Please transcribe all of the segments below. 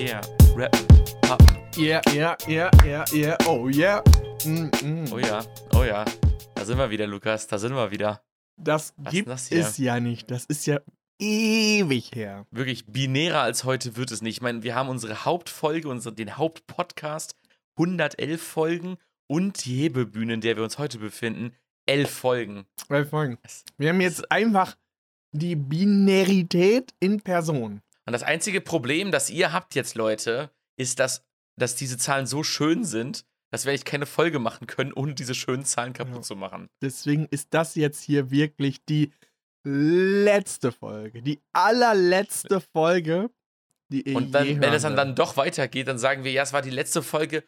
Yeah, rap, pop. Yeah, yeah, yeah, yeah, yeah, oh yeah. Mm, mm. Oh ja, oh ja. Da sind wir wieder, Lukas. Da sind wir wieder. Das Was gibt ist das es ja nicht. Das ist ja ewig her. Wirklich binärer als heute wird es nicht. Ich meine, wir haben unsere Hauptfolge, unseren, den Hauptpodcast, 111 Folgen und die Hebebühne, in der wir uns heute befinden, 11 Folgen. Weil Folgen. Das- Wir haben jetzt einfach die Binarität in Person. Und das einzige Problem, das ihr habt jetzt, Leute, ist, dass, dass diese Zahlen so schön sind, dass wir eigentlich keine Folge machen können, ohne diese schönen Zahlen kaputt Ja. zu machen. Deswegen ist das jetzt hier wirklich die letzte Folge. Die allerletzte Folge, die ihr Und dann, je wenn es dann, dann doch weitergeht, dann sagen wir, ja, es war die letzte Folge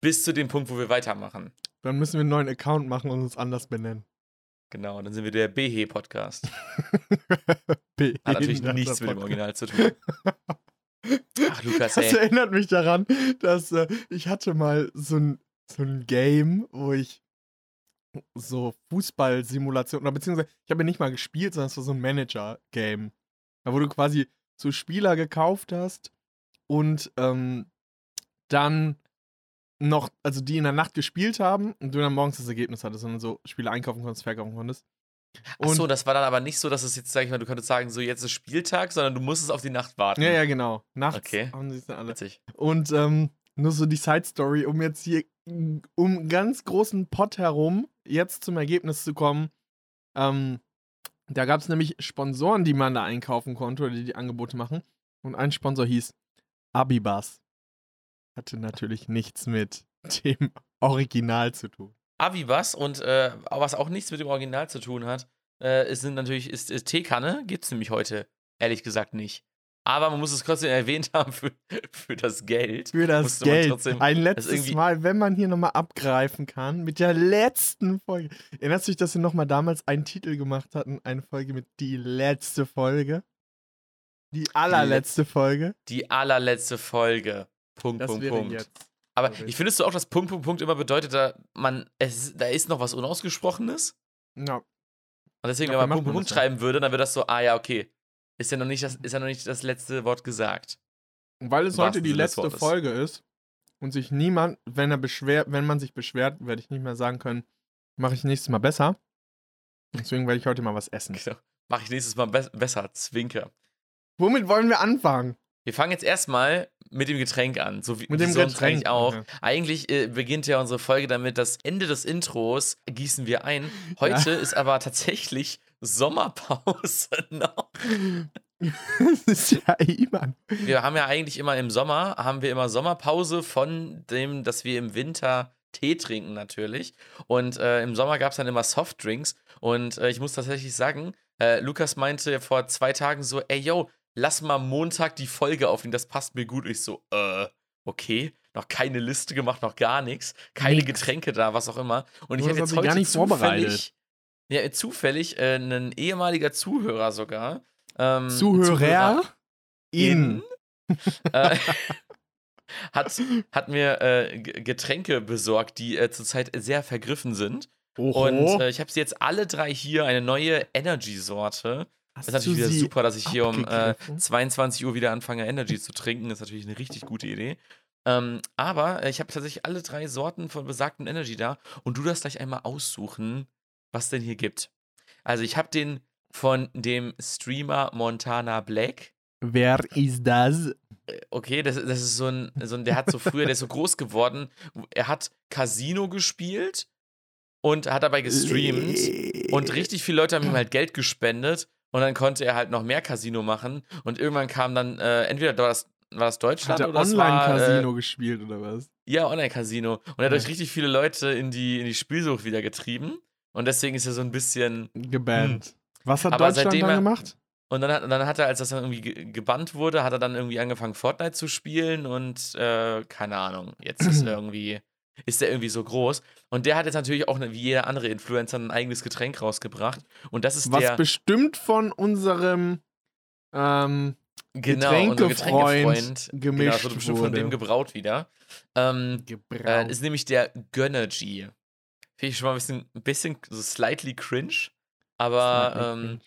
bis zu dem Punkt, wo wir weitermachen. Dann müssen wir einen neuen Account machen und uns anders benennen. Genau, dann sind wir der BH-Podcast. Hat Hat natürlich nichts mit dem Original zu tun. Ach, Lukas, Das ey. erinnert mich daran, dass äh, ich hatte mal so ein, so ein Game, wo ich so Fußballsimulationen, oder beziehungsweise ich habe ja nicht mal gespielt, sondern es war so ein Manager-Game. Da wo du quasi so Spieler gekauft hast und ähm, dann noch, also die in der Nacht gespielt haben und du dann morgens das Ergebnis hattest, sondern so Spiele einkaufen konntest, verkaufen konntest. Ach so, das war dann aber nicht so, dass es jetzt, sag ich mal, du könntest sagen, so jetzt ist Spieltag, sondern du musstest auf die Nacht warten. Ja, ja, genau. Nachts Okay. haben sie es dann alle. Witzig. Und ähm, nur so die Side Story, um jetzt hier um ganz großen Pot herum jetzt zum Ergebnis zu kommen. Ähm, da gab es nämlich Sponsoren, die man da einkaufen konnte oder die die Angebote machen. Und ein Sponsor hieß Abibas. Hatte natürlich nichts mit dem Original zu tun. Avibas und äh, was auch nichts mit dem Original zu tun hat, äh, ist, sind natürlich, ist, ist Teekanne, gibt es nämlich heute, ehrlich gesagt, nicht. Aber man muss es trotzdem erwähnt haben für, für das Geld. Für das Geld. trotzdem- Ein letztes Mal, wenn man hier nochmal abgreifen kann, mit der letzten Folge. Erinnerst du dich, dass wir nochmal damals einen Titel gemacht hatten? Eine Folge mit die letzte Folge? Die allerletzte Folge? Die allerletzte Folge. Punkt, Das Punkt, wäre Punkt. jetzt. Aber Sorry. ich findest du auch, dass Punkt, Punkt, Punkt immer bedeutet, da, man, es, da ist noch was Unausgesprochenes? Ja. Und deswegen, wenn man Punkt, Punkt, Punkt schreiben würde, dann wäre das so, ah ja, okay. Ist ja noch nicht das, ist ja noch nicht das letzte Wort gesagt. Und weil es heute die letzte. Folge ist und sich niemand, wenn er beschwert, wenn man sich beschwert, werde ich nicht mehr sagen können, mache ich nächstes Mal besser. Deswegen werde ich heute mal was essen. Genau. Mach ich nächstes Mal be besser, zwinker. Womit wollen wir anfangen? Wir fangen jetzt erstmal mit dem Getränk an, so wie, Mit dem Getränk, eigentlich auch. okay. Eigentlich äh, beginnt ja unsere Folge damit, das Ende des Intros gießen wir ein. Heute ist aber tatsächlich Sommerpause noch. das ist ja immer. Wir haben ja eigentlich immer im Sommer, haben wir immer Sommerpause von dem, dass wir im Winter Tee trinken natürlich. Und äh, im Sommer gab es dann immer Softdrinks. Und äh, ich muss tatsächlich sagen, äh, Lukas meinte vor zwei Tagen so, ey yo, lass mal Montag die Folge aufnehmen, das passt mir gut. Ich so, äh, okay, noch keine Liste gemacht, noch gar nichts, keine Nix. Getränke da, was auch immer. Und ich hast jetzt dich gar heute nicht zufällig, ja, zufällig, äh, ein ehemaliger Zuhörer sogar. Ähm, Zuhörer in, in. äh, hat, hat mir äh, Getränke besorgt, die äh, zurzeit sehr vergriffen sind. Oho. Und äh, ich habe sie jetzt alle drei hier, eine neue Energy-Sorte. Hast ist natürlich wieder super, dass ich hier um äh, abgegriffen? 22 Uhr wieder anfange, Energy zu trinken. Das ist natürlich eine richtig gute Idee. Ähm, aber äh, ich habe tatsächlich alle drei Sorten von besagtem Energy da und du darfst gleich einmal aussuchen, was denn hier gibt. Also ich habe den von dem Streamer Montana Black. Wer ist das? Okay, das, das ist so ein, so ein, der hat so früher, der ist so groß geworden. Er hat Casino gespielt und hat dabei gestreamt. Und richtig viele Leute haben ihm halt Geld gespendet und dann konnte er halt noch mehr Casino machen. Und irgendwann kam dann, äh, entweder war das, war das Deutschland Hat er oder Online-Casino äh, gespielt oder was? ja, Online-Casino. Und er hat Ja. durch richtig viele Leute in die, in die Spielsucht wieder getrieben. Und deswegen ist er so ein bisschen. Gebannt. Was hat Hm. Aber Deutschland dann er- gemacht? Und dann hat, dann hat er, als das dann irgendwie ge- gebannt wurde, hat er dann irgendwie angefangen, Fortnite zu spielen und äh, keine Ahnung, jetzt ist er irgendwie, ist er irgendwie so groß. Und der hat jetzt natürlich auch, wie jeder andere Influencer, ein eigenes Getränk rausgebracht. Und das ist Was der. bestimmt von unserem ähm, Genau, Getränkefreund Getränkefreund. Genau, gemischt das wurde bestimmt von wurde. dem gebraut wieder. Ähm, gebraut. äh, ist nämlich der Gönnergy. Finde ich schon mal ein bisschen, ein bisschen so slightly cringe. Aber ähm,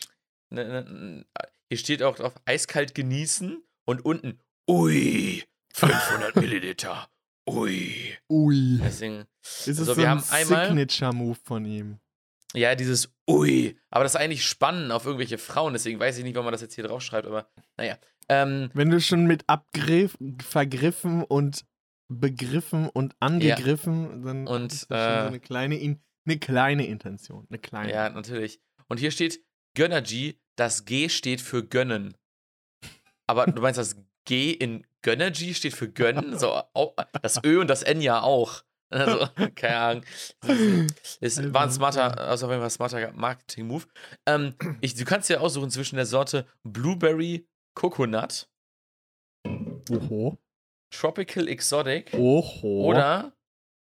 ne, ne, hier steht auch drauf, eiskalt genießen und unten, ui, 500 Milliliter. Ui. Ui. Deswegen, Es ist Also, so wir ein haben einmal- Signature-Move von ihm. ja, dieses Ui. Aber das ist eigentlich spannend auf irgendwelche Frauen, deswegen weiß ich nicht, warum man das jetzt hier draufschreibt, aber naja. Ähm, Wenn du schon mit abgriff, vergriffen und begriffen und angegriffen, dann Und, ist das schon äh, so eine kleine, In eine kleine Intention. Eine kleine. ja, natürlich. Und hier steht Gönnergy, das G steht für gönnen. Aber du meinst, das G in Gönnergy steht für gönnen? So, das Ö und das N ja auch. Also, keine Ahnung. Ist, war ein smarter, also auf jeden Fall smarter Marketing-Move. Ähm, ich, du kannst dir aussuchen zwischen der Sorte Blueberry Coconut, Oho. Tropical Exotic Oho. oder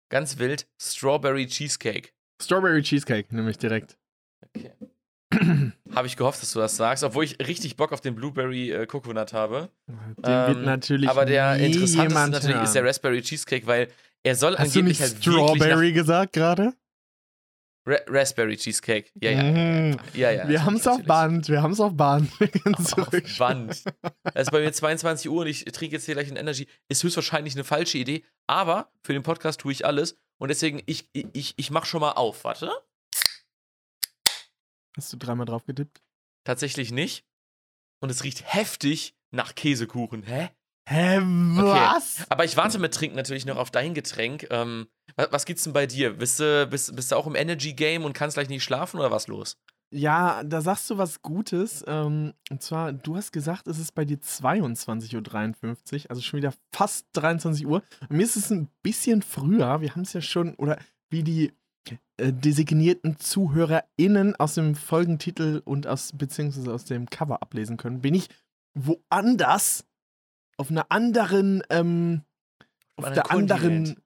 ganz wild Strawberry Cheesecake. Strawberry Cheesecake, nämlich direkt. Okay. Habe ich gehofft, dass du das sagst, obwohl ich richtig Bock auf den Blueberry äh, Coconut habe. Den wird Ähm, natürlich. Aber der interessanteste natürlich ist der. Raspberry Cheesecake, weil er soll Hast du angeblich nicht halt Strawberry gesagt gerade? Ra Raspberry Cheesecake. Ja, ja. Mhm. ja, ja wir haben es auf. Band, wir haben es auf Band. Auf. Wand. Es ist bei mir 22 Uhr und ich trinke jetzt hier gleich ein Energy. Ist höchstwahrscheinlich eine falsche Idee, aber für den Podcast tue ich alles und deswegen, ich, ich, ich mach schon mal auf. Warte. Hast du dreimal drauf getippt? Tatsächlich nicht. Und es riecht heftig nach Käsekuchen. Hä? Hä, was? Aber ich warte mit Trinken natürlich noch auf dein Getränk. Ähm, was, was gibt's denn bei dir? Bist du, bist, bist du auch im Energy-Game und kannst gleich nicht schlafen oder was los? Ja, da sagst du was Gutes. Ähm, und zwar, du hast gesagt, es ist bei dir 22.53 Uhr, also schon wieder fast 23 Uhr. Und mir ist es ein bisschen früher. Wir haben es ja schon, oder wie die äh, designierten ZuhörerInnen aus dem Folgentitel und aus, beziehungsweise aus dem Cover ablesen können, bin ich woanders auf einer anderen, ähm, auf der anderen Kontinent.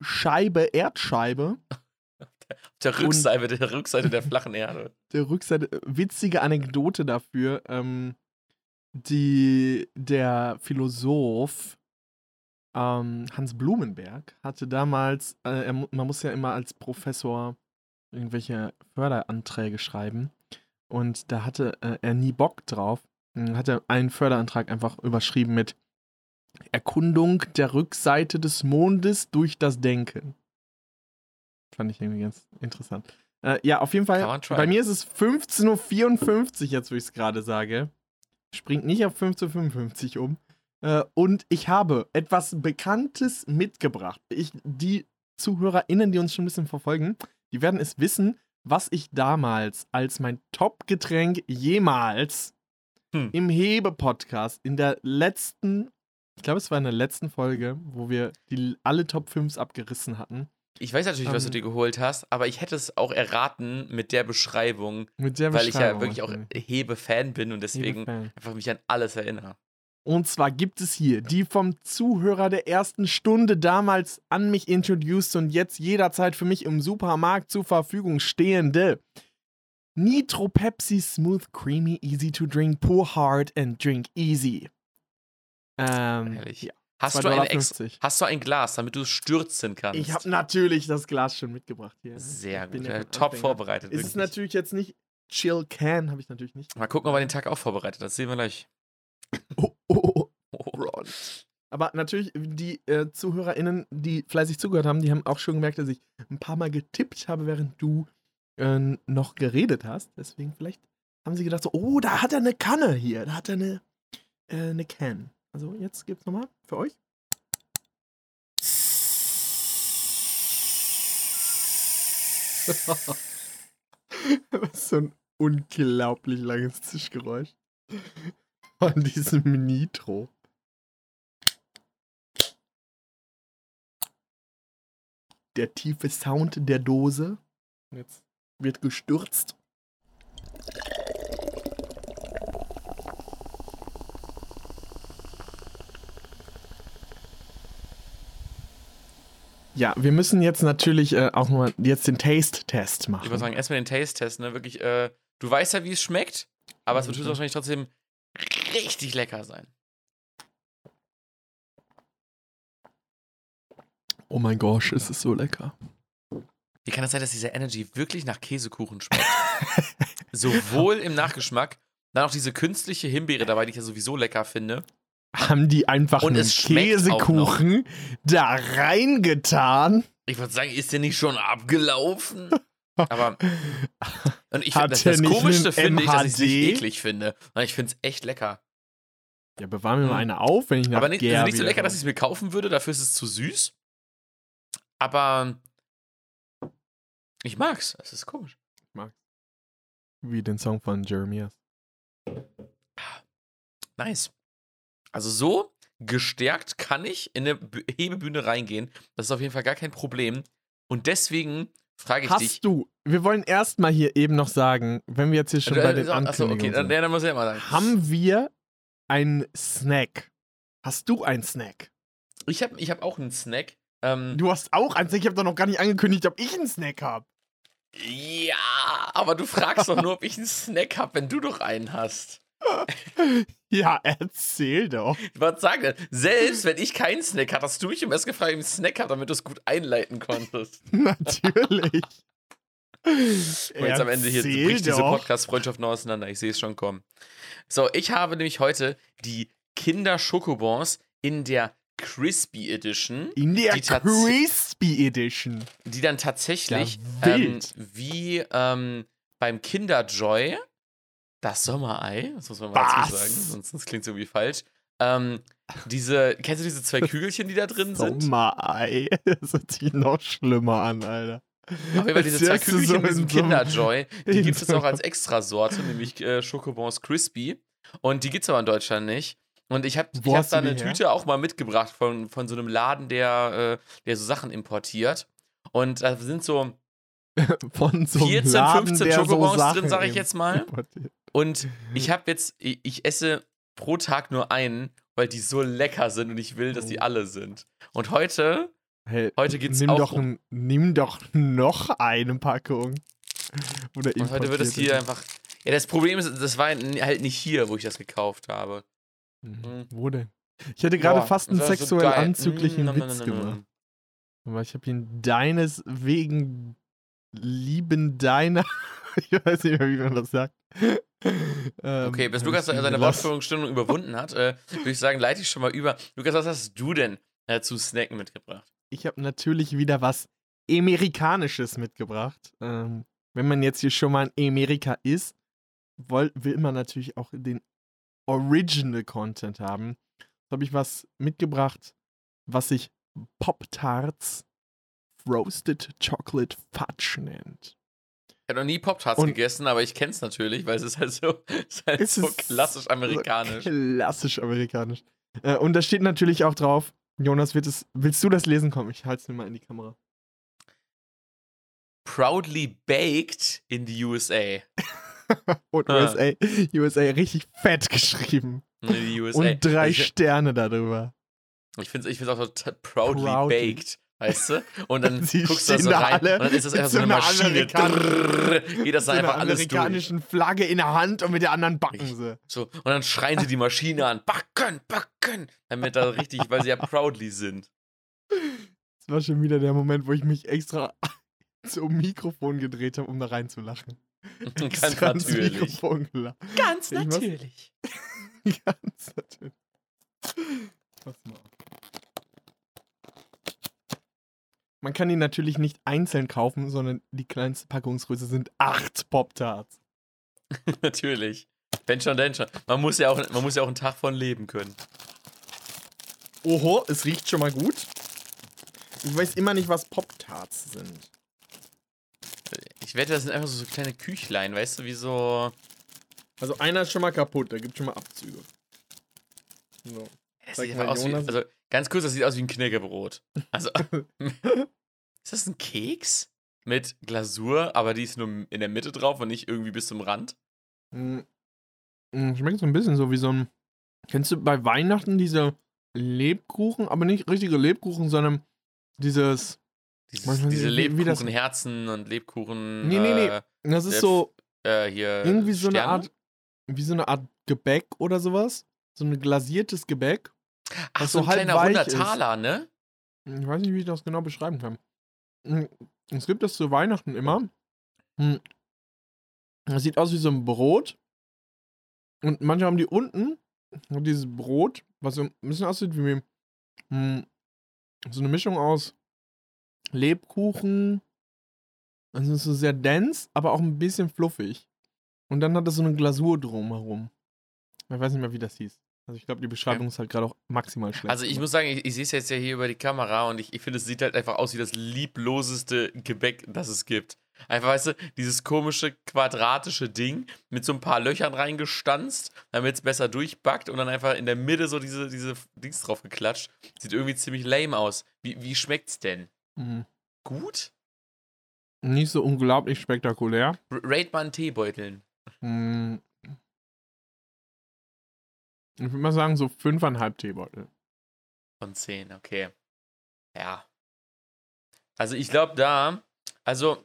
Scheibe, Erdscheibe. Auf der Rückseite, der Rückseite der flachen Erde. der Rückseite äh, witzige Anekdote dafür. Ähm, die, der Philosoph ähm, Hans Blumenberg hatte damals, äh, er, man muss ja immer als Professor irgendwelche Förderanträge schreiben. Und da hatte äh, er nie Bock drauf. Dann Hat er einen Förderantrag einfach überschrieben mit Erkundung der Rückseite des Mondes durch das Denken. Fand ich irgendwie ganz interessant. Äh, ja, auf jeden Fall. Bei mir ist es 15.54 Uhr, jetzt wo ich es gerade sage. Springt nicht auf 15.55 Uhr um. Äh, und ich habe etwas Bekanntes mitgebracht. Ich, die ZuhörerInnen, die uns schon ein bisschen verfolgen, die werden es wissen, was ich damals als mein Top-Getränk jemals Hm. im Hebe-Podcast in der letzten, ich glaube, es war in der letzten Folge, wo wir die, alle Top 5s abgerissen hatten. Ich weiß natürlich, was du Ähm. dir geholt hast, aber ich hätte es auch erraten mit der Beschreibung, Mit der weil ich ja Beschreibung wirklich auch. Hebe-Fan bin und deswegen einfach mich an alles erinnere. Und zwar gibt es hier die vom Zuhörer der ersten Stunde damals an mich introduced und jetzt jederzeit für mich im Supermarkt zur Verfügung stehende Nitro Pepsi Smooth Creamy Easy to Drink Pour Hard and Drink Easy. Ähm, Herrlich. ja, Hast du, ein Ex 2,50 hast du ein Glas, damit du es stürzen kannst? Ich habe natürlich das Glas schon mitgebracht hier. Sehr gut. ja top Anfänger. vorbereitet. Es ist wirklich. natürlich jetzt nicht Chill Can, habe ich natürlich nicht. Mal gucken, ob er den Tag auch vorbereitet. Das sehen wir gleich. Oh, oh, oh. Ron. Aber natürlich, die äh, ZuhörerInnen, die fleißig zugehört haben, die haben auch schon gemerkt, dass ich ein paar Mal getippt habe, während du äh, noch geredet hast. Deswegen vielleicht haben sie gedacht so, oh, da hat er eine Kanne hier, da hat er eine, äh, eine Can. Also jetzt gibt's nochmal für euch. Was so ein unglaublich langes Zischgeräusch von diesem Nitro. Der tiefe Sound der Dose. Jetzt wird gestürzt. Ja, wir müssen jetzt natürlich äh, auch mal jetzt den Taste-Test machen. Ich würde sagen, erstmal den Taste-Test, ne? Wirklich, äh, du weißt ja, wie es schmeckt, aber es wird Mhm. wahrscheinlich trotzdem richtig lecker sein. oh mein Gott, ist es so lecker. Wie kann es sein, dass dieser Energy wirklich nach Käsekuchen schmeckt? Sowohl im Nachgeschmack, dann auch diese künstliche Himbeere dabei, die ich ja sowieso lecker finde. Haben die einfach Und einen Käsekuchen da reingetan? Ich würde sagen, ist der nicht schon abgelaufen? Aber und ich Hat das, das Komischste finde ich, dass ich es nicht eklig finde. Weil ich finde es echt lecker. Ja, bewahr mir mal Hm. eine auf, wenn ich nach Aber nicht, also nicht so lecker, dass ich es mir kaufen würde, dafür ist es zu süß. Aber ich mag's. Es ist komisch. Wie den Song von Jeremias. Nice. Also so gestärkt kann ich in eine Hebebühne reingehen. Das ist auf jeden Fall gar kein Problem. Und deswegen frage ich dich. Hast du, wir wollen erstmal hier eben noch sagen, wenn wir jetzt hier schon Äh, bei den so, achso, Ankündigungen okay, dann, dann muss ich ja mal sagen. haben wir einen Snack? Hast du einen Snack? Ich habe ich hab auch einen Snack. Ähm, Du hast auch einen Snack? Ich habe doch noch gar nicht angekündigt, ob ich einen Snack habe. ja, aber du fragst doch nur, ob ich einen Snack habe, wenn du doch einen hast. Ja, erzähl doch. Ich wollte sagen, selbst wenn ich keinen Snack hatte, hast du mich im erst gefragt, ob ich einen Snack habe, damit du es gut einleiten konntest. Natürlich. Und jetzt am Ende hier bricht diese doch. Podcast-Freundschaft noch auseinander. Ich sehe es schon kommen. So, ich habe nämlich heute die Kinder-Schokobons in der Crispy Edition, In der Crispy Edition. die dann tatsächlich Ja, ähm, wie ähm, beim Kinderjoy das Sommerei, das muss man mal dazu Was? sagen, sonst, klingt es irgendwie falsch. Ähm, diese, kennst du diese zwei Kügelchen, die da drin sind? Sommerei. Das hört sich noch schlimmer an, Alter. Auf jeden Fall diese zwei Kügelchen so mit diesem so Kinderjoy, die gibt es so auch als Extrasorte, nämlich äh, Schokobons Crispy. Und die gibt es aber in Deutschland nicht. Und ich habe hab da eine her? Tüte auch mal mitgebracht von, von so einem Laden, der, äh, der so Sachen importiert. Und da sind so Von so einem 14, Laden, 15 der so Schokobons Sachen drin, sage ich jetzt mal. Und ich habe jetzt, ich, ich esse pro Tag nur einen, weil die so lecker sind und ich will, dass die Oh. alle sind. Und heute, Hey, Heute geht's nimm auch doch, um- nimm doch noch eine Packung. Oder und heute wird es hier einfach. Ja, das Problem ist, das war halt nicht hier, wo ich das gekauft habe. Mhm. Wo denn? Ich hätte gerade fast einen so sexuell geil. anzüglichen Mm, Witz gemacht. Aber ich habe ihn deines wegen lieben deiner. ich weiß nicht mehr, wie man das sagt. Ähm, Okay, bis Lukas seine. Wortführungsstimmung überwunden hat, äh, würde ich sagen, leite ich schon mal über. Lukas, was hast du denn äh, zu Snacken mitgebracht? Ich habe natürlich wieder was Amerikanisches mitgebracht. Ähm, wenn man jetzt hier schon mal in Amerika ist, woll, will man natürlich auch den Original Content haben. Da habe ich was mitgebracht, was sich Pop-Tarts Roasted Chocolate Fudge nennt. Ich habe noch nie Pop-Tarts gegessen, aber ich kenne es natürlich, weil es ist halt so, ist halt Es so ist klassisch amerikanisch. So klassisch amerikanisch. Äh, und da steht natürlich auch drauf, Jonas, wird es, willst du das lesen? Komm, ich halte es mir mal in die Kamera. Proudly baked in the USA. Und Ah. USA, USA richtig fett geschrieben. In the USA. Und drei ich Sterne darüber. ich finde es ich find's auch so proudly, Proudly. baked, weißt du? Und dann Sie guckst du da so da rein alle und dann ist das mit einfach so eine Maschine. Drrrr, geht das so dann einer einfach alles durch. amerikanischen Flagge in der Hand und mit der anderen backen sie. So, und dann schreien sie die Maschine an. Backen, backen. Damit da richtig, weil sie ja proudly sind. Das war schon wieder der Moment, wo ich mich extra zum Mikrofon gedreht habe, um da reinzulachen. Ganz Extra ins natürlich. Ganz natürlich. Ganz natürlich. Pass mal auf. Man kann die natürlich nicht einzeln kaufen, sondern die kleinste Packungsgröße sind acht Pop-Tarts. natürlich. Wenn schon, denn schon. Man muss ja auch, man muss ja auch einen Tag von leben können. Oho, es riecht schon mal gut. Ich weiß immer nicht, was Pop-Tarts sind. Ich wette, das sind einfach so, so kleine Küchlein, weißt du, wie so. Also einer ist schon mal kaputt, da gibt schon mal Abzüge. So. Das sieht mal, aus wie, also ganz kurz, das sieht aus wie ein Knäckebrot. Also. ist das ein Keks? Mit Glasur, aber die ist nur in der Mitte drauf und nicht irgendwie bis zum Rand? Mm, mm, Schmeckt so ein bisschen so wie so ein. Kennst du bei Weihnachten diese Lebkuchen, aber nicht richtige Lebkuchen, sondern dieses. Dieses, Manchmal diese Lebkuchenherzen und Lebkuchen. Nee, nee, nee. Äh, Das ist so äh, hier. irgendwie so eine Sterne? Art. Wie so eine Art Gebäck oder sowas. So ein glasiertes Gebäck. Ach, so ein halb kleiner weich 100 ist. Taler, ne? Ich weiß nicht, wie ich das genau beschreiben kann. Mm, Es gibt das zu Weihnachten immer. Mm, Das sieht aus wie so ein Brot. Und manche haben die unten, dieses Brot, was so ein bisschen aussieht wie mh, so eine Mischung aus Lebkuchen. Also es ist so sehr dense, aber auch ein bisschen fluffig. Und dann hat es so eine Glasur drumherum. Ich weiß nicht mehr, wie das hieß. Also ich glaube, die Beschreibung ist halt gerade auch maximal schlecht. Also ich muss sagen, ich, ich sehe es jetzt ja hier über die Kamera und ich, ich finde, es sieht halt einfach aus wie das liebloseste Gebäck, das es gibt. Einfach, weißt du, dieses komische quadratische Ding mit so ein paar Löchern reingestanzt, damit es besser durchbackt und dann einfach in der Mitte so diese, diese Dings drauf geklatscht. Sieht irgendwie ziemlich lame aus. Wie, wie schmeckt's denn? Mhm. Gut? Nicht so unglaublich spektakulär. R Rate mal einen Teebeuteln. Mhm. Ich würde mal sagen, so fünfeinhalb Teebeutel. Von 10, okay. Ja. Also ich glaube da, also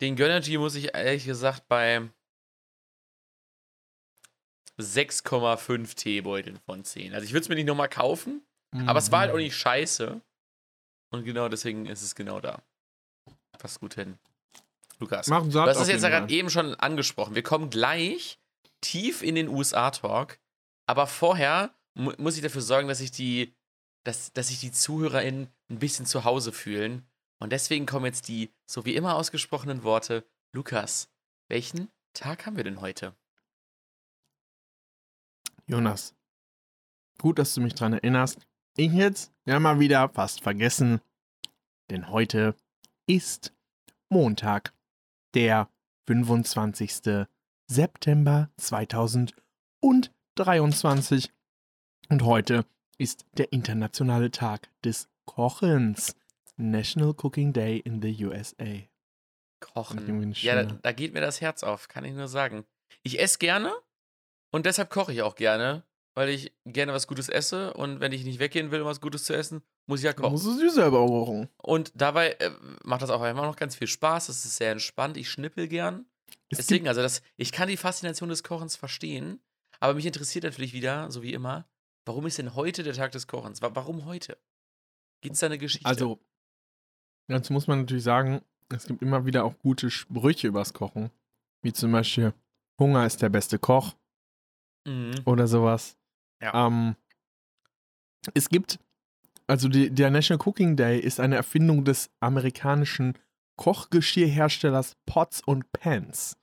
den Gönnergy muss ich ehrlich gesagt bei 6,5 Teebeuteln von 10. Also ich würde es mir nicht nochmal kaufen, Mhm. aber es war halt auch nicht scheiße. Und genau deswegen ist es genau da. Passt gut hin. Lukas, du hast es jetzt ja gerade eben schon angesprochen. Wir kommen gleich tief in den USA-Talk. Aber vorher mu muss ich dafür sorgen, dass sich die, dass, dass sich die ZuhörerInnen ein bisschen zu Hause fühlen. Und deswegen kommen jetzt die, so wie immer ausgesprochenen Worte. Lukas, welchen Tag haben wir denn heute? Jonas, gut, dass du mich dran erinnerst. Ich jetzt ja mal wieder fast vergessen, denn heute ist Montag, der 25. September 2023 und heute ist der internationale Tag des Kochens. National Cooking Day in the USA. Kochen. Ja, da, da geht mir das Herz auf, kann ich nur sagen. Ich esse gerne und deshalb koche ich auch gerne, weil ich gerne was Gutes esse und wenn ich nicht weggehen will, um was Gutes zu essen, muss ich ja kochen. musst es selber kochen. Und dabei äh, macht das auch immer noch ganz viel Spaß. Es ist sehr entspannt. Ich schnippel gern. Es Deswegen, also das, ich kann die Faszination des Kochens verstehen, aber mich interessiert natürlich wieder, so wie immer, warum ist denn heute der Tag des Kochens? Wa- Warum heute? Gibt es da eine Geschichte? Also, dazu muss man natürlich sagen, es gibt immer wieder auch gute Sprüche übers Kochen. Wie zum Beispiel, Hunger ist der beste Koch Mhm. oder sowas. Ja. Ähm, es gibt, also die, der National Cooking Day ist eine Erfindung des amerikanischen Kochgeschirrherstellers Pots und Pans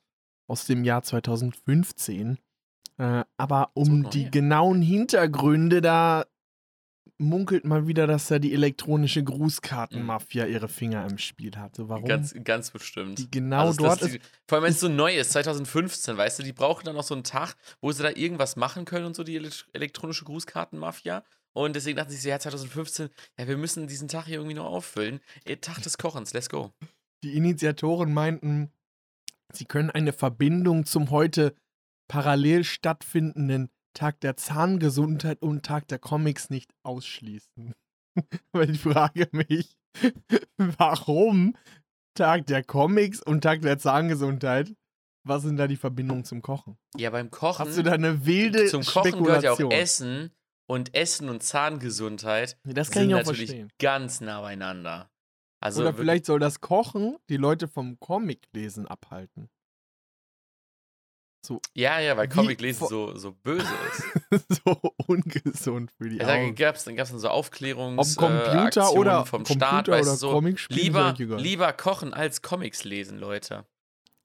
aus dem Jahr 2015. Äh, aber So um neu. die genauen Hintergründe, da munkelt mal wieder, dass da die elektronische Grußkartenmafia ihre Finger im Spiel hatte. Warum Ganz, ganz bestimmt. die genau Also, dort ist? die, vor allem, wenn es so neu ist, 2015, weißt du, die brauchen dann noch so einen Tag, wo sie da irgendwas machen können und so, die ele- elektronische Grußkartenmafia. Und deswegen dachten sie sich, ja, 2015, ja, wir müssen diesen Tag hier irgendwie noch auffüllen. Äh, Tag des Kochens, let's go. Die Initiatoren meinten, sie können eine Verbindung zum heute parallel stattfindenden Tag der Zahngesundheit und Tag der Comics nicht ausschließen. Aber ich frage mich, warum Tag der Comics und Tag der Zahngesundheit? Was sind da die Verbindungen zum Kochen? Ja, beim Kochen, Hast du da eine wilde zum Kochen gehört ja auch? Essen und Essen und Zahngesundheit das kann sind ich auch natürlich verstehen. ganz nah beieinander. Also Oder vielleicht soll das Kochen die Leute vom Comic-Lesen abhalten. So, Ja, ja, weil Wie Comic lesen vor- so, so böse ist. so ungesund für die Ja, da Augen. gab es dann, gab's dann so Aufklärungs Ob Computer äh, oder vom Computer Staat, oder weißt so. Lieber, lieber kochen als Comics lesen, Leute.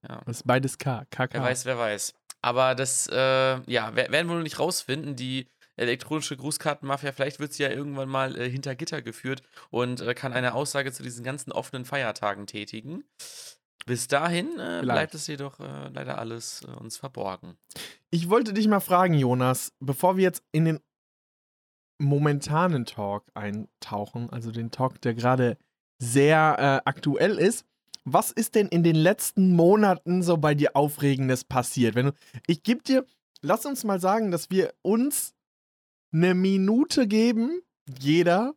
Ja, Das ist beides K. KK. wer weiß, wer weiß. Aber das, äh, ja, wer- werden wir noch nicht rausfinden, die elektronische Grußkartenmafia, vielleicht wird sie ja irgendwann mal äh, hinter Gitter geführt und äh, kann eine Aussage zu diesen ganzen offenen Feiertagen tätigen. Bis dahin äh, bleibt es jedoch äh, leider alles äh, uns verborgen. Ich wollte dich mal fragen, Jonas, bevor wir jetzt in den momentanen Talk eintauchen, also den Talk, der gerade sehr äh, aktuell ist. Was ist denn in den letzten Monaten so bei dir Aufregendes passiert? Wenn du, ich gebe dir, lass uns mal sagen, dass wir uns eine Minute geben, jeder,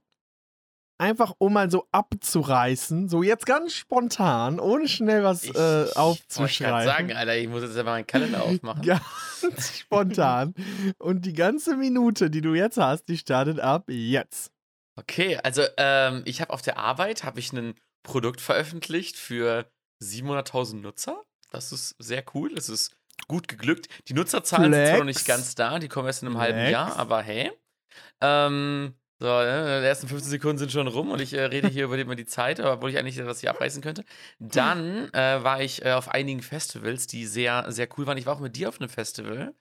einfach um mal so abzureißen, so jetzt ganz spontan, ohne schnell was Ich äh, aufzuschreiben. sagen, Alter, ich muss jetzt einfach meinen Kalender aufmachen. Ganz spontan. Und die ganze Minute, die du jetzt hast, die startet ab jetzt. Okay, also ähm, ich habe auf der Arbeit habe ich ein Produkt veröffentlicht für 700.000 Nutzer. Das ist sehr cool. Das ist gut geglückt. Die Nutzerzahlen sind zwar noch nicht Flex. ganz da, die kommen erst in einem halben Flex. Jahr, aber hey, Ähm, so, ne, die ersten 15 Sekunden sind schon rum und ich äh, rede hier über die, über die Zeit, obwohl ich eigentlich was hier abreißen könnte. Dann äh, war ich äh, auf einigen Festivals, die sehr, sehr cool waren. Ich war auch mit dir auf einem Festival.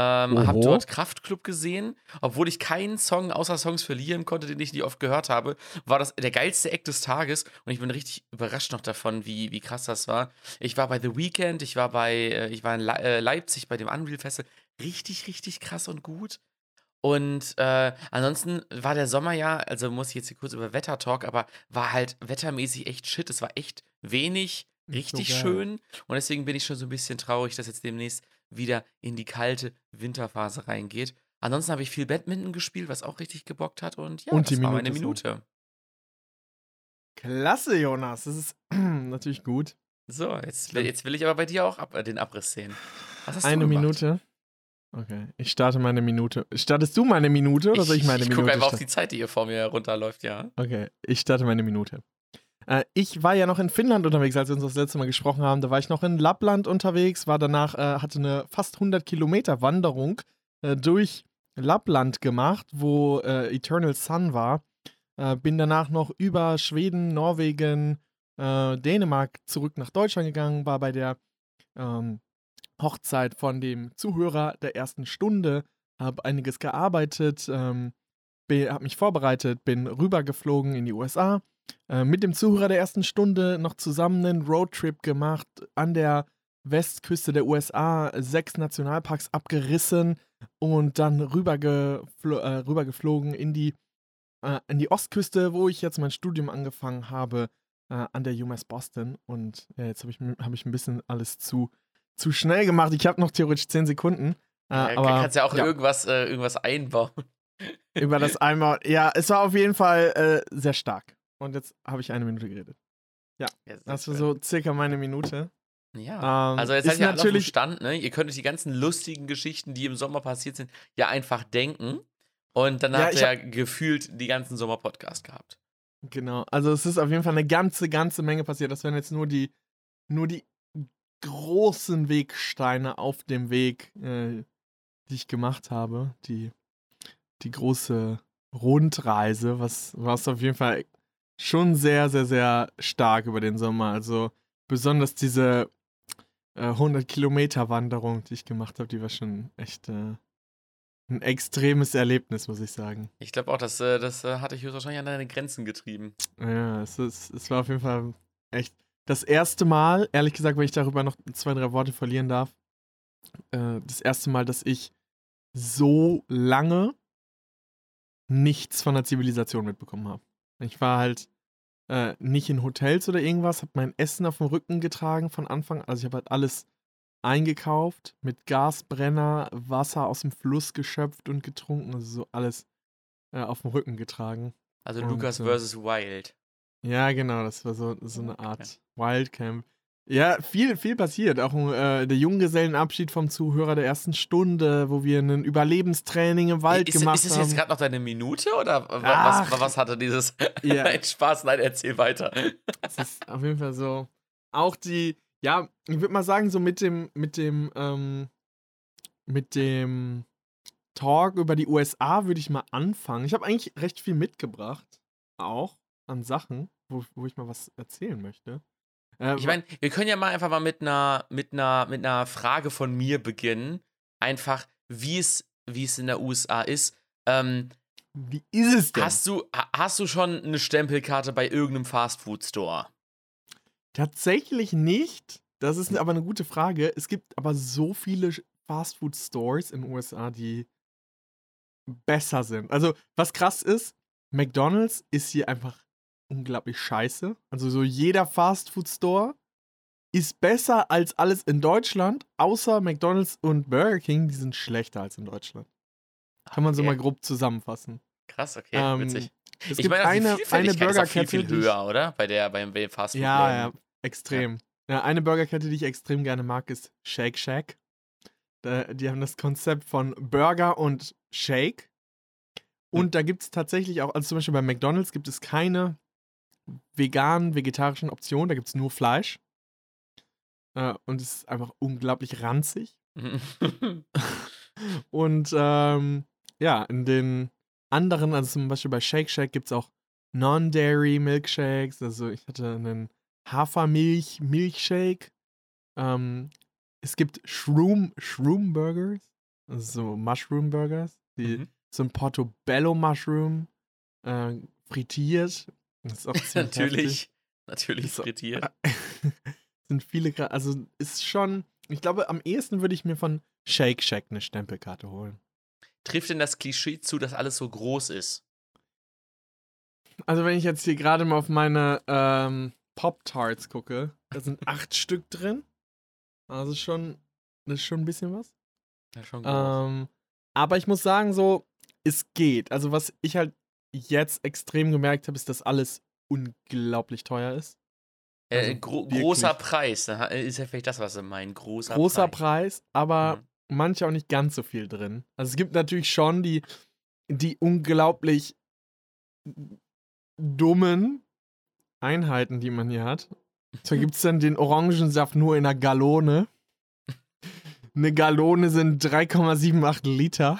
Ähm, hab dort Kraftklub gesehen, obwohl ich keinen Song außer Songs verlieren konnte, den ich nie oft gehört habe, war das der geilste Act des Tages und ich bin richtig überrascht noch davon, wie, wie krass das war. Ich war bei The Weeknd, ich war bei, äh, ich war in äh, Leipzig bei dem Unreal Festival, richtig, richtig krass und gut. Und äh, ansonsten war der Sommer ja, also muss ich jetzt hier kurz über Wetter talk, aber war halt wettermäßig echt shit. Es war echt wenig, so richtig geil. schön. Und deswegen bin ich schon so ein bisschen traurig, dass jetzt demnächst wieder in die kalte Winterphase reingeht. Ansonsten habe ich viel Badminton gespielt, was auch richtig gebockt hat. Und ja, Und das die war meine Minute Minute. Klasse, Jonas. Das ist natürlich gut. So, jetzt, jetzt will ich aber bei dir auch ab, äh, den Abriss sehen. Was hast Eine? Minute. Okay, ich starte meine Minute. Startest du meine Minute oder soll ich meine ich Minute gucke einfach auf die Zeit, die hier vor mir runterläuft, ja. Okay, ich starte meine Minute. Äh, ich war ja noch in Finnland unterwegs, als wir uns das letzte Mal gesprochen haben. Da war ich noch in Lappland unterwegs, war danach, äh, hatte eine fast 100 Kilometer Wanderung äh, durch Lappland gemacht, wo äh, Eternal Sun war. Äh, bin danach noch über Schweden, Norwegen, äh, Dänemark zurück nach Deutschland gegangen, war bei der ähm, Hochzeit von dem Zuhörer der ersten Stunde, habe einiges gearbeitet, ähm, habe mich vorbereitet, bin rübergeflogen in die USA, äh, mit dem Zuhörer der ersten Stunde noch zusammen einen Roadtrip gemacht, an der Westküste der USA sechs Nationalparks abgerissen und dann rübergeflo äh, rübergeflogen in die, äh, in die Ostküste, wo ich jetzt mein Studium angefangen habe, äh, an der UMass Boston. Und ja, jetzt habe ich, hab ich ein bisschen alles zu, zu schnell gemacht. Ich habe noch theoretisch zehn Sekunden. Äh, Ja, aber kannst ja auch ja. Irgendwas, äh, irgendwas einbauen. über das einmal. Ja, es war auf jeden Fall äh, sehr stark. Und jetzt habe ich eine Minute geredet. Ja, sehr Das war so circa meine Minute. Ja. Ähm, Also jetzt ist seid ihr natürlich Stand, ne? Ihr könnt euch die ganzen lustigen Geschichten, die im Sommer passiert sind, ja einfach denken. Und dann Ja, habt ihr ja gefühlt die ganzen Sommer-Podcast gehabt. Genau, also es ist auf jeden Fall eine ganze, ganze Menge passiert. Das wären jetzt nur die, nur die großen Wegsteine auf dem Weg, äh, die ich gemacht habe. Die, die große Rundreise, was, was auf jeden Fall schon sehr, sehr, sehr stark über den Sommer. Also besonders diese äh, 100 Kilometer Wanderung, die ich gemacht habe, die war schon echt äh, ein extremes Erlebnis, muss ich sagen. Ich glaube auch, das, äh, das äh, hatte ich höchstwahrscheinlich an deine Grenzen getrieben. Ja, es, ist, es war auf jeden Fall echt das erste Mal, ehrlich gesagt, wenn ich darüber noch zwei, drei Worte verlieren darf, äh, das erste Mal, dass ich so lange nichts von der Zivilisation mitbekommen habe. Ich war halt äh, nicht in Hotels oder irgendwas, habe mein Essen auf dem Rücken getragen von Anfang. Also ich habe halt alles eingekauft, mit Gasbrenner, Wasser aus dem Fluss geschöpft und getrunken, also so alles äh, auf dem Rücken getragen. Also Und, Lukas äh, versus Wild. Ja, genau, das war so, so eine. Art Wildcamp. Ja, viel, viel passiert. Auch äh, der Junggesellenabschied vom Zuhörer der ersten Stunde, wo wir ein Überlebenstraining im Wald ist, gemacht ist es haben. jetzt gerade noch deine Minute oder was, was hatte dieses Ja. Nein, Spaß? Nein, erzähl weiter. Es ist auf jeden Fall so. Auch die, ja, ich würde mal sagen, so mit dem, mit dem, ähm, mit dem Talk über die USA würde ich mal anfangen. Ich habe eigentlich recht viel mitgebracht, auch an Sachen, wo, wo ich mal was erzählen möchte. Äh, Ich meine, wir können ja mal einfach mal mit einer, mit einer, mit einer Frage von mir beginnen. Einfach, wie es, wie es in der USA ist. Ähm, wie ist es denn? hast, du, ha- hast du schon eine Stempelkarte bei irgendeinem Fastfood-Store? Tatsächlich nicht. Das ist aber eine gute Frage. Es gibt aber so viele Fastfood-Stores in den USA, die besser sind. Also, was krass ist, McDonald's ist hier einfach unglaublich scheiße. Also, so jeder Fastfood-Store ist besser als alles in Deutschland, außer McDonald's und Burger King, die sind schlechter als in Deutschland. Kann man so Okay. mal grob zusammenfassen. Krass, okay, Ähm, witzig. Es Ich gibt meine, die eine, eine viel, Burgerkette, viel ich- höher, oder? Bei der, beim, fastfood Ja, ja, extrem. Ja. eine Burgerkette, die ich extrem gerne mag, ist Shake Shack. Da, die haben das Konzept von Burger und Shake. Und Hm. da gibt es tatsächlich auch, also zum Beispiel bei McDonalds gibt es keine veganen, vegetarischen Optionen, da gibt es nur Fleisch. Äh, und es ist einfach unglaublich ranzig. Und ähm, ja, in den anderen, also zum Beispiel bei Shake Shack gibt es auch Non-Dairy Milkshakes. Also ich hatte einen Hafermilch-Milchshake. Ähm, es gibt Shroom, Shroom Burgers, also so Mushroom Burgers, die Mhm. so ein Portobello Mushroom äh, frittiert. Das ist auch ziemlich natürlich, natürlich So, frittiert. sind viele gerade, also ist schon, ich glaube, am ehesten würde ich mir von Shake Shack eine Stempelkarte holen. Trifft denn das Klischee zu, dass alles so groß ist? Also wenn ich jetzt hier gerade mal auf meine ähm, Pop-Tarts gucke, da sind acht Stück drin. Also schon, das ist schon ein bisschen was. Ja, schon groß. Ähm, aber ich muss sagen, so, es geht. Also was ich halt jetzt extrem gemerkt habe, ist, dass alles unglaublich teuer ist. äh, also gro wirklich. großer Preis, da ist ja vielleicht das, was Sie meinen. Großer, Großer Preis. Preis, aber Mhm. manche auch nicht ganz so viel drin. Also es gibt natürlich schon die, die unglaublich dummen Einheiten, die man hier hat. So gibt es dann den Orangensaft nur in einer Gallone. Eine Gallone sind 3,78 Liter.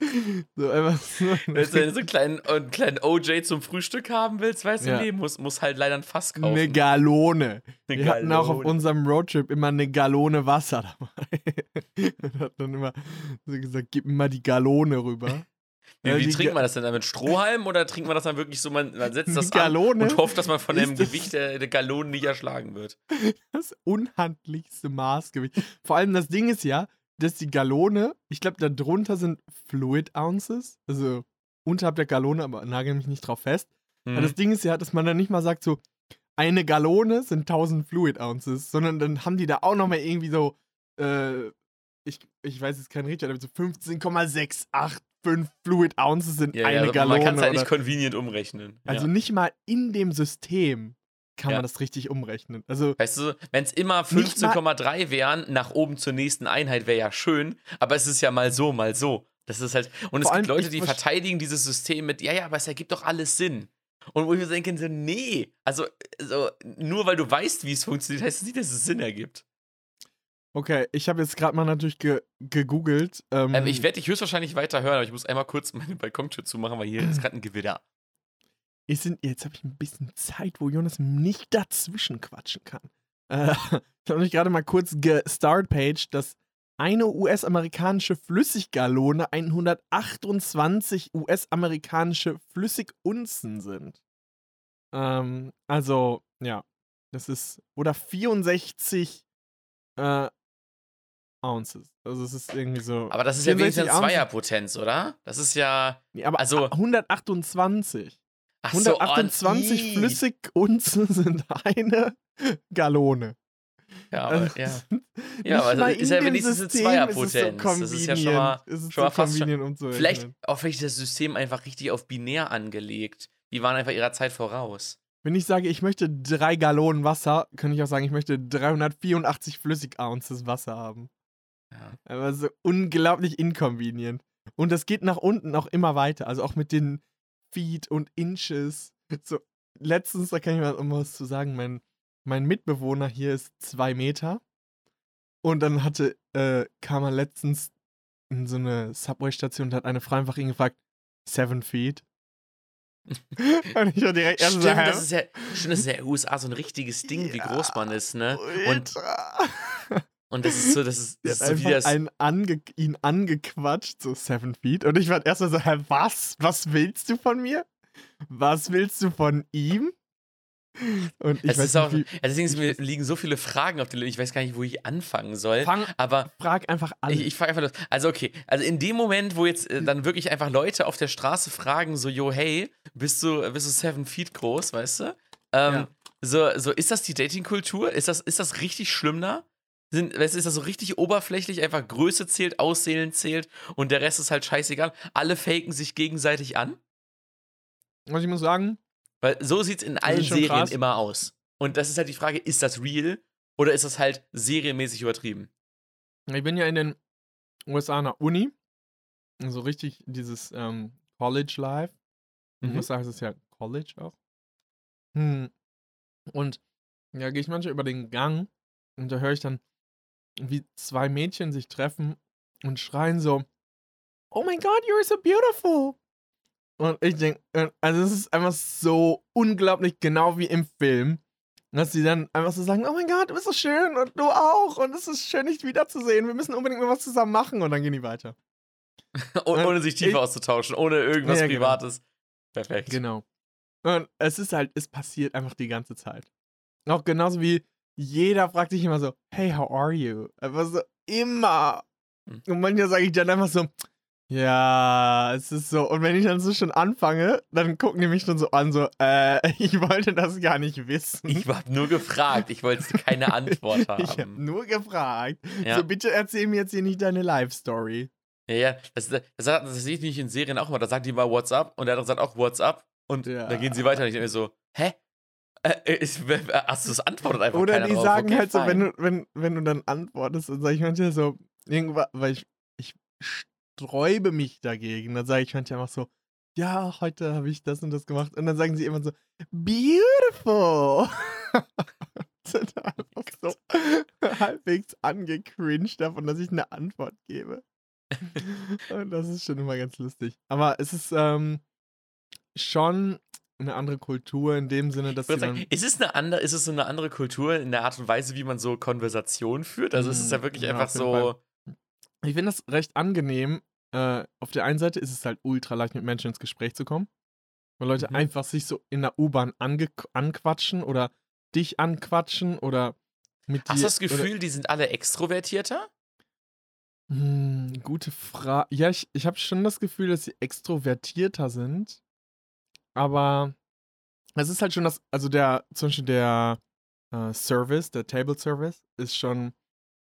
So einfach so. Wenn du so einen kleinen, einen kleinen OJ zum Frühstück haben willst, weißt du, Ja. nee, muss, muss halt leider ein Fass kaufen. Eine Gallone. Eine Wir hatten auch auf unserem Roadtrip immer eine Gallone Wasser dabei. Und hat dann immer so gesagt, gib mir mal die Gallone rüber. Wie, Ja, wie trinkt man das denn dann mit Strohhalm oder trinkt man das dann wirklich so, man, man setzt das Gallone an und hofft, dass man von dem Gewicht der, der Gallonen nicht erschlagen wird? Das unhandlichste Maßgewicht. Vor allem das Ding ist ja, dass die Gallone, ich glaube, da drunter sind Fluid Ounces. Also unterhalb der Gallone, aber nagel mich nicht drauf fest. Mhm. Das Ding ist ja, dass man dann nicht mal sagt so, eine Gallone sind 1000 Fluid Ounces, sondern dann haben die da auch nochmal irgendwie so, äh, ich, ich weiß jetzt kein Richard, aber so 15,685 Fluid Ounces sind ja, eine ja, Gallone. man kann es halt nicht convenient umrechnen. also ja. nicht mal in dem System kann Ja. man das richtig umrechnen. Also Weißt du, wenn es immer Nicht mal- 15,3 wären, nach oben zur nächsten Einheit wäre ja schön, aber es ist ja mal so, mal so. Das ist halt. Und es gibt Leute, die verteidigen dieses System mit, ja, ja, aber es ergibt doch alles Sinn. Und wo ich mir denke, so, nee, also so, nur weil du weißt, wie es funktioniert, heißt es nicht, dass es Sinn ergibt. Okay, ich habe jetzt gerade mal natürlich ge gegoogelt. Ähm, Ähm, ich werde dich höchstwahrscheinlich weiter hören, aber ich muss einmal kurz meine Balkontür zumachen, weil hier ist gerade ein Gewitter. Ich sind, jetzt habe ich ein bisschen Zeit, wo Jonas nicht dazwischen quatschen kann. Äh, ich habe mich gerade mal kurz gestartpage, dass eine US-amerikanische Flüssiggallone 128 US-amerikanische Flüssigunzen sind. Ähm, also, ja, das ist, oder 64 äh, Ounces. Also es ist irgendwie so. Aber das ist ja 64 wenigstens. Zweierpotenz, oder? Das ist ja. Nee, aber also- 128. Ach so, 128 oh, ii. Flüssigunzen sind eine Gallone. Ja, aber, Also, ja. Ja, aber mal das ist ja wenigstens eine es so Zweierpotenz. Das ist ja schon mal- schon mal so fast schon- umzurechnen. Vielleicht, auch vielleicht ist das System einfach richtig auf binär angelegt. Die waren einfach ihrer Zeit voraus. Wenn ich sage, ich möchte drei Gallonen Wasser, könnte ich auch sagen, ich möchte 384 Flüssig-Ounces Wasser haben. Ja. Aber so unglaublich inconvenient. Und das geht nach unten auch immer weiter. Also auch mit den Feet und Inches. So, letztens, da kann ich mal um was zu sagen, mein, mein Mitbewohner hier ist zwei Meter. Und dann hatte, äh, kam er letztens in so eine Subway-Station und hat eine Frau einfach ihn gefragt, seven feet. und ich war direkt erst Stimmt, das ist ja, stimmt, das ist ja in den USA so ein richtiges Ding, wie Ja, groß man ist, ne? Ultra. und das ist so, das ist, das ist so wie das. einen ange ihn angequatscht, so Seven Feet. Und ich war erstmal so, hä, was? Was willst du von mir? Was willst du von ihm? Und ich es weiß ist auch, wie, deswegen ich mir liegen so viele Fragen auf der Liste. Ich weiß gar nicht, wo ich anfangen soll. fang, Aber frag einfach alle. ich, ich frage einfach los. Also, okay. Also, in dem Moment, wo jetzt äh, dann wirklich einfach Leute auf der Straße fragen, so, yo, hey, bist du, bist du seven feet groß, weißt du? Ähm, Ja. so, so, ist das die Datingkultur? Ist das, ist das richtig schlimm da? Sind, du, ist das so richtig oberflächlich, einfach Größe zählt, Aussehen zählt und der Rest ist halt scheißegal? Alle faken sich gegenseitig an? Was ich muss sagen, Weil so sieht es in allen Serien krass. immer aus. Und das ist halt die Frage, ist das real oder ist das halt serienmäßig übertrieben? ich bin ja in den USA an der Uni. So richtig dieses ähm, College Life. Mhm. USA ist es ja College auch. Hm. Und ja, gehe ich manchmal über den Gang und da höre ich dann, wie zwei Mädchen sich treffen und schreien so: oh my God, you're so beautiful. Und ich denke, also es ist einfach so unglaublich genau wie im Film, dass sie dann einfach so sagen, oh mein Gott, du bist so schön und du auch und es ist schön, dich wiederzusehen. Wir müssen unbedingt mal was zusammen machen und dann gehen die weiter. ohne, ohne sich tiefer ich, auszutauschen, ohne irgendwas ja, genau. Privates. Genau. Perfekt. Genau. Und es ist halt, es passiert einfach die ganze Zeit. Auch genauso wie jeder fragt sich immer so, hey, how are you? Einfach so immer. Hm. Und manchmal sage ich dann einfach so, ja, es ist so. Und wenn ich dann so schon anfange, dann gucken die mich schon so an, so, äh, ich wollte das gar nicht wissen. Ich habe nur gefragt, ich wollte keine Antwort haben. ich habe nur gefragt. Ja. So, bitte erzähl mir jetzt hier nicht deine Life-Story. Ja, ja, das, das, das, das sehe ich nicht in Serien auch immer. Da sagt die mal WhatsApp und der andere sagt auch WhatsApp und ja. dann gehen sie weiter und ich denke mir so, hä? Äh, hast du das antwortet einfach Oder die drauf. sagen okay, halt so, wenn du, wenn, wenn du dann antwortest, dann sage ich manchmal so, irgendwas, weil ich, ich sträube mich dagegen. Dann sage ich manchmal einfach so, ja, heute habe ich das und das gemacht. Und dann sagen sie immer so, beautiful. sind einfach so halbwegs angecringed davon, dass ich eine Antwort gebe. und das ist schon immer ganz lustig. Aber es ist ähm, schon eine andere Kultur in dem Sinne, dass ich sagen, ist es eine andere, ist es so eine andere Kultur in der Art und Weise, wie man so Konversation führt? Also ist es ja hm, wirklich ja, einfach so. Fall. Ich finde das recht angenehm. Äh, auf der einen Seite ist es halt ultra leicht, mit Menschen ins Gespräch zu kommen. Weil Leute mhm. einfach sich so in der U-Bahn anquatschen oder dich anquatschen oder mit Hast du das Gefühl, die sind alle extrovertierter? Hm, gute Frage. Ja, ich, ich habe schon das Gefühl, dass sie extrovertierter sind. Aber es ist halt schon das, also der, zum Beispiel der äh, Service, der Table Service, ist schon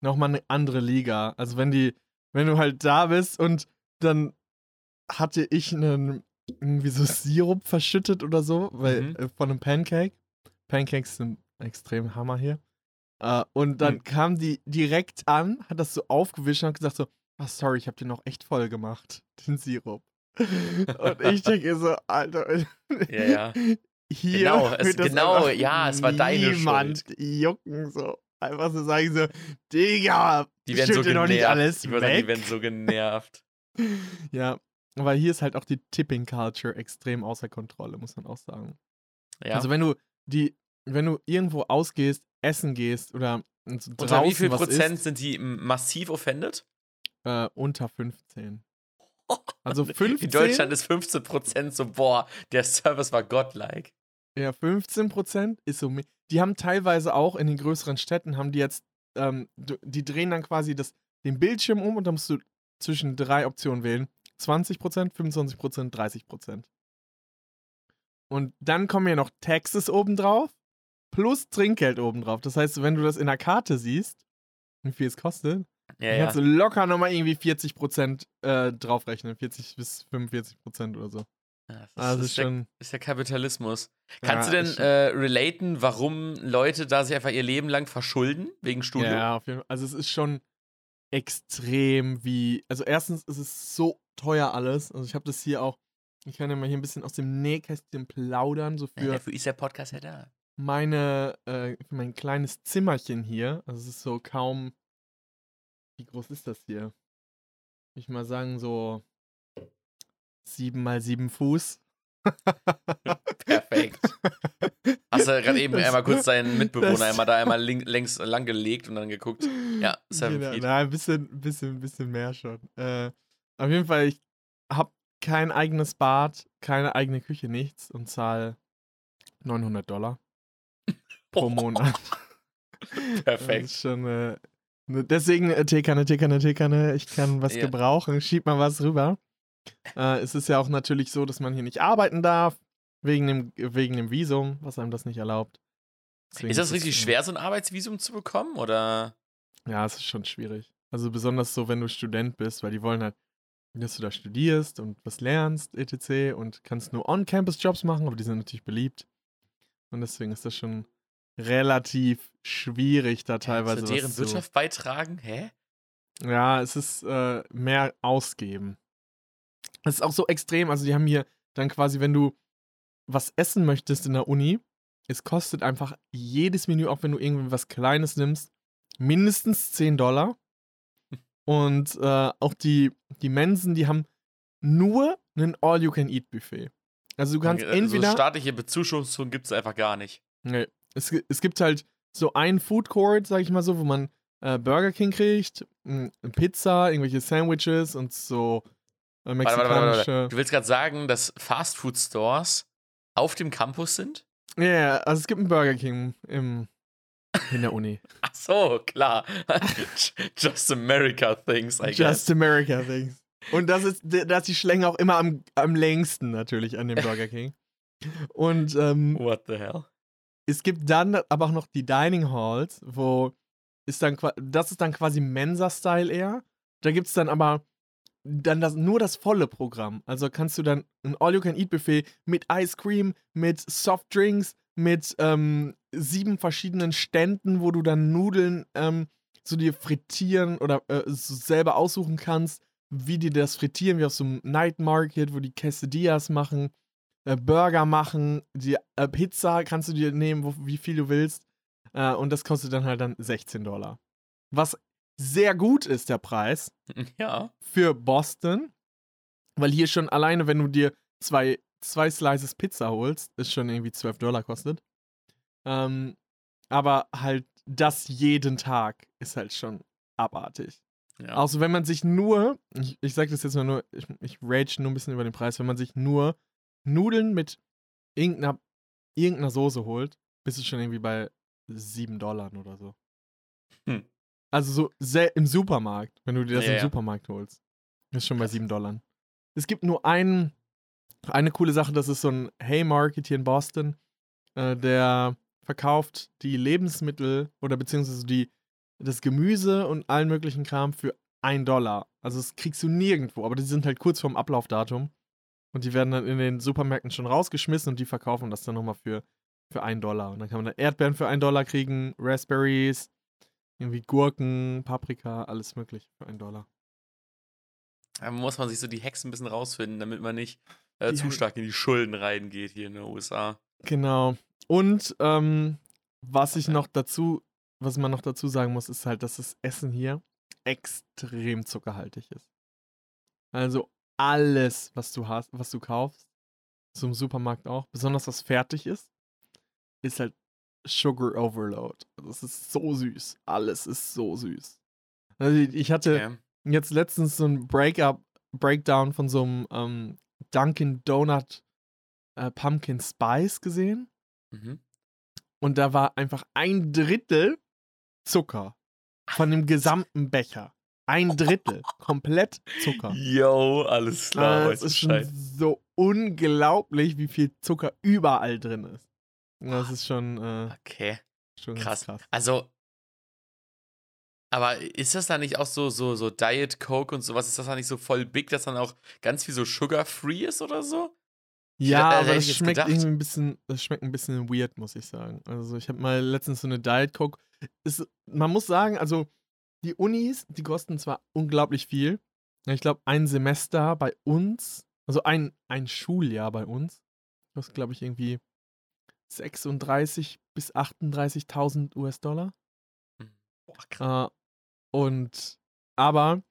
nochmal eine andere Liga. Also wenn die, wenn du halt da bist und dann hatte ich einen irgendwie so Sirup verschüttet oder so, weil mhm. äh, von einem Pancake. Pancakes sind extrem Hammer hier. Uh, und dann mhm. kam die direkt an, hat das so aufgewischt und hat gesagt so, ach sorry, ich hab den noch echt voll gemacht, den Sirup. Und ich denke so, Alter. Ja, ja. Hier genau, es, genau ja, es war deine Schuld. jucken, so. Einfach so sagen so, Digga, die werden so genervt. noch nicht alles ich weg. Sagen, die werden so genervt. ja, weil hier ist halt auch die Tipping Culture extrem außer Kontrolle, muss man auch sagen. Ja. Also wenn du die, wenn du irgendwo ausgehst, essen gehst oder so Unter wie viel Prozent isst, sind die massiv offended? Äh, unter 15. Also 15. In Deutschland ist 15 Prozent so, boah, der Service war godlike. Ja, 15 Prozent ist so. Die haben teilweise auch in den größeren Städten, haben die jetzt, ähm, die drehen dann quasi das, den Bildschirm um und dann musst du zwischen drei Optionen wählen. 20 Prozent, 25 Prozent, 30 Prozent. Und dann kommen ja noch Taxes obendrauf plus Trinkgeld obendrauf. Das heißt, wenn du das in der Karte siehst, wie viel es kostet, ja, kannst du locker nochmal irgendwie 40% äh, draufrechnen. 40 bis 45% oder so. Ja, das also ist, schon, der, ist der Kapitalismus. Kannst ja, du denn äh, relaten, warum Leute da sich einfach ihr Leben lang verschulden wegen Studium? Ja, auf jeden Fall. Also es ist schon extrem wie. Also erstens ist es so teuer alles. Also ich habe das hier auch. Ich kann ja mal hier ein bisschen aus dem Nähkästchen plaudern. So für, ja, dafür ist der Podcast ja da meine, äh, mein kleines Zimmerchen hier. Also es ist so kaum. Wie groß ist das hier? Ich mal sagen, so sieben mal sieben Fuß. Perfekt. Hast du gerade eben das, einmal kurz deinen Mitbewohner das, einmal da einmal link, längs lang gelegt und dann geguckt. Ja, seven genau, feet. Nein, ein bisschen, bisschen, bisschen mehr schon. Äh, auf jeden Fall, ich habe kein eigenes Bad, keine eigene Küche, nichts und zahle 900 Dollar pro Monat. Perfekt. Das ist schon, äh, ne, deswegen äh, Teekanne, Teekanne, Teekanne, ich kann was ja. gebrauchen, schieb mal was rüber. Äh, es ist ja auch natürlich so, dass man hier nicht arbeiten darf, wegen dem, wegen dem Visum, was einem das nicht erlaubt. Deswegen ist das richtig ist, schwer, so ein Arbeitsvisum zu bekommen, oder? Ja, es ist schon schwierig. Also besonders so, wenn du Student bist, weil die wollen halt, dass du da studierst und was lernst, etc. und kannst nur On-Campus-Jobs machen, aber die sind natürlich beliebt. Und deswegen ist das schon relativ schwierig, da teilweise. Zu deren Wirtschaft beitragen? Hä? Ja, es ist äh, mehr ausgeben. Es ist auch so extrem. Also, die haben hier dann quasi, wenn du was essen möchtest in der Uni, es kostet einfach jedes Menü, auch wenn du irgendwie was Kleines nimmst, mindestens 10 Dollar. Und äh, auch die, die Mensen, die haben nur ein All-You-Can-Eat-Buffet. Also du kannst Okay, entweder. So staatliche Bezuschussung gibt es einfach gar nicht. Nee, es, es gibt halt so einen Food Court, sag ich mal so, wo man äh, Burger King kriegt, m, Pizza, irgendwelche Sandwiches und so äh, Warte, warte, warte, mexikanische. warte. Du willst gerade sagen, dass Fastfood-Stores auf dem Campus sind? Ja, yeah, also es gibt einen Burger King im, in der Uni. Ach so, klar. Just America things, I guess. Just America Things. Und das ist, da ist die Schlange auch immer am, am längsten natürlich an dem Burger King. Und ähm, What the hell? Es gibt dann aber auch noch die Dining Halls, wo ist dann das ist dann quasi Mensa-Style eher. Da gibt es dann aber dann das, nur das volle Programm. Also kannst du dann ein All-You-Can-Eat-Buffet mit Ice Cream, mit Softdrinks, mit ähm, sieben verschiedenen Ständen, wo du dann Nudeln ähm, so dir frittieren oder äh, so selber aussuchen kannst, wie die das frittieren, wie auf so einem Night Market, wo die Quesadillas machen, Burger machen, die äh, Pizza kannst du dir nehmen, wo, wie viel du willst. Äh, und das kostet dann halt dann 16 Dollar. Was sehr gut ist, der Preis Ja. für Boston, weil hier schon alleine, wenn du dir zwei, zwei Slices Pizza holst, ist schon irgendwie 12 Dollar kostet. Ähm, aber halt das jeden Tag ist halt schon abartig. ja. Also wenn man sich nur, ich, ich sag das jetzt mal nur, ich, ich rage nur ein bisschen über den Preis, wenn man sich nur Nudeln mit irgendeiner, irgendeiner Soße holt, bist du schon irgendwie bei 7 Dollar oder so. Hm. Also so sel- im Supermarkt, wenn du dir das Ja, im ja. Supermarkt holst. Ist schon bei Krass. 7 Dollar. Es gibt nur einen, eine coole Sache, das ist so ein Haymarket hier in Boston, äh, der verkauft die Lebensmittel oder beziehungsweise die, das Gemüse und allen möglichen Kram für 1 Dollar. Also das kriegst du nirgendwo, aber die sind halt kurz vorm Ablaufdatum. Und die werden dann in den Supermärkten schon rausgeschmissen und die verkaufen das dann nochmal für, für 1 Dollar. Und dann kann man dann Erdbeeren für 1 Dollar kriegen, Raspberries, irgendwie Gurken, Paprika, alles mögliche für 1 Dollar. Da muss man sich so die Hacks ein bisschen rausfinden, damit man nicht äh, zu stark in die Schulden reingeht hier in den USA. Genau. Und ähm, was ich noch dazu, was man noch dazu sagen muss, ist halt, dass das Essen hier extrem zuckerhaltig ist. Also alles, was du hast, was du kaufst, so im Supermarkt auch, besonders was fertig ist, ist halt Sugar Overload. Es ist so süß. Alles ist so süß. Also ich- hatte Okay. jetzt letztens so ein Breakup, Breakdown von so einem ähm, Dunkin' Donut äh, Pumpkin Spice gesehen. Mhm. Und da war einfach ein Drittel Zucker von dem gesamten Becher. Ein Drittel. Komplett Zucker. Yo, alles klar, Äh, weiß es ist schon so unglaublich, wie viel Zucker überall drin ist. Das ist schon, äh, Okay, schon krass. krass. Also, aber ist das da nicht auch so, so, so Diet Coke und sowas? Ist das da nicht so voll big, dass dann auch ganz viel so sugar-free ist oder so? Ja, hätte- aber das schmeckt gedacht. irgendwie ein bisschen, das schmeckt ein bisschen weird, muss ich sagen. Also ich habe mal letztens so eine Diet Coke. Ist, man muss sagen, also die Unis, die kosten zwar unglaublich viel. Ich glaube, ein Semester bei uns, also ein, ein Schuljahr bei uns, kostet, glaube ich, irgendwie 36 bis 38.000 US-Dollar. Boah, krass. Äh, und aber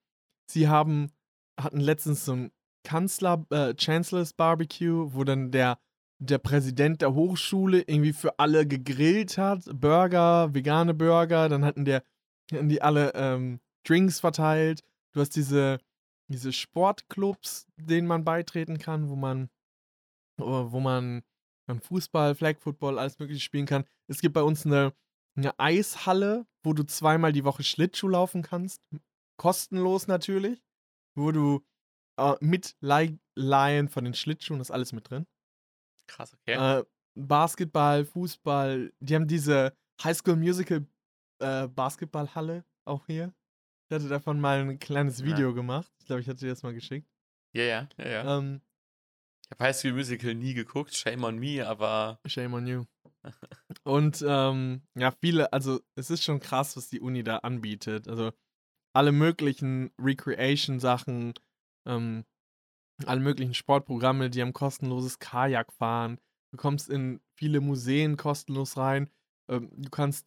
sie haben hatten letztens so ein Kanzler äh, Chancellor's Barbecue, wo dann der der Präsident der Hochschule irgendwie für alle gegrillt hat, Burger, vegane Burger, dann hatten der die alle ähm, Drinks verteilt. Du hast diese diese Sportclubs, denen man beitreten kann, wo man wo man Fußball, Flag Football, alles mögliche spielen kann. Es gibt bei uns eine eine Eishalle, wo du zweimal die Woche Schlittschuh laufen kannst. Kostenlos natürlich. Wo du äh, mit Leih- Leihen von den Schlittschuhen, ist alles mit drin. Krass, okay. Äh, Basketball, Fußball. Die haben diese High School Musical äh, Basketballhalle auch hier. Ich hatte davon mal ein kleines Ja. Video gemacht. Ich glaube, ich hatte dir das mal geschickt. ja, ja, ja, ja. Ähm, ich habe High School Musical nie geguckt, shame on me, aber Shame on you. Und ähm, ja, viele, also es ist schon krass, was die Uni da anbietet. Also alle möglichen Recreation-Sachen, ähm, alle möglichen Sportprogramme, die haben kostenloses Kajakfahren. Du kommst in viele Museen kostenlos rein. Ähm, du kannst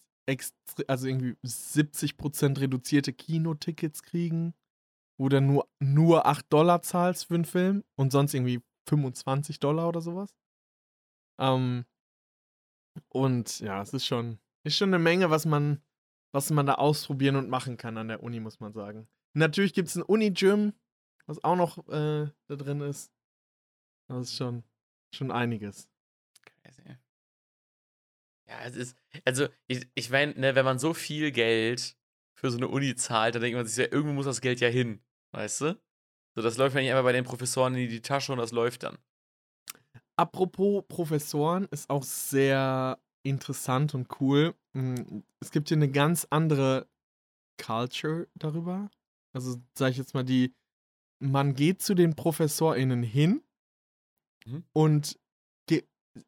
also irgendwie 70% reduzierte Kinotickets kriegen. wo du nur, nur 8 Dollar zahlst für einen Film und sonst irgendwie 25 Dollar oder sowas. Ähm, und ja, es ist schon, ist schon eine Menge, was man, was man da ausprobieren und machen kann an der Uni, muss man sagen. Natürlich gibt es ein Uni-Gym, was auch noch äh, da drin ist. Das ist schon, schon einiges. Crazy. Ja, es ist, also ich, ich meine, ne, wenn man so viel Geld für so eine Uni zahlt, dann denkt man sich ja, irgendwo muss das Geld ja hin, weißt du? So, das läuft ja nicht einfach bei den Professoren in die Tasche und das läuft dann. Apropos Professoren, ist auch sehr interessant und cool. Hm, es gibt hier eine ganz andere Culture darüber. Also, sage ich jetzt mal, die, man geht zu den ProfessorInnen hin Mhm. und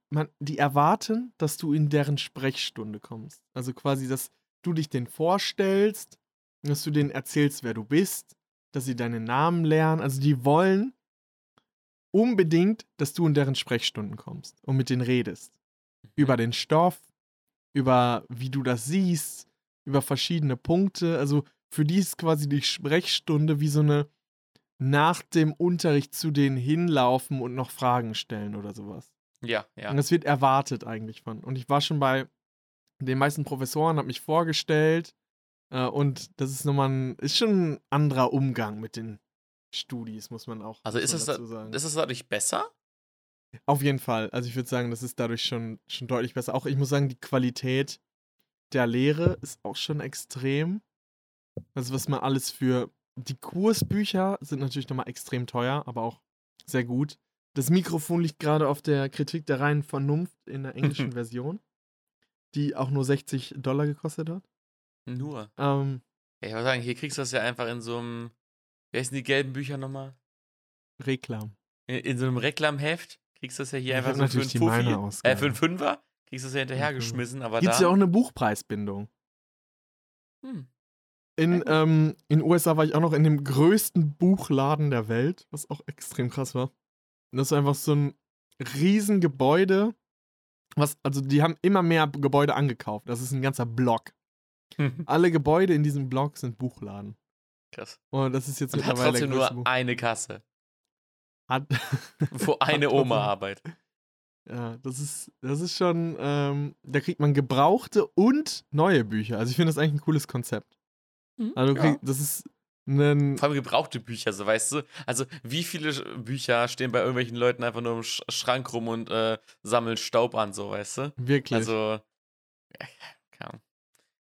man, die erwarten, dass du in deren Sprechstunde kommst. Also quasi, dass du dich denen vorstellst, dass du denen erzählst, wer du bist, dass sie deinen Namen lernen. Also die wollen unbedingt, dass du in deren Sprechstunden kommst und mit denen redest. Über den Stoff, über wie du das siehst, über verschiedene Punkte. Also für die ist quasi die Sprechstunde wie so eine nach dem Unterricht zu denen hinlaufen und noch Fragen stellen oder sowas. Ja, ja. Und das wird erwartet eigentlich von. Und ich war schon bei den meisten Professoren, habe mich vorgestellt. Äh, und das ist nochmal ein, ist schon ein anderer Umgang mit den Studis, muss man auch Also ist es, dazu sagen. ist es dadurch besser? Auf jeden Fall. Also ich würde sagen, das ist dadurch schon, schon deutlich besser. Auch ich muss sagen, die Qualität der Lehre ist auch schon extrem. Also was man alles für die Kursbücher sind natürlich nochmal extrem teuer, aber auch sehr gut. Das Mikrofon liegt gerade auf der Kritik der reinen Vernunft in der englischen Version, die auch nur 60 Dollar gekostet hat. Nur. Ähm, ich würde sagen, hier kriegst du das ja einfach in so einem, wie heißen die gelben Bücher nochmal? Reklam. In, in so einem Reklamheft kriegst du das ja hier Ich einfach so für einen Fuffi. Äh, für einen Fünfer kriegst du das ja hinterhergeschmissen, aber Gibt es da. ja auch eine Buchpreisbindung. hm, In, ähm, in USA war ich auch noch in dem größten Buchladen der Welt, was auch extrem krass war. Das ist einfach so ein Riesengebäude. Was, also die haben immer mehr Gebäude angekauft. Das ist ein ganzer Block. Alle Gebäude in diesem Block sind Buchladen. Krass. Und das ist jetzt Und hat mittlerweile trotzdem der größte nur Buch. eine Kasse, Hat, wo eine Hat Oma trotzdem- arbeitet. Ja, das ist, das ist schon, ähm, da kriegt man gebrauchte und neue Bücher. Also ich finde das eigentlich ein cooles Konzept. Also du Ja. krieg, das ist ein, Vor allem gebrauchte Bücher, so weißt du. Also, wie viele Bücher stehen bei irgendwelchen Leuten einfach nur im Sch Schrank rum und äh, sammeln Staub an, so weißt du? wirklich. Also, Ahnung.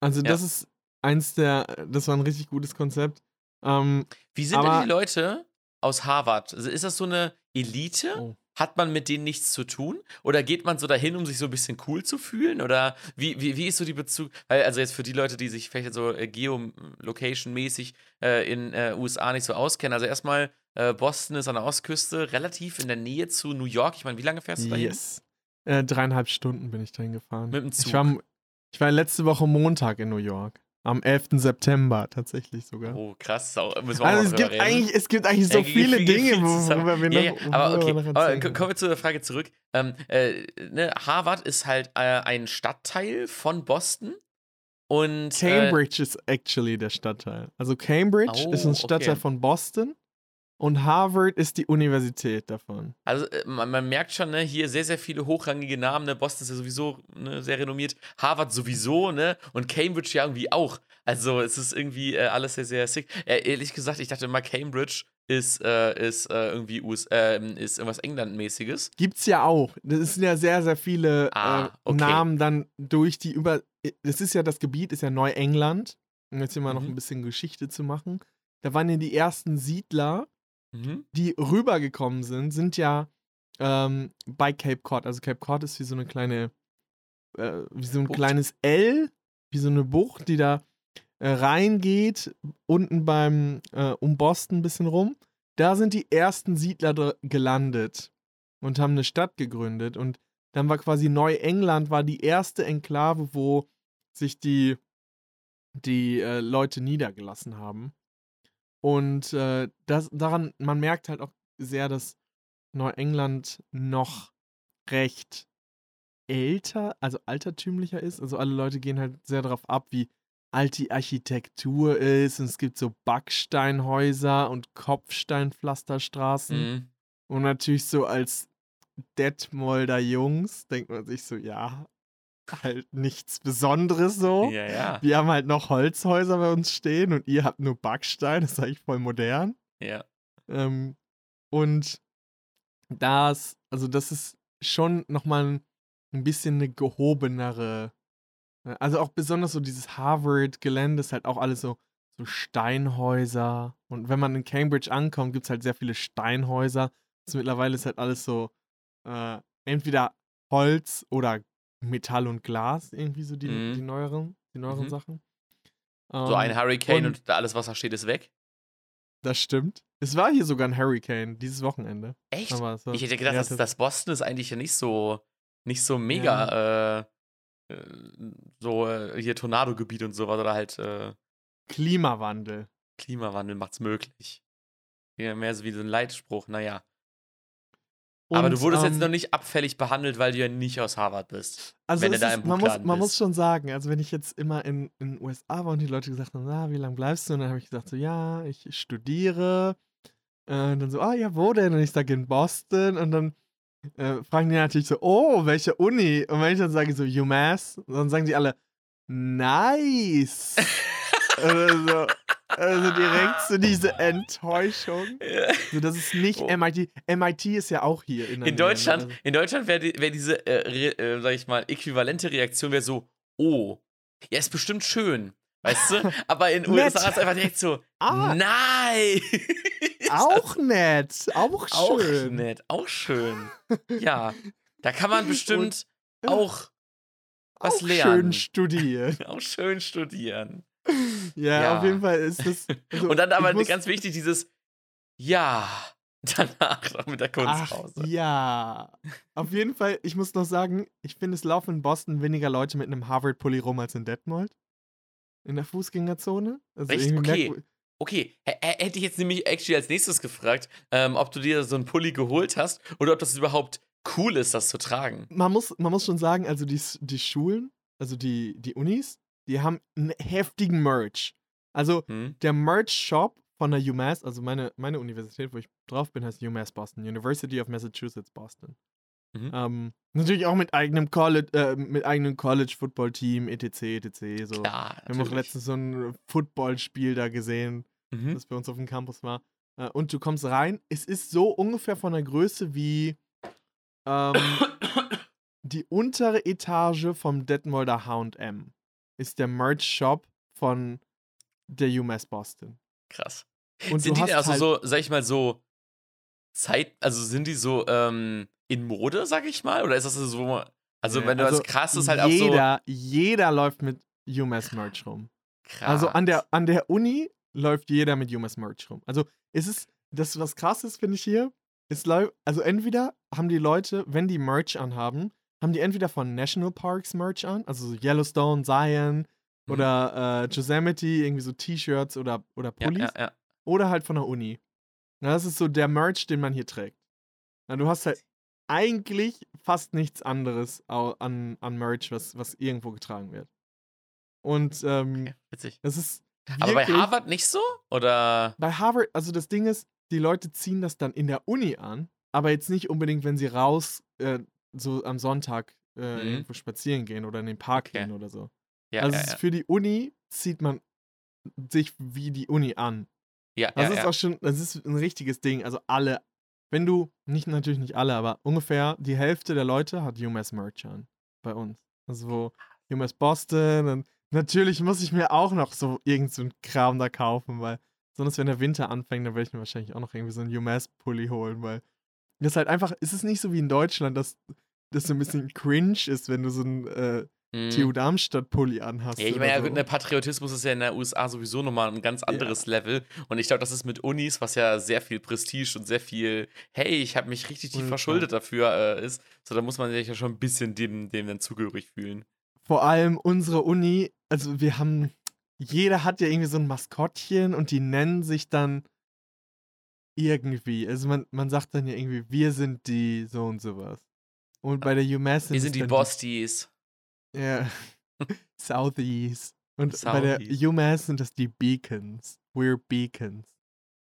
Also Ja. das ist eins der, das war ein richtig gutes Konzept. Ähm, Wie sind denn Aber- die Leute aus Harvard? Also ist das so eine Elite? Oh. Hat man mit denen nichts zu tun? Oder geht man so dahin, um sich so ein bisschen cool zu fühlen? Oder wie, wie, wie ist so die Bezug? Also jetzt für die Leute, die sich vielleicht so äh, geolocation-mäßig äh, in äh, USA nicht so auskennen. Also erstmal, äh, Boston ist an der Ostküste, relativ in der Nähe zu New York. Ich meine, wie lange fährst du dahin? yes. Äh, dreieinhalb Stunden bin ich dahin gefahren. Mit dem Zug. Ich war, ich war letzte Woche Montag in New York. Am 11. September tatsächlich sogar. Oh, krass. Müssen wir also es gibt, reden. eigentlich, es gibt eigentlich so ge- viele viel- Dinge, wo- worüber wir ja, noch, ja, aber okay, aber kommen wir zur Frage zurück. Ähm, äh, ne, Harvard ist halt äh, ein Stadtteil von Boston und Cambridge ist actually der Stadtteil. Also Cambridge Oh, ist ein Stadtteil okay. von Boston und Harvard ist die Universität davon. Also äh, man, man merkt schon, ne, hier sehr, sehr viele hochrangige Namen. Ne? Boston ist ja sowieso ne, sehr renommiert, Harvard sowieso, ne? Und Cambridge ja irgendwie auch. Also es ist irgendwie äh, alles sehr, sehr sick. Äh, ehrlich gesagt, ich dachte immer, Cambridge ist, äh, ist äh, irgendwie US, äh, ist irgendwas Englandmäßiges. Gibt's ja auch. Das sind ja sehr, sehr viele Ah, äh, okay. Namen dann durch die über. Das ist ja das Gebiet, ist ja Neuengland. Um jetzt hier mal noch Mhm. ein bisschen Geschichte zu machen. Da waren ja die ersten Siedler, Mhm. die rübergekommen sind, sind ja ähm, bei Cape Cod. Also Cape Cod ist wie so eine kleine, äh, wie so ein Bucht. kleines L, wie so eine Bucht, die da äh, reingeht, unten beim, äh, um Boston ein bisschen rum. Da sind die ersten Siedler gelandet und haben eine Stadt gegründet. Und dann war quasi Neuengland war die erste Enklave, wo sich die, die äh, Leute niedergelassen haben. Und äh, das, daran, man merkt halt auch sehr, dass Neuengland noch recht älter, also altertümlicher ist. Also alle Leute gehen halt sehr darauf ab, wie alt die Architektur ist und es gibt so Backsteinhäuser und Kopfsteinpflasterstraßen. Mhm. Und natürlich so als Detmolder Jungs denkt man sich so, ja, halt nichts Besonderes so. Ja, ja. Wir haben halt noch Holzhäuser bei uns stehen und ihr habt nur Backstein, das ist eigentlich voll modern. Ja. Ähm, und das, also das ist schon nochmal ein, ein bisschen eine gehobenere, äh, also auch besonders so dieses Harvard-Gelände ist halt auch alles so, so Steinhäuser. Und wenn man in Cambridge ankommt, gibt es halt sehr viele Steinhäuser. Also mittlerweile ist halt alles so äh, entweder Holz oder Metall und Glas, irgendwie so die, Mhm. die neueren, die neueren Mhm. Sachen. So ein Ähm, Hurricane und- und, alles, was da steht, ist weg. Das stimmt. Es war hier sogar ein Hurricane dieses Wochenende. Echt? So, Ich hätte gedacht, ja, dass, das- dass Boston ist eigentlich ja nicht so, nicht so mega äh, äh, so äh, hier Tornado-Gebiet und sowas oder halt äh, Klimawandel. Klimawandel macht's möglich. Ja, mehr so wie so ein Leitspruch, naja. Aber du Und, wurdest ähm, jetzt noch nicht abfällig behandelt, weil du ja nicht aus Harvard bist. Also wenn du da ist, im man, muss, man muss schon sagen, also wenn ich jetzt immer in in den USA war und die Leute gesagt haben, na, wie lange bleibst du? Und dann habe ich gesagt, so, ja, ich studiere. Äh, und dann so, ah ja, wo denn? Und ich sage in Boston. Und dann äh, fragen die natürlich so, oh, welche Uni? Und wenn ich dann sage so UMass, dann sagen die alle, nice. Oder so. Also direkt so diese Enttäuschung. So, das ist nicht Oh. MIT. MIT ist ja auch hier in, In? Deutschland, Also- in Deutschland wäre wär diese, äh, äh, sag ich mal, äquivalente Reaktion wäre so, oh, ja, ist bestimmt schön. Weißt du? Aber in. USA ist einfach direkt so, Ah. nein! Auch nett, auch Auch schön. nett, auch schön. Ja, da kann man bestimmt Und- auch was auch lernen. schön studieren. auch schön studieren. Ja, Ja. auf jeden Fall ist das. also Und dann aber ganz wichtig, dieses Ja, danach noch mit der Ach, Kunstpause. ja. Auf jeden Fall, ich muss noch sagen, ich finde, es laufen in Boston weniger Leute mit einem Harvard-Pulli rum als in Detmold. In der Fußgängerzone. Also Echt? Okay. Okay, h- hätte ich jetzt nämlich actually als nächstes gefragt, ähm, ob du dir so einen Pulli geholt hast oder ob das überhaupt cool ist, das zu tragen. Man muss, man muss schon sagen, also die, die Schulen, also die, die Unis, die haben einen heftigen Merch. Also Hm? der Merch-Shop von der UMass, also meine, meine Universität, wo ich drauf bin, heißt UMass Boston, University of Massachusetts Boston. Mhm. Ähm, natürlich auch mit eigenem College, äh, mit eigenem College-Football-Team, etc., etc. So. Klar, Wir haben auch letztens so ein Footballspiel da gesehen, Mhm. das bei uns auf dem Campus war. Äh, und du kommst rein, es ist so ungefähr von der Größe wie ähm, die untere Etage vom Detmolder H&M. Ist der Merch-Shop von der UMass Boston. Krass. Und sind die also halt, so, sag ich mal, so Zeit, also sind die so ähm, in Mode, sag ich mal? Oder ist das so, also Ja, wenn du also als krass ist halt auch so jeder, jeder läuft mit UMass Merch rum. krass. Also an der, an der Uni läuft jeder mit UMass Merch rum. Also es ist, das was krass ist, finde ich hier, es läuft, also entweder haben die Leute, wenn die Merch anhaben, haben die entweder von National Parks Merch an, also so Yellowstone, Zion Mhm. oder äh, Yosemite, irgendwie so T-Shirts oder, oder ja, Pullis, ja, ja. oder halt von der Uni. Na, das ist so der Merch, den man hier trägt. Na, du hast halt eigentlich fast nichts anderes an, an Merch, was, was irgendwo getragen wird. Und ähm, Okay, witzig. das ist Aber bei Harvard nicht so? Oder? bei Harvard, also das Ding ist, die Leute ziehen das dann in der Uni an, aber jetzt nicht unbedingt, wenn sie raus äh, so am Sonntag äh, Mhm. irgendwo spazieren gehen oder in den Park gehen oder so. Ja, also ja, es für die Uni zieht man sich wie die Uni an. ja, Das ist auch schon, das ist ein richtiges Ding. Also alle, wenn du, nicht natürlich nicht alle, aber ungefähr die Hälfte der Leute hat UMass Merch an bei uns. Also wo UMass Boston und natürlich muss ich mir auch noch so irgend so ein Kram da kaufen, weil sonst wenn der Winter anfängt, dann werde ich mir wahrscheinlich auch noch irgendwie so einen UMass-Pulli holen, weil das halt einfach, es ist nicht so wie in Deutschland, dass das so ein bisschen cringe ist, wenn du so einen äh, Mhm. TU Darmstadt-Pulli anhast. Ja, ich meine, ja, so. gut, der Patriotismus ist ja in der USA sowieso nochmal ein ganz anderes Level. Und ich glaube, das ist mit Unis, was ja sehr viel Prestige und sehr viel, hey, ich habe mich richtig tief verschuldet dafür äh, ist. So, da muss man sich ja schon ein bisschen dem, dem dann zugehörig fühlen. vor allem unsere Uni, also wir haben, jeder hat ja irgendwie so ein Maskottchen und die nennen sich dann irgendwie. Also man, man sagt dann ja irgendwie, wir sind die so und sowas. Und bei der UMass Wir es sind die Bosties. Ja. Southeast. Und bei der. UMass sind das die Beacons. We're Beacons.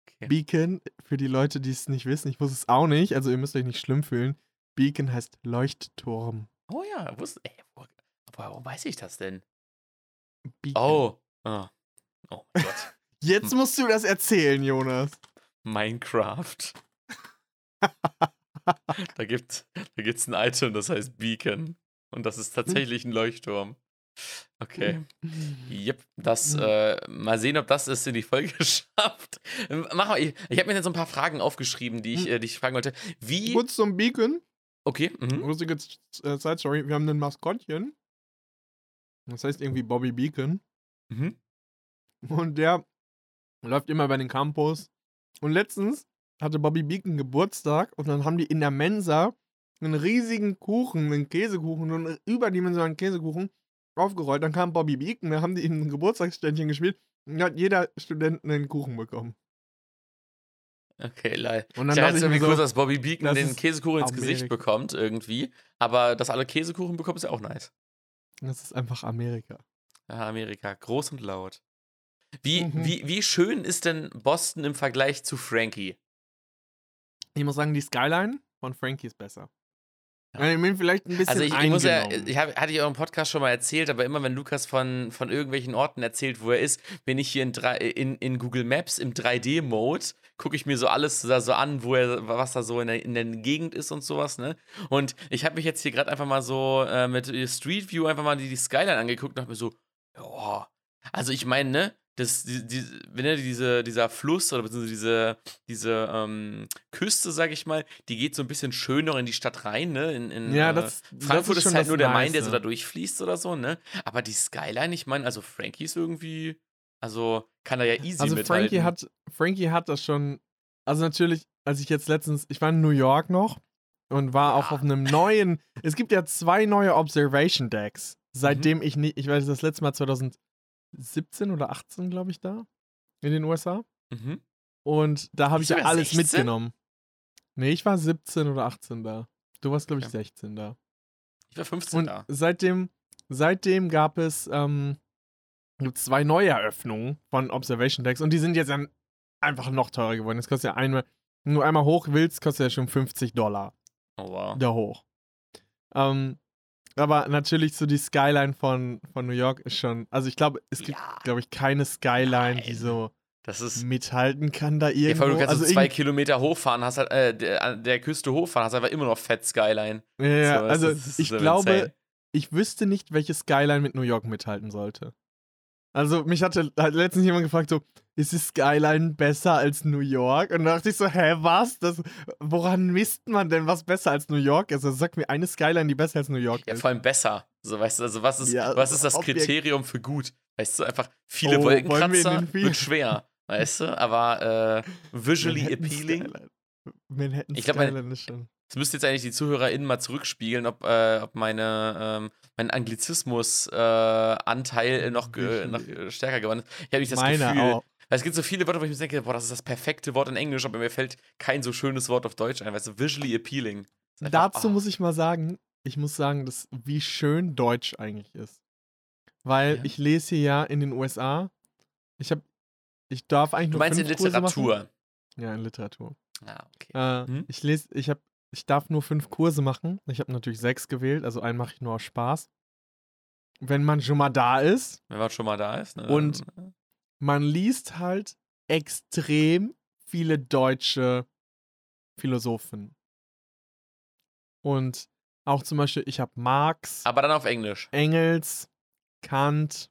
Okay. Beacon, für die Leute, die es nicht wissen, ich wusste es auch nicht, also ihr müsst euch nicht schlimm fühlen. Beacon heißt Leuchtturm. Oh ja, wusste, ey, wo, warum weiß ich das denn? Beacon. Oh. Oh, oh mein Gott. Jetzt musst du das erzählen, Jonas. Minecraft. Da gibt da gibt's ein Item, das heißt Beacon. Und das ist tatsächlich ein Leuchtturm. Okay. Yep, das, äh, mal sehen, ob das es in die Folge schafft. Ähm, Mach mal, ich, ich habe mir jetzt so ein paar Fragen aufgeschrieben, die ich, Mhm. äh, die ich fragen wollte. Wie. Kurz zum Beacon. Okay. Mhm. Lustige äh, Side Story. Wir haben ein Maskottchen. Das heißt irgendwie Bobby Beacon. Mhm. Und der läuft immer über den Campus. Und letztens hatte Bobby Beacon Geburtstag und dann haben die in der Mensa einen riesigen Kuchen, einen Käsekuchen, einen überdimensionalen Käsekuchen aufgerollt. Dann kam Bobby Beacon, da haben die ihm ein Geburtstagsständchen gespielt und da hat jeder Student einen Kuchen bekommen. Okay, leid. Und dann dachte dachte irgendwie so, dass Bobby Beacon den Käsekuchen ins Gesicht Amerika. bekommt, irgendwie. Aber dass alle Käsekuchen bekommen, ist ja auch nice. das ist einfach Amerika. Ja, Amerika, groß und laut. Wie, Mhm. wie, wie schön ist denn Boston im Vergleich zu Frankie? Ich muss sagen, die Skyline von Frankie ist besser. Ja. Ich bin vielleicht ein bisschen Also ich, ich muss ja, ich hab, hatte ich auch im Podcast schon mal erzählt, aber immer wenn Lukas von, von irgendwelchen Orten erzählt, wo er ist, bin ich hier in, drei, in, in Google Maps im 3D-Mode, gucke ich mir so alles da so an, wo er, was da so in der, in der Gegend ist und sowas, ne? Und ich habe mich jetzt hier gerade einfach mal so äh, mit Street View einfach mal die, die Skyline angeguckt und habe mir so, ja, also ich meine, ne? Das, die, die, wenn er diese, dieser Fluss oder beziehungsweise diese, diese ähm, Küste, sag ich mal, die geht so ein bisschen schön noch in die Stadt rein, ne? In, in, ja, äh, das, das Frankfurt ist, schon halt das nur der Main, der so da durchfließt oder so, ne? Aber die Skyline, ich meine, also Frankie ist irgendwie, also kann er ja easy Also mithalten. Frankie hat, Frankie hat das schon, also natürlich, als ich jetzt letztens, ich war in New York noch und war auch Ja. auf einem neuen, es gibt ja zwei neue Observation Decks, seitdem Mhm. ich nicht, ich war das letzte Mal 2017 oder 18, glaube ich, da in den USA Mhm. und da habe ich ja alles 16? mitgenommen. Nee, ich war 17 oder 18 da. Du warst, glaube ich, Okay. 16 da. Ich war 15 Und da. seitdem, seitdem gab es ähm, zwei neue Eröffnungen von Observation Decks und die sind jetzt dann einfach noch teurer geworden. Das kostet ja einmal, wenn du einmal hoch willst, kostet ja schon 50 Dollar Oh wow. da hoch. Ähm, aber natürlich so die Skyline von, von New York ist schon, also ich glaube, es gibt, Ja, glaube ich, keine Skyline, die Nein. so das ist. mithalten kann da Ja, irgendwo. vor allem, du kannst also so zwei Kilometer hochfahren, hast halt, äh, der, an der Küste hochfahren, hast einfach immer noch fett Skyline. ja, ja, So, also ist ich so glaube, insane. ich wüsste nicht, welche Skyline mit New York mithalten sollte. Also, mich hatte hat letztens jemand gefragt, so, ist die Skyline besser als New York? Und da dachte ich so, hä, was? Das, woran misst man denn, was besser als New York ist? Also, sag mir eine Skyline, die besser als New York Ja, ist. vor allem besser. So, weißt du, also was ist, Ja, was ist das Kriterium für gut? Weißt du, einfach viele Oh, wir Wolkenkratzer Film? wird schwer. Weißt du, aber äh, visually Manhattan appealing. Skyline. Manhattan Ich glaub, meine- Skyline ist schon. Das müsste jetzt eigentlich die ZuhörerInnen mal zurückspiegeln, ob, äh, ob meine, ähm, mein Anglizismus-Anteil äh, noch, noch äh, stärker geworden ist. Ich habe nicht das Meine Gefühl, auch. Weil es gibt so viele Wörter, wo ich mir denke, boah, das ist das perfekte Wort in Englisch, aber mir fällt kein so schönes Wort auf Deutsch ein, weißt du, visually appealing. Ist einfach- Dazu ah, muss ich mal sagen, ich muss sagen, dass, wie schön Deutsch eigentlich ist. Weil Ja. ich lese hier ja in den USA, ich habe, ich darf eigentlich Du nur meinst in fünf Kurse machen. Literatur. Ja, in Literatur. Ah, okay. Äh, Mhm. Ich lese, ich habe, ich darf nur fünf Kurse machen. Ich habe natürlich sechs gewählt, also einen mache ich nur aus Spaß. Wenn man schon mal da ist, Wenn man schon mal da ist. Ne, Und- dann, man liest halt extrem viele deutsche Philosophen. Und auch zum Beispiel, ich habe Marx, aber dann auf Englisch. Engels, Kant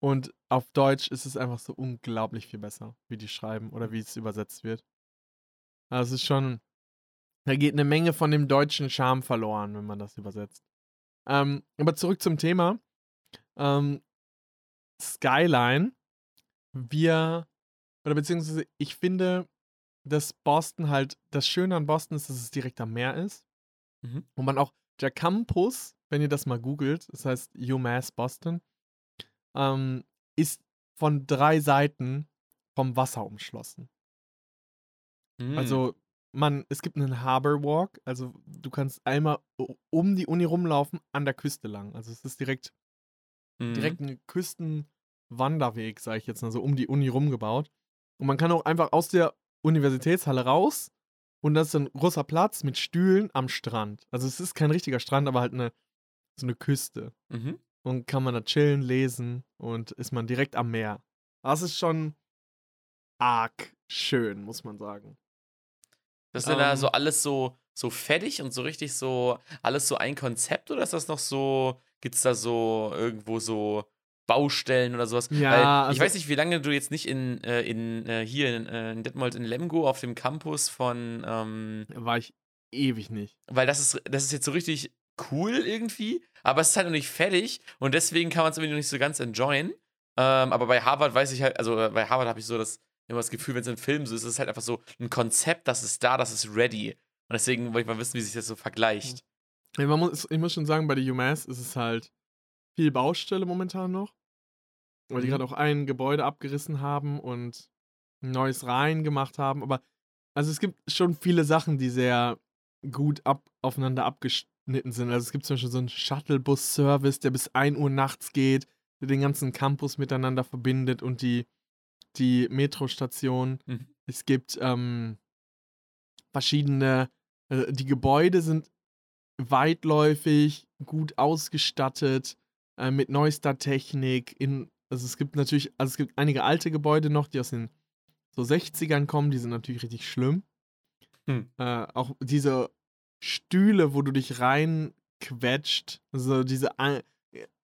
und auf Deutsch ist es einfach so unglaublich viel besser, wie die schreiben oder wie es übersetzt wird. Also es ist schon, da geht eine Menge von dem deutschen Charme verloren, wenn man das übersetzt. Ähm, aber zurück zum Thema. Ähm, Skyline. Wir, oder beziehungsweise ich finde, dass Boston halt, das Schöne an Boston ist, dass es direkt am Meer ist. Mhm. Und man auch, der Campus, wenn ihr das mal googelt, das heißt UMass Boston, ähm, ist von drei Seiten vom Wasser umschlossen. Mhm. Also man, es gibt einen Harbor Walk, also du kannst einmal um die Uni rumlaufen an der Küste lang. Also es ist direkt, Mhm. direkt eine Küsten, Wanderweg, sage ich jetzt mal so, um die Uni rumgebaut. Und man kann auch einfach aus der Universitätshalle raus und das ist ein großer Platz mit Stühlen am Strand. Also es ist kein richtiger Strand, aber halt eine, so eine Küste. Mhm. Und kann man da chillen, lesen und ist man direkt am Meer. Das ist schon arg schön, muss man sagen. Das ist denn da Ähm. so alles so, so fertig und so richtig so, alles so ein Konzept oder ist das noch so, gibt es da so irgendwo so Baustellen oder sowas? Ja, Weil ich also- weiß nicht, wie lange du jetzt nicht in, äh, in äh, hier in, äh, in Detmold in Lemgo auf dem Campus von, ähm, War ich ewig nicht. weil das ist, das ist jetzt so richtig cool irgendwie, aber es ist halt noch nicht fertig und deswegen kann man es irgendwie noch nicht so ganz enjoyen. Ähm, aber bei Harvard weiß ich halt, also bei Harvard habe ich so das immer das Gefühl, wenn es in Filmen so ist, ist es halt einfach so ein Konzept, das ist da, das ist ready. Und deswegen wollte ich mal wissen, wie sich das so vergleicht. Ja, man muss, ich muss schon sagen, bei der UMass ist es halt viel Baustelle momentan noch. Weil die Mhm. gerade auch ein Gebäude abgerissen haben und ein neues rein gemacht haben. Aber also es gibt schon viele Sachen, die sehr gut ab, aufeinander abgeschnitten sind. Also es gibt zum Beispiel so einen Shuttlebus-Service, der bis 1 Uhr nachts geht, der den ganzen Campus miteinander verbindet und die, die Metrostation. Mhm. Es gibt ähm, verschiedene, äh, die Gebäude sind weitläufig, gut ausgestattet, äh, mit neuester Technik. In, also es gibt natürlich, also es gibt einige alte Gebäude noch, die aus den so 60ern kommen, die sind natürlich richtig schlimm. Hm. Äh, auch diese Stühle, wo du dich reinquetscht, also diese, ein-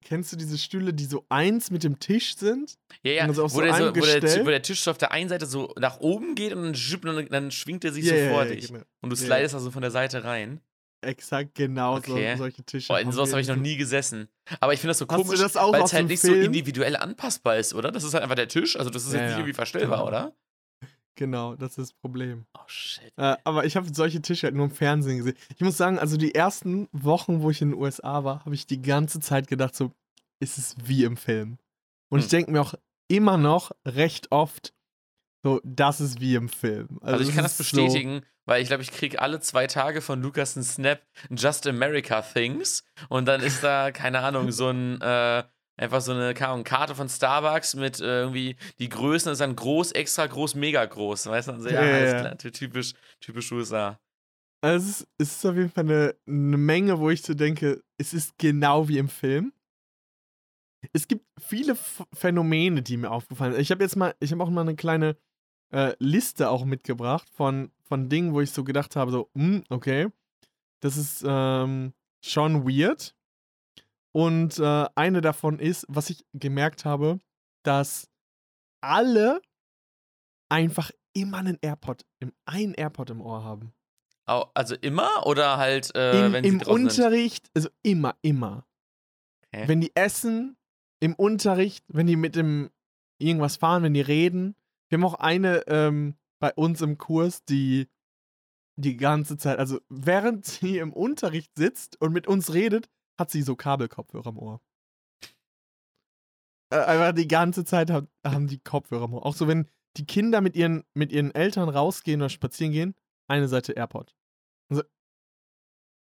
kennst du diese Stühle, die so eins mit dem Tisch sind? Ja, ja, Also wo, so der so, wo, der, wo der Tisch so auf der einen Seite so nach oben geht und dann, dann, schwingt er sich Ja, so ja, vor ja, dich. genau. Und du slidest also von der Seite rein. Exakt, genau Okay. so, solche Tische. Boah, in sowas habe ich noch so- nie gesessen. Aber ich finde das so Hast komisch, weil es halt nicht so Film? individuell anpassbar ist, oder? Das ist halt einfach der Tisch. Also das ist Ja, jetzt nicht irgendwie verstellbar, genau. oder? Genau, das ist das Problem. Oh shit. Äh, aber ich habe solche Tische halt nur im Fernsehen gesehen. Ich muss sagen, also die ersten Wochen, wo ich in den USA war, habe ich die ganze Zeit gedacht, so, ist es wie im Film. Und ich Hm. denke mir auch immer noch recht oft, so, das ist wie im Film. Also, ich es kann das ist so- bestätigen, weil ich glaube, ich kriege alle zwei Tage von Lukas einen Snap Just America Things und dann ist da, keine Ahnung, so ein, äh, einfach so eine Karte von Starbucks mit äh, irgendwie, die Größen ist dann groß, extra groß, mega groß. Weißt du? Und so, ja, Ja, ja, klar, typisch, typisch USA. Also es, ist, es ist auf jeden Fall eine, eine Menge, wo ich so denke, es ist genau wie im Film. Es gibt viele Ph Phänomene, die mir aufgefallen sind. Ich habe jetzt mal, ich habe auch mal eine kleine äh, Liste auch mitgebracht von, von Dingen, wo ich so gedacht habe, so, hm, okay, das ist ähm, schon weird. Und äh, eine davon ist, was ich gemerkt habe, dass alle einfach immer einen AirPod, im, einen AirPod im Ohr haben. Also immer oder halt, äh, Im, wenn sie Im draußen sind? Unterricht, also immer, immer. Okay. Wenn die essen, im Unterricht, wenn die mit dem irgendwas fahren, wenn die reden. Wir haben auch eine ähm, bei uns im Kurs, die die ganze Zeit, also während sie im Unterricht sitzt und mit uns redet, hat sie so Kabelkopfhörer im Ohr. Äh, einfach die ganze Zeit hab, haben die Kopfhörer im Ohr. Auch so, wenn die Kinder mit ihren, mit ihren Eltern rausgehen oder spazieren gehen, eine Seite AirPod. Also,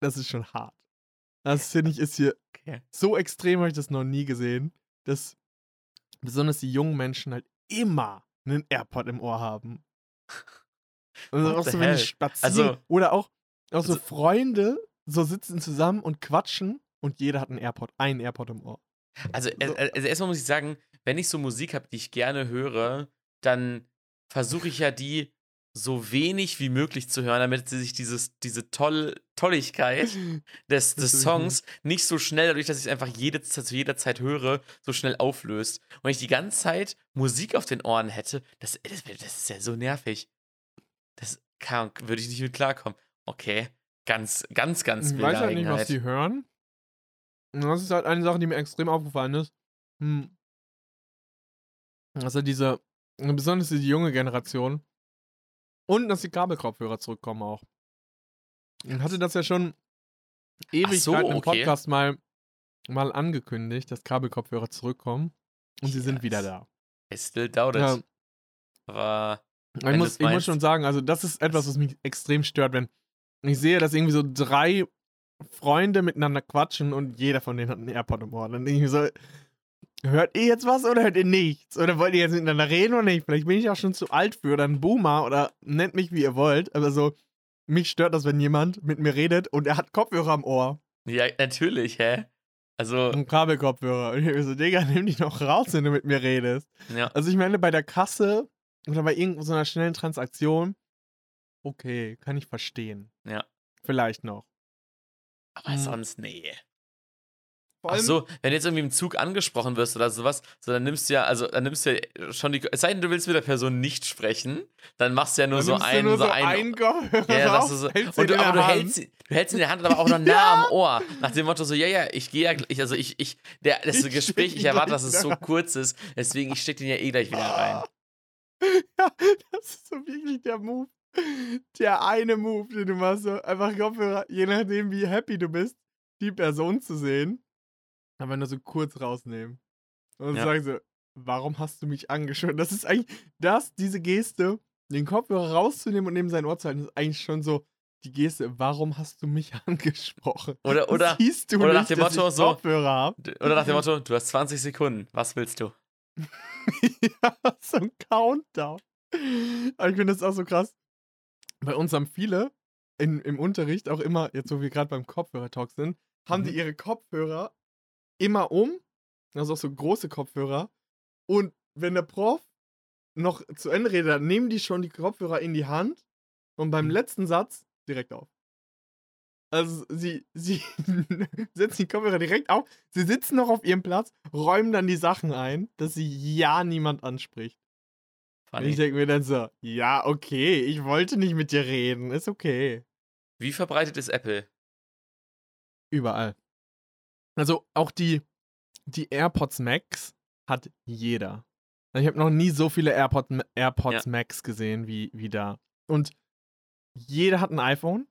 das ist schon hart. Das finde ich ist hier Okay. so extrem habe ich das noch nie gesehen, dass besonders die jungen Menschen halt immer einen AirPod im Ohr haben. Also auch so, wenn die hell? spazieren. Also- oder auch, auch so also- Freunde so sitzen zusammen und quatschen und jeder hat einen AirPod, einen AirPod im Ohr. Also, So. äh, also erstmal muss ich sagen, wenn ich so Musik habe, die ich gerne höre, dann versuche ich ja die so wenig wie möglich zu hören, damit sie sich dieses, diese Toll Tolligkeit des, des Songs nicht so schnell, dadurch, dass ich es einfach jede, zu jeder Zeit höre, so schnell auflöst. Und wenn ich die ganze Zeit Musik auf den Ohren hätte, das, das, das ist ja so nervig. Das kann, würde ich nicht mit klarkommen. Okay, ganz, ganz, ganz Ich weiß halt nicht, was die hören. Und das ist halt eine Sache, die mir extrem aufgefallen ist. Hm. Also diese, besonders die junge Generation. Und dass die Kabelkopfhörer zurückkommen auch. Und hatte das ja schon ewig so, im okay. Podcast mal, mal angekündigt, dass Kabelkopfhörer zurückkommen. Und sie sind wieder Yes. da. I still doubt it. Ja. Aber Ich muss, ich muss schon sagen, also das ist etwas, was mich extrem stört, wenn ich sehe, dass irgendwie so drei Freunde miteinander quatschen und jeder von denen hat einen AirPod im Ohr. Dann denke ich mir so, hört ihr jetzt was oder hört ihr nichts? Oder wollt ihr jetzt miteinander reden oder nicht? Vielleicht bin ich auch schon zu alt für oder ein Boomer oder nennt mich wie ihr wollt. Aber so, mich stört das, wenn jemand mit mir redet und er hat Kopfhörer am Ohr. Ja, natürlich, hä? Also, Ein Kabelkopfhörer. Und ich so, Digga, nimm dich noch raus, wenn du mit mir redest. ja. Also ich meine, bei der Kasse oder bei irgendeiner schnellen Transaktion, okay, kann ich verstehen. Ja. Vielleicht noch. Aber Mhm. sonst, nee. Ach so, wenn du jetzt irgendwie im Zug angesprochen wirst oder sowas, so dann nimmst du ja, also dann nimmst du ja schon die, es sei denn, du willst mit der Person nicht sprechen, dann machst du ja nur dann so einen, nur so so einen, ja, du so, hältst und ihn du, in aber der du Hand. hältst, sie- du hältst in der Hand, aber auch noch nah am Ohr, nach dem Motto so, ja, ja, ich gehe ja, gleich- also ich, ich, der, das Ich Gespräch, ich erwarte, dass es so kurz ist, deswegen, ich steck den ja eh gleich wieder rein. Ja, das ist so wirklich der Move. Der eine Move, den du machst, so einfach Kopfhörer, je nachdem, wie happy du bist, die Person zu sehen, aber nur so kurz rausnehmen. Und Ja. sagen so, warum hast du mich angeschaut? Das ist eigentlich, das, diese Geste, den Kopfhörer rauszunehmen und neben sein Ohr zu halten, ist eigentlich schon so die Geste, warum hast du mich angesprochen? Oder, oder, Siehst du oder nach nicht, dem dass Motto so- Kopfhörer hab? oder nach dem Motto, du hast 20 Sekunden, was willst du? ja, so ein Countdown. Aber ich finde das auch so krass. Bei uns haben viele in, im Unterricht auch immer, jetzt wo wir gerade beim Kopfhörer-Talk sind, haben die Mhm. ihre Kopfhörer immer um, also auch so große Kopfhörer. Und wenn der Prof noch zu Ende redet, dann nehmen die schon die Kopfhörer in die Hand und beim Mhm. letzten Satz direkt auf. Also sie, sie setzen die Kopfhörer direkt auf, sie sitzen noch auf ihrem Platz, räumen dann die Sachen ein, dass sie ja niemand anspricht. Funny. ich denke mir dann so, ja, okay, ich wollte nicht mit dir reden, ist okay. Wie verbreitet ist Apple? Überall. Also auch die, die AirPods Max hat jeder. Ich habe noch nie so viele AirPod, AirPods Max gesehen wie, wie da. Und jeder hat ein iPhone.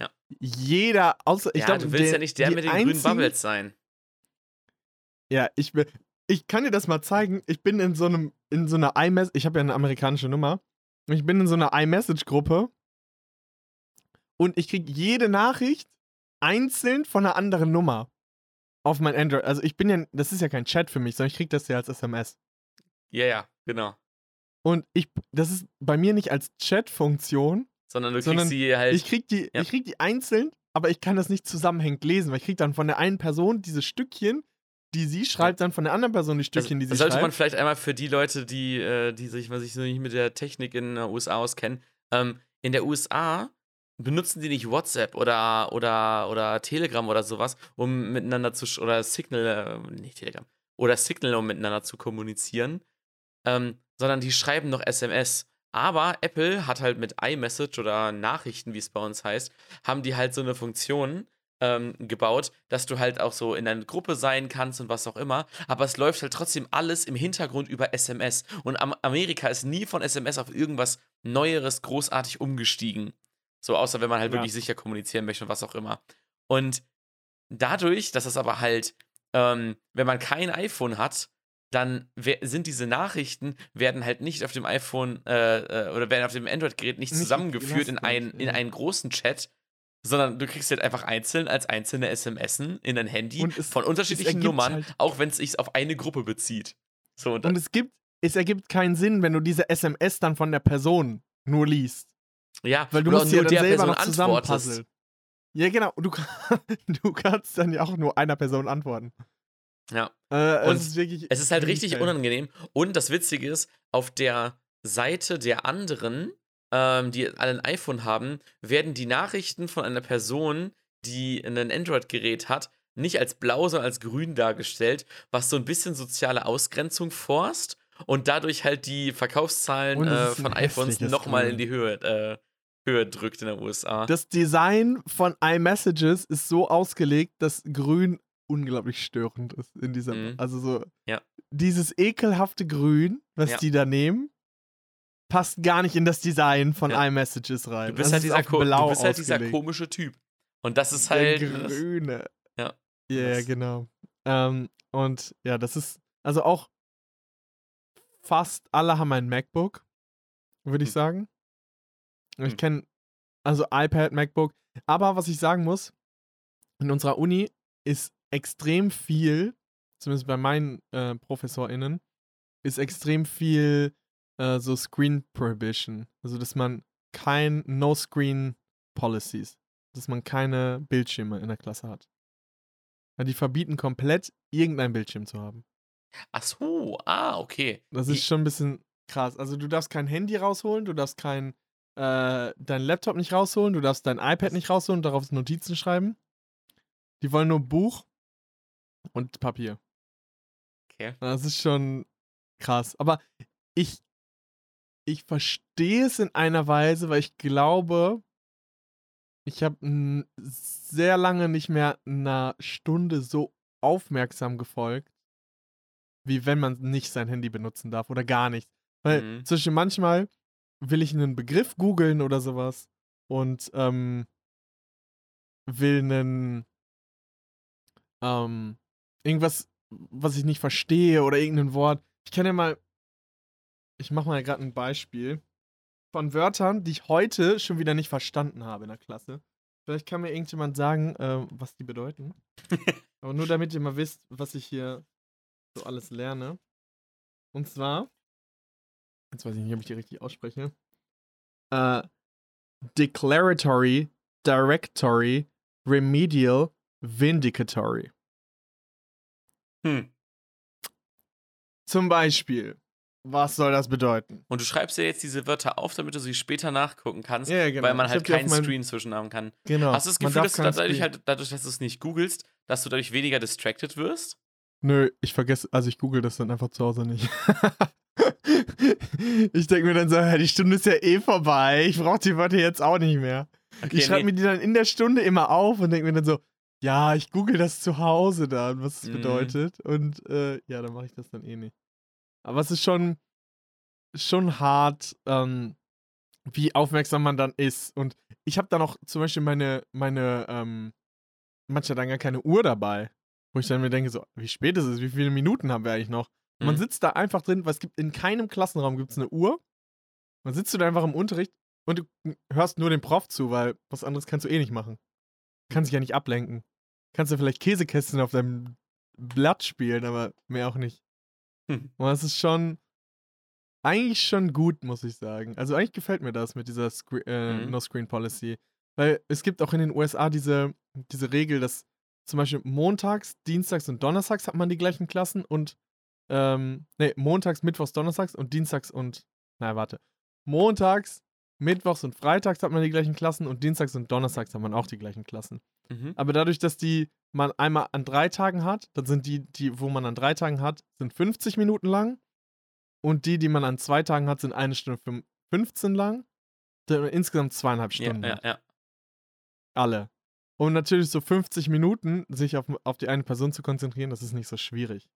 Ja. Jeder, außer ich ja, glaube, du willst der- ja nicht der mit den grünen einzigen- Bubbles sein. Ja, ich. Ich kann dir das mal zeigen. Ich bin in so einem, in so einer iMessage, ich habe ja eine amerikanische Nummer. Ich bin in so einer iMessage-Gruppe und ich kriege jede Nachricht einzeln von einer anderen Nummer auf mein Android. Also ich bin ja, das ist ja kein Chat für mich, sondern ich kriege das ja als SMS. Ja, ja, genau. Und ich, das ist bei mir nicht als Chat-Funktion. Sondern du kriegst Sondern sie halt. Ich krieg die, ja. ich krieg die einzeln, aber ich kann das nicht zusammenhängend lesen, weil ich krieg dann von der einen Person diese Stückchen, die sie schreibt, dann von der anderen Person die das, Stückchen, die sie das sollte man schreibt. vielleicht einmal für die Leute, die, äh, die sich, was sich so nicht mit der Technik in den USA auskennen. Ähm, in der USA benutzen die nicht WhatsApp oder, oder, oder Telegram oder sowas, um miteinander zu oder Signal, äh, nicht Telegram, oder Signal, um miteinander zu kommunizieren, ähm, sondern die schreiben noch SMS. Aber Apple hat halt mit iMessage oder Nachrichten, wie es bei uns heißt, haben die halt so eine Funktion ähm, gebaut, dass du halt auch so in einer Gruppe sein kannst und was auch immer. Aber es läuft halt trotzdem alles im Hintergrund über SMS. Und Am Amerika ist nie von SMS auf irgendwas Neueres großartig umgestiegen. So, außer wenn man halt Ja. wirklich sicher kommunizieren möchte und was auch immer. Und dadurch, dass es aber halt, ähm, wenn man kein iPhone hat, dann sind diese Nachrichten, werden halt nicht auf dem iPhone äh, äh, oder werden auf dem Android-Gerät nicht Nicht zusammengeführt in, ein, in einen großen Chat, sondern du kriegst halt einfach einzeln als einzelne SMSen in dein Handy es- von unterschiedlichen Nummern, halt- auch wenn es sich auf eine Gruppe bezieht. So, und, Und es gibt, es ergibt keinen Sinn, wenn du diese SMS dann von der Person nur liest. Ja, Weil du musst ja nur der selber Person noch zusammen antwortest. puzzeln. Ja, genau. Du, du kannst dann ja auch nur einer Person antworten. Ja. Äh, Und es ist wirklich. Es ist halt richtig insane. unangenehm. Und das Witzige ist, auf der Seite der anderen, ähm, die alle ein iPhone haben, werden die Nachrichten von einer Person, die ein Android-Gerät hat, nicht als blau, sondern als grün dargestellt, was so ein bisschen soziale Ausgrenzung forst und dadurch halt die Verkaufszahlen äh, von iPhones nochmal in die Höhe, äh, Höhe drückt in den USA. Das Design von iMessages ist so ausgelegt, dass grün unglaublich störend ist in dieser. Mhm. Also so. Ja. Dieses ekelhafte Grün, was Ja. die da nehmen, passt gar nicht in das Design von Ja. iMessages rein. du bist Das halt, dieser, du bist halt dieser komische Typ. Und das ist Der halt. das- Grüne. Ja. Ja, ja, Das- genau. Ähm, und ja, das ist, also auch fast alle haben ein MacBook, würde ich Hm. sagen. Ich Hm. kenne, also iPad, MacBook. Aber was ich sagen muss, in unserer Uni ist extrem viel zumindest bei meinen äh, ProfessorInnen, ist extrem viel äh, so Screen Prohibition. Also, dass man kein No-Screen Policies, dass man keine Bildschirme in der Klasse hat. Ja, die verbieten komplett, irgendein Bildschirm zu haben. Ach so, ah, okay. Das ist schon ein bisschen krass. Also, du darfst kein Handy rausholen, du darfst kein, äh, dein Laptop nicht rausholen, du darfst dein iPad nicht rausholen und darauf Notizen schreiben. Die wollen nur Buch und Papier. Okay. Das ist schon krass. Aber ich, ich verstehe es in einer Weise, weil ich glaube, ich habe sehr lange nicht mehr einer Stunde so aufmerksam gefolgt, wie wenn man nicht sein Handy benutzen darf oder gar nichts. Weil Mhm. zwischen manchmal will ich einen Begriff googeln oder sowas und ähm, will einen ähm, irgendwas, was ich nicht verstehe oder irgendein Wort. Ich kann ja mal, ich mache mal gerade ein Beispiel von Wörtern, die ich heute schon wieder nicht verstanden habe in der Klasse. Vielleicht kann mir irgendjemand sagen, äh, was die bedeuten. Aber nur damit ihr mal wisst, was ich hier so alles lerne. Und zwar, jetzt weiß ich nicht, ob ich die richtig ausspreche. Äh, declaratory, directory, remedial, vindicatory. Hm. Zum Beispiel, was soll das bedeuten? Und du schreibst dir jetzt diese Wörter auf, damit du sie später nachgucken kannst, Ja, genau. weil man Ich halt keinen meinem- Screen zwischen haben kann. Genau. Hast du das Gefühl, dass du dadurch, halt, dadurch, dass du es nicht googelst, dass du dadurch weniger distracted wirst? Nö, ich vergesse, also ich google das dann einfach zu Hause nicht. ich denke mir dann so, die Stunde ist ja eh vorbei. Ich brauche die Wörter jetzt auch nicht mehr. Okay, ich schreibe nee. mir die dann in der Stunde immer auf und denke mir dann so, ja, ich google das zu Hause dann, was es Mhm. bedeutet. Und äh, ja, dann mache ich das dann eh nicht. Aber es ist schon, schon hart, ähm, wie aufmerksam man dann ist. Und ich habe dann auch zum Beispiel meine, meine, ähm, manchmal dann gar keine Uhr dabei. Wo ich dann mir denke, so, wie spät ist es? Wie viele Minuten haben wir eigentlich noch? Man Mhm. sitzt da einfach drin, weil es gibt in keinem Klassenraum gibt's eine Uhr. Man sitzt du da einfach im Unterricht und du hörst nur dem Prof zu, weil was anderes kannst du eh nicht machen. Kannst dich ja nicht ablenken. Kannst du vielleicht Käsekästchen auf deinem Blatt spielen, aber mehr auch nicht. Hm. Und das ist schon eigentlich schon gut, muss ich sagen. Also eigentlich gefällt mir das mit dieser Scre äh, Mhm. No-Screen-Policy. Weil es gibt auch in den USA diese, diese Regel, dass zum Beispiel montags, dienstags und donnerstags hat man die gleichen Klassen und ähm, nee, montags, mittwochs, donnerstags und dienstags und, na warte, montags, mittwochs und freitags hat man die gleichen Klassen und dienstags und donnerstags hat man auch die gleichen Klassen. Mhm. Aber dadurch, dass die man einmal an drei Tagen hat, dann sind die, die, wo man an drei Tagen hat, sind 50 Minuten lang. Und die, die man an zwei Tagen hat, sind eine Stunde fün- 15 lang. Dann insgesamt zweieinhalb Ja, Stunden. ja, ja. Alle. Und natürlich so 50 Minuten, sich auf, auf die eine Person zu konzentrieren, das ist nicht so schwierig.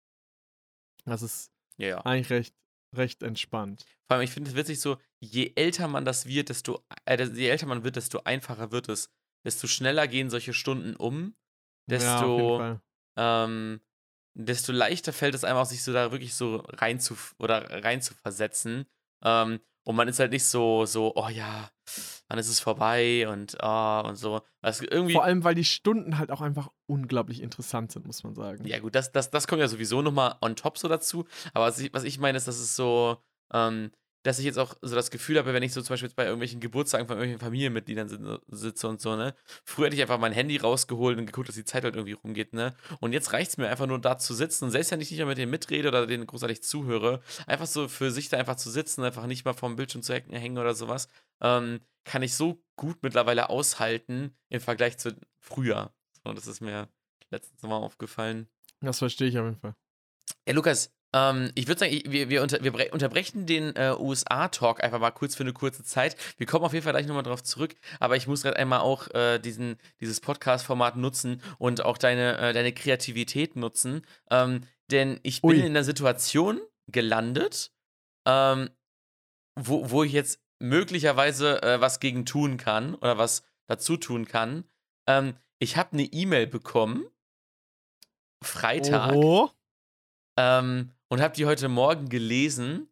Das ist ja, ja. eigentlich recht, recht entspannt. Vor allem, ich finde es witzig so, je älter man das wird, desto, äh, je älter man wird, desto einfacher wird es. Desto schneller gehen solche Stunden um, ja, desto, Fall. ähm, desto leichter fällt es einem auch, sich so da wirklich so rein zu, oder rein zu versetzen. Ähm, und man ist halt nicht so, so, oh ja, wann ist es vorbei und, oh, und so. Was irgendwie, Vor allem, weil die Stunden halt auch einfach unglaublich interessant sind, muss man sagen. Ja, gut, das, das, das kommt ja sowieso nochmal on top so dazu. Aber was ich, was ich meine, ist, dass es so, ähm, dass ich jetzt auch so das Gefühl habe, wenn ich so zum Beispiel jetzt bei irgendwelchen Geburtstagen von irgendwelchen Familienmitgliedern si- sitze und so, ne? Früher hätte ich einfach mein Handy rausgeholt und geguckt, dass die Zeit halt irgendwie rumgeht, ne? Und jetzt reicht es mir einfach nur da zu sitzen und selbst wenn ich nicht mehr mit denen mitrede oder denen großartig zuhöre, einfach so für sich da einfach zu sitzen, einfach nicht mal vorm Bildschirm zu hängen- hängen oder sowas, ähm, kann ich so gut mittlerweile aushalten im Vergleich zu früher. So, das ist mir letztens mal aufgefallen. Das verstehe ich auf jeden Fall. Ja, Lukas, ähm, ich würde sagen, ich, wir, wir, unter, wir bre- unterbrechen den äh, USA-Talk einfach mal kurz für eine kurze Zeit. Wir kommen auf jeden Fall gleich nochmal drauf zurück, aber ich muss gerade einmal auch äh, diesen, dieses Podcast-Format nutzen und auch deine, äh, deine Kreativität nutzen. Ähm, denn ich bin Ui. in einer Situation gelandet, ähm, wo, wo ich jetzt möglicherweise äh, was gegen tun kann oder was dazu tun kann. Ich habe eine E-Mail bekommen, Freitag, ähm, und habe die heute Morgen gelesen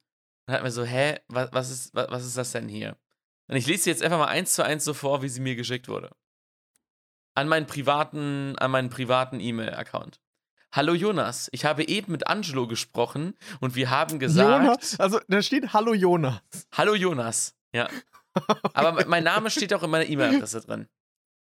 und hat mir so, hä, was, was, ist, was, was ist das denn hier? Und ich lese sie jetzt einfach mal eins zu eins so vor, wie sie mir geschickt wurde. An meinen privaten, an meinen privaten E-Mail-Account. Hallo Jonas, ich habe eben mit Angelo gesprochen und wir haben gesagt. Jonas, also da steht Hallo Jonas. Hallo Jonas, ja. Aber mein Name steht auch in meiner E-Mail-Adresse drin.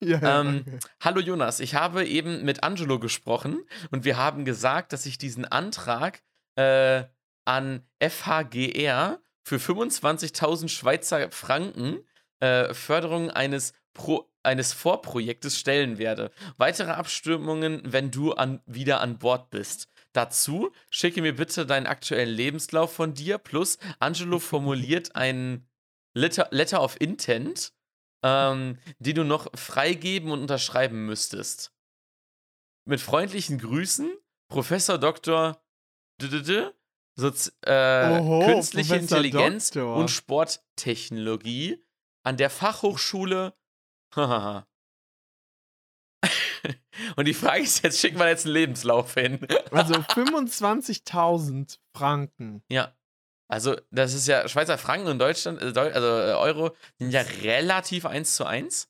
Ja, ja, Ähm, okay. Hallo Jonas, ich habe eben mit Angelo gesprochen und wir haben gesagt, dass ich diesen Antrag äh, an FHGR für 25.000 Schweizer Franken äh, Förderung eines, Pro eines Vorprojektes stellen werde. Weitere Abstimmungen, wenn du an, wieder an Bord bist. Dazu schicke mir bitte deinen aktuellen Lebenslauf von dir plus Angelo formuliert einen Letter, Letter of Intent, ähm, die du noch freigeben und unterschreiben müsstest. Mit freundlichen Grüßen, Professor Dr. Sozi äh, Oho, Künstliche Professor Intelligenz Doktor. und Sporttechnologie an der Fachhochschule. Und die Frage ist jetzt, schicken wir jetzt einen Lebenslauf hin? Also 25.000 Franken. Ja. Also, das ist ja Schweizer Franken und Deutschland, äh, also äh, Euro, sind ja relativ eins zu eins.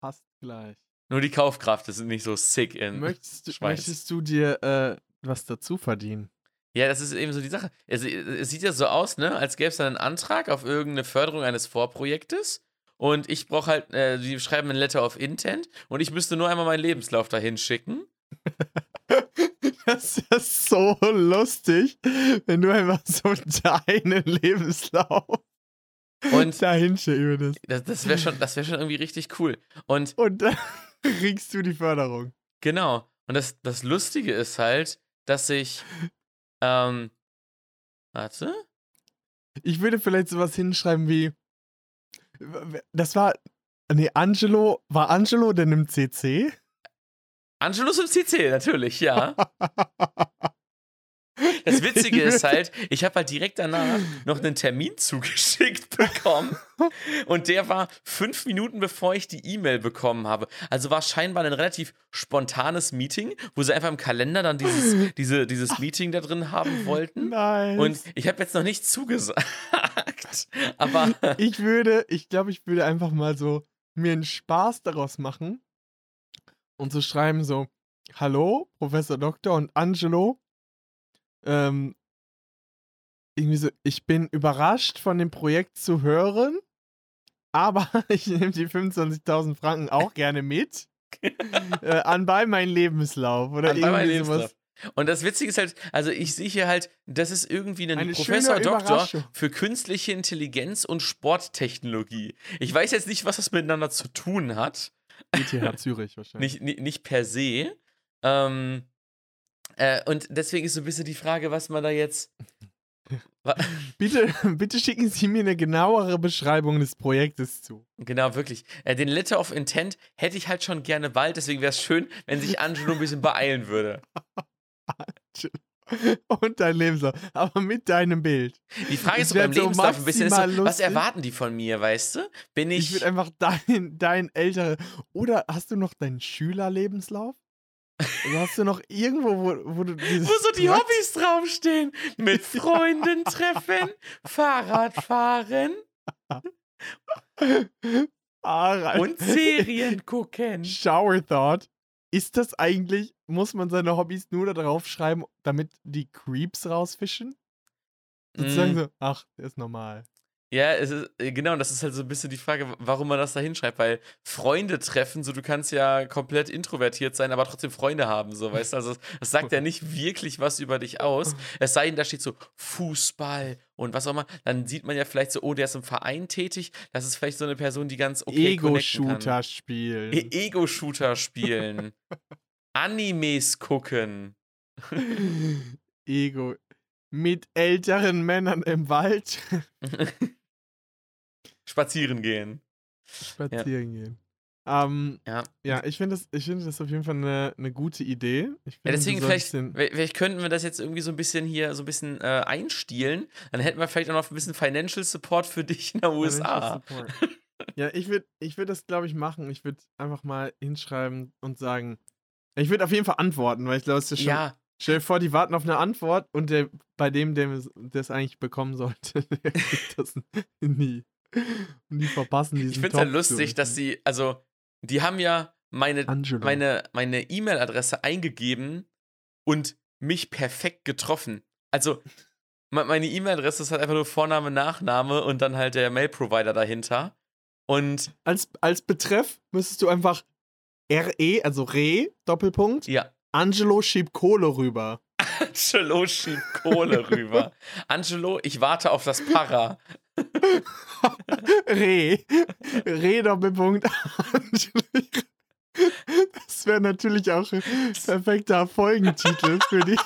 Fast gleich. Nur die Kaufkraft ist nicht so sick in. Möchtest du, Schweiz. möchtest du dir äh, was dazu verdienen? Ja, das ist eben so die Sache. Es, es sieht ja so aus, ne, als gäbe es dann einen Antrag auf irgendeine Förderung eines Vorprojektes. Und ich brauche halt, äh, die schreiben ein Letter of Intent und ich müsste nur einmal meinen Lebenslauf dahin schicken. Das ist so lustig, wenn du einfach so deinen Lebenslauf Und dahin schicken würdest. das, das wäre schon, das wär schon irgendwie richtig cool. Und Und dann kriegst du die Förderung. Genau. Und das, das Lustige ist halt, dass ich. Ähm, warte. Ich würde vielleicht sowas hinschreiben wie. Das war. Nee, Angelo. War Angelo denn im CC? Angelus im CC, natürlich, ja. Das Witzige ist halt, ich habe halt direkt danach noch einen Termin zugeschickt bekommen. Und der war fünf Minuten bevor ich die E-Mail bekommen habe. Also war scheinbar ein relativ spontanes Meeting, wo sie einfach im Kalender dann dieses, diese, dieses Meeting da drin haben wollten. Nice. Und ich habe jetzt noch nicht zugesagt. Aber ich würde, ich glaube, ich würde einfach mal so mir einen Spaß daraus machen und so schreiben so, hallo, Professor Doktor und Angelo, ähm, irgendwie so, ich bin überrascht von dem Projekt zu hören, aber ich nehme die 25.000 Franken auch gerne mit. äh, anbei mein Lebenslauf oder An- bei meinem irgendwie sowas. Lebenslauf. Und das Witzige ist halt, also ich sehe hier halt, das ist irgendwie ein Eine Professor Doktor für künstliche Intelligenz und Sporttechnologie. Ich weiß jetzt nicht, was das miteinander zu tun hat. ETH Zürich wahrscheinlich. Nicht, nicht, per se. Ähm, äh, und deswegen ist so ein bisschen die Frage, was man da jetzt. Bitte, bitte schicken Sie mir eine genauere Beschreibung des Projektes zu. Genau, wirklich. Äh, den Letter of Intent hätte ich halt schon gerne bald, deswegen wäre es schön, wenn sich Angelo ein bisschen beeilen würde. Und dein Lebenslauf. Aber mit deinem Bild. Die Frage ist so beim Lebenslauf ein bisschen, so, was erwarten die von mir, weißt du? Bin Ich, ich. würde einfach dein, dein ältere. Oder hast du noch deinen Schülerlebenslauf? Oder hast du noch irgendwo, wo, wo du dieses. wo so die Projekt- Hobbys draufstehen. Mit Freunden treffen, Fahrrad fahren Ah, und Serien gucken. Shower Thought. Ist das eigentlich, muss man seine Hobbys nur da drauf schreiben, damit die Creeps rausfischen? Sozusagen Mm. so, ach, der ist normal. Ja, es ist, äh, genau, das ist halt so ein bisschen die Frage, warum man das da hinschreibt, weil Freunde treffen, so du kannst ja komplett introvertiert sein, aber trotzdem Freunde haben, so, weißt du, also das sagt ja nicht wirklich was über dich aus, es sei denn, da steht so Fußball und was auch immer, dann sieht man ja vielleicht so, oh, der ist im Verein tätig, das ist vielleicht so eine Person, die ganz okay. Ego-Shooter spielen. E- Ego-Shooter spielen, Animes gucken. Ego. Mit älteren Männern im Wald Spazieren gehen. spazieren gehen. Ähm, Ja. ja, ich finde das, ich finde das auf jeden Fall eine, eine gute Idee. Ich Ja, deswegen vielleicht, vielleicht könnten wir das jetzt irgendwie so ein bisschen hier so ein bisschen äh, einstielen. Dann hätten wir vielleicht auch noch ein bisschen Financial Support für dich in der USA. Ja, ich würde ich würd das, glaube ich, machen. Ich würde einfach mal hinschreiben und sagen, ich würde auf jeden Fall antworten, weil ich glaube, es ist schon. Ja, Stell dir vor, die warten auf eine Antwort und der, bei dem, der es eigentlich bekommen sollte, der kriegt das nie. Und die verpassen diesen ich finde es Top lustig, dass sie, also, die haben ja meine Angelo. meine meine E-Mail-Adresse eingegeben und mich perfekt getroffen. Also, me- meine E-Mail-Adresse ist halt einfach nur Vorname, Nachname und dann halt der Mail-Provider dahinter. Und Als, als Betreff müsstest du einfach RE, also Re, Doppelpunkt, ja, Angelo schiebt Kohle rüber. Angelo schiebt Kohle rüber. Angelo, ich warte auf das Para. Re. Re, Doppelpunkt, Angelo. Das wäre natürlich auch ein perfekter Folgentitel für die.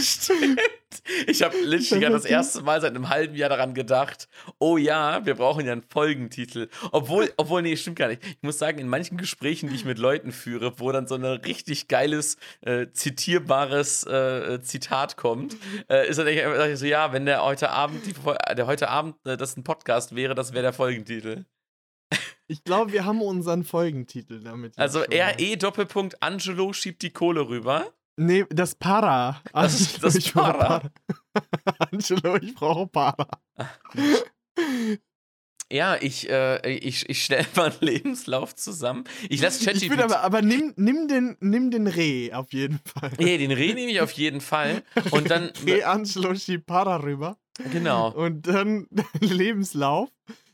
Stimmt. Ich habe gerade das erste Mal seit einem halben Jahr daran gedacht, oh ja, wir brauchen ja einen Folgentitel. Obwohl, obwohl, nee, stimmt gar nicht. Ich muss sagen, in manchen Gesprächen, die ich mit Leuten führe, wo dann so ein richtig geiles, äh, zitierbares äh, Zitat kommt, äh, ist dann echt ich so, ja, wenn der heute Abend, die, Fol- der heute Abend äh, das ein Podcast wäre, das wäre der Folgentitel. Ich glaube, wir haben unseren Folgentitel damit. Also. RE Doppelpunkt Angelo schiebt die Kohle rüber. Nee, das Para. Das Angelo, das ich brauche Para. Angelo, ich brauche Para. Ja, ich, äh, ich, ich stelle mal einen Lebenslauf zusammen. Ich lasse Ich würde aber, aber nimm, nimm, den, nimm den Re auf jeden Fall. Nee, den Reh nehme ich auf jeden Fall. Und dann. Re Angelo schiebt Para rüber. Genau. Und dann Lebenslauf.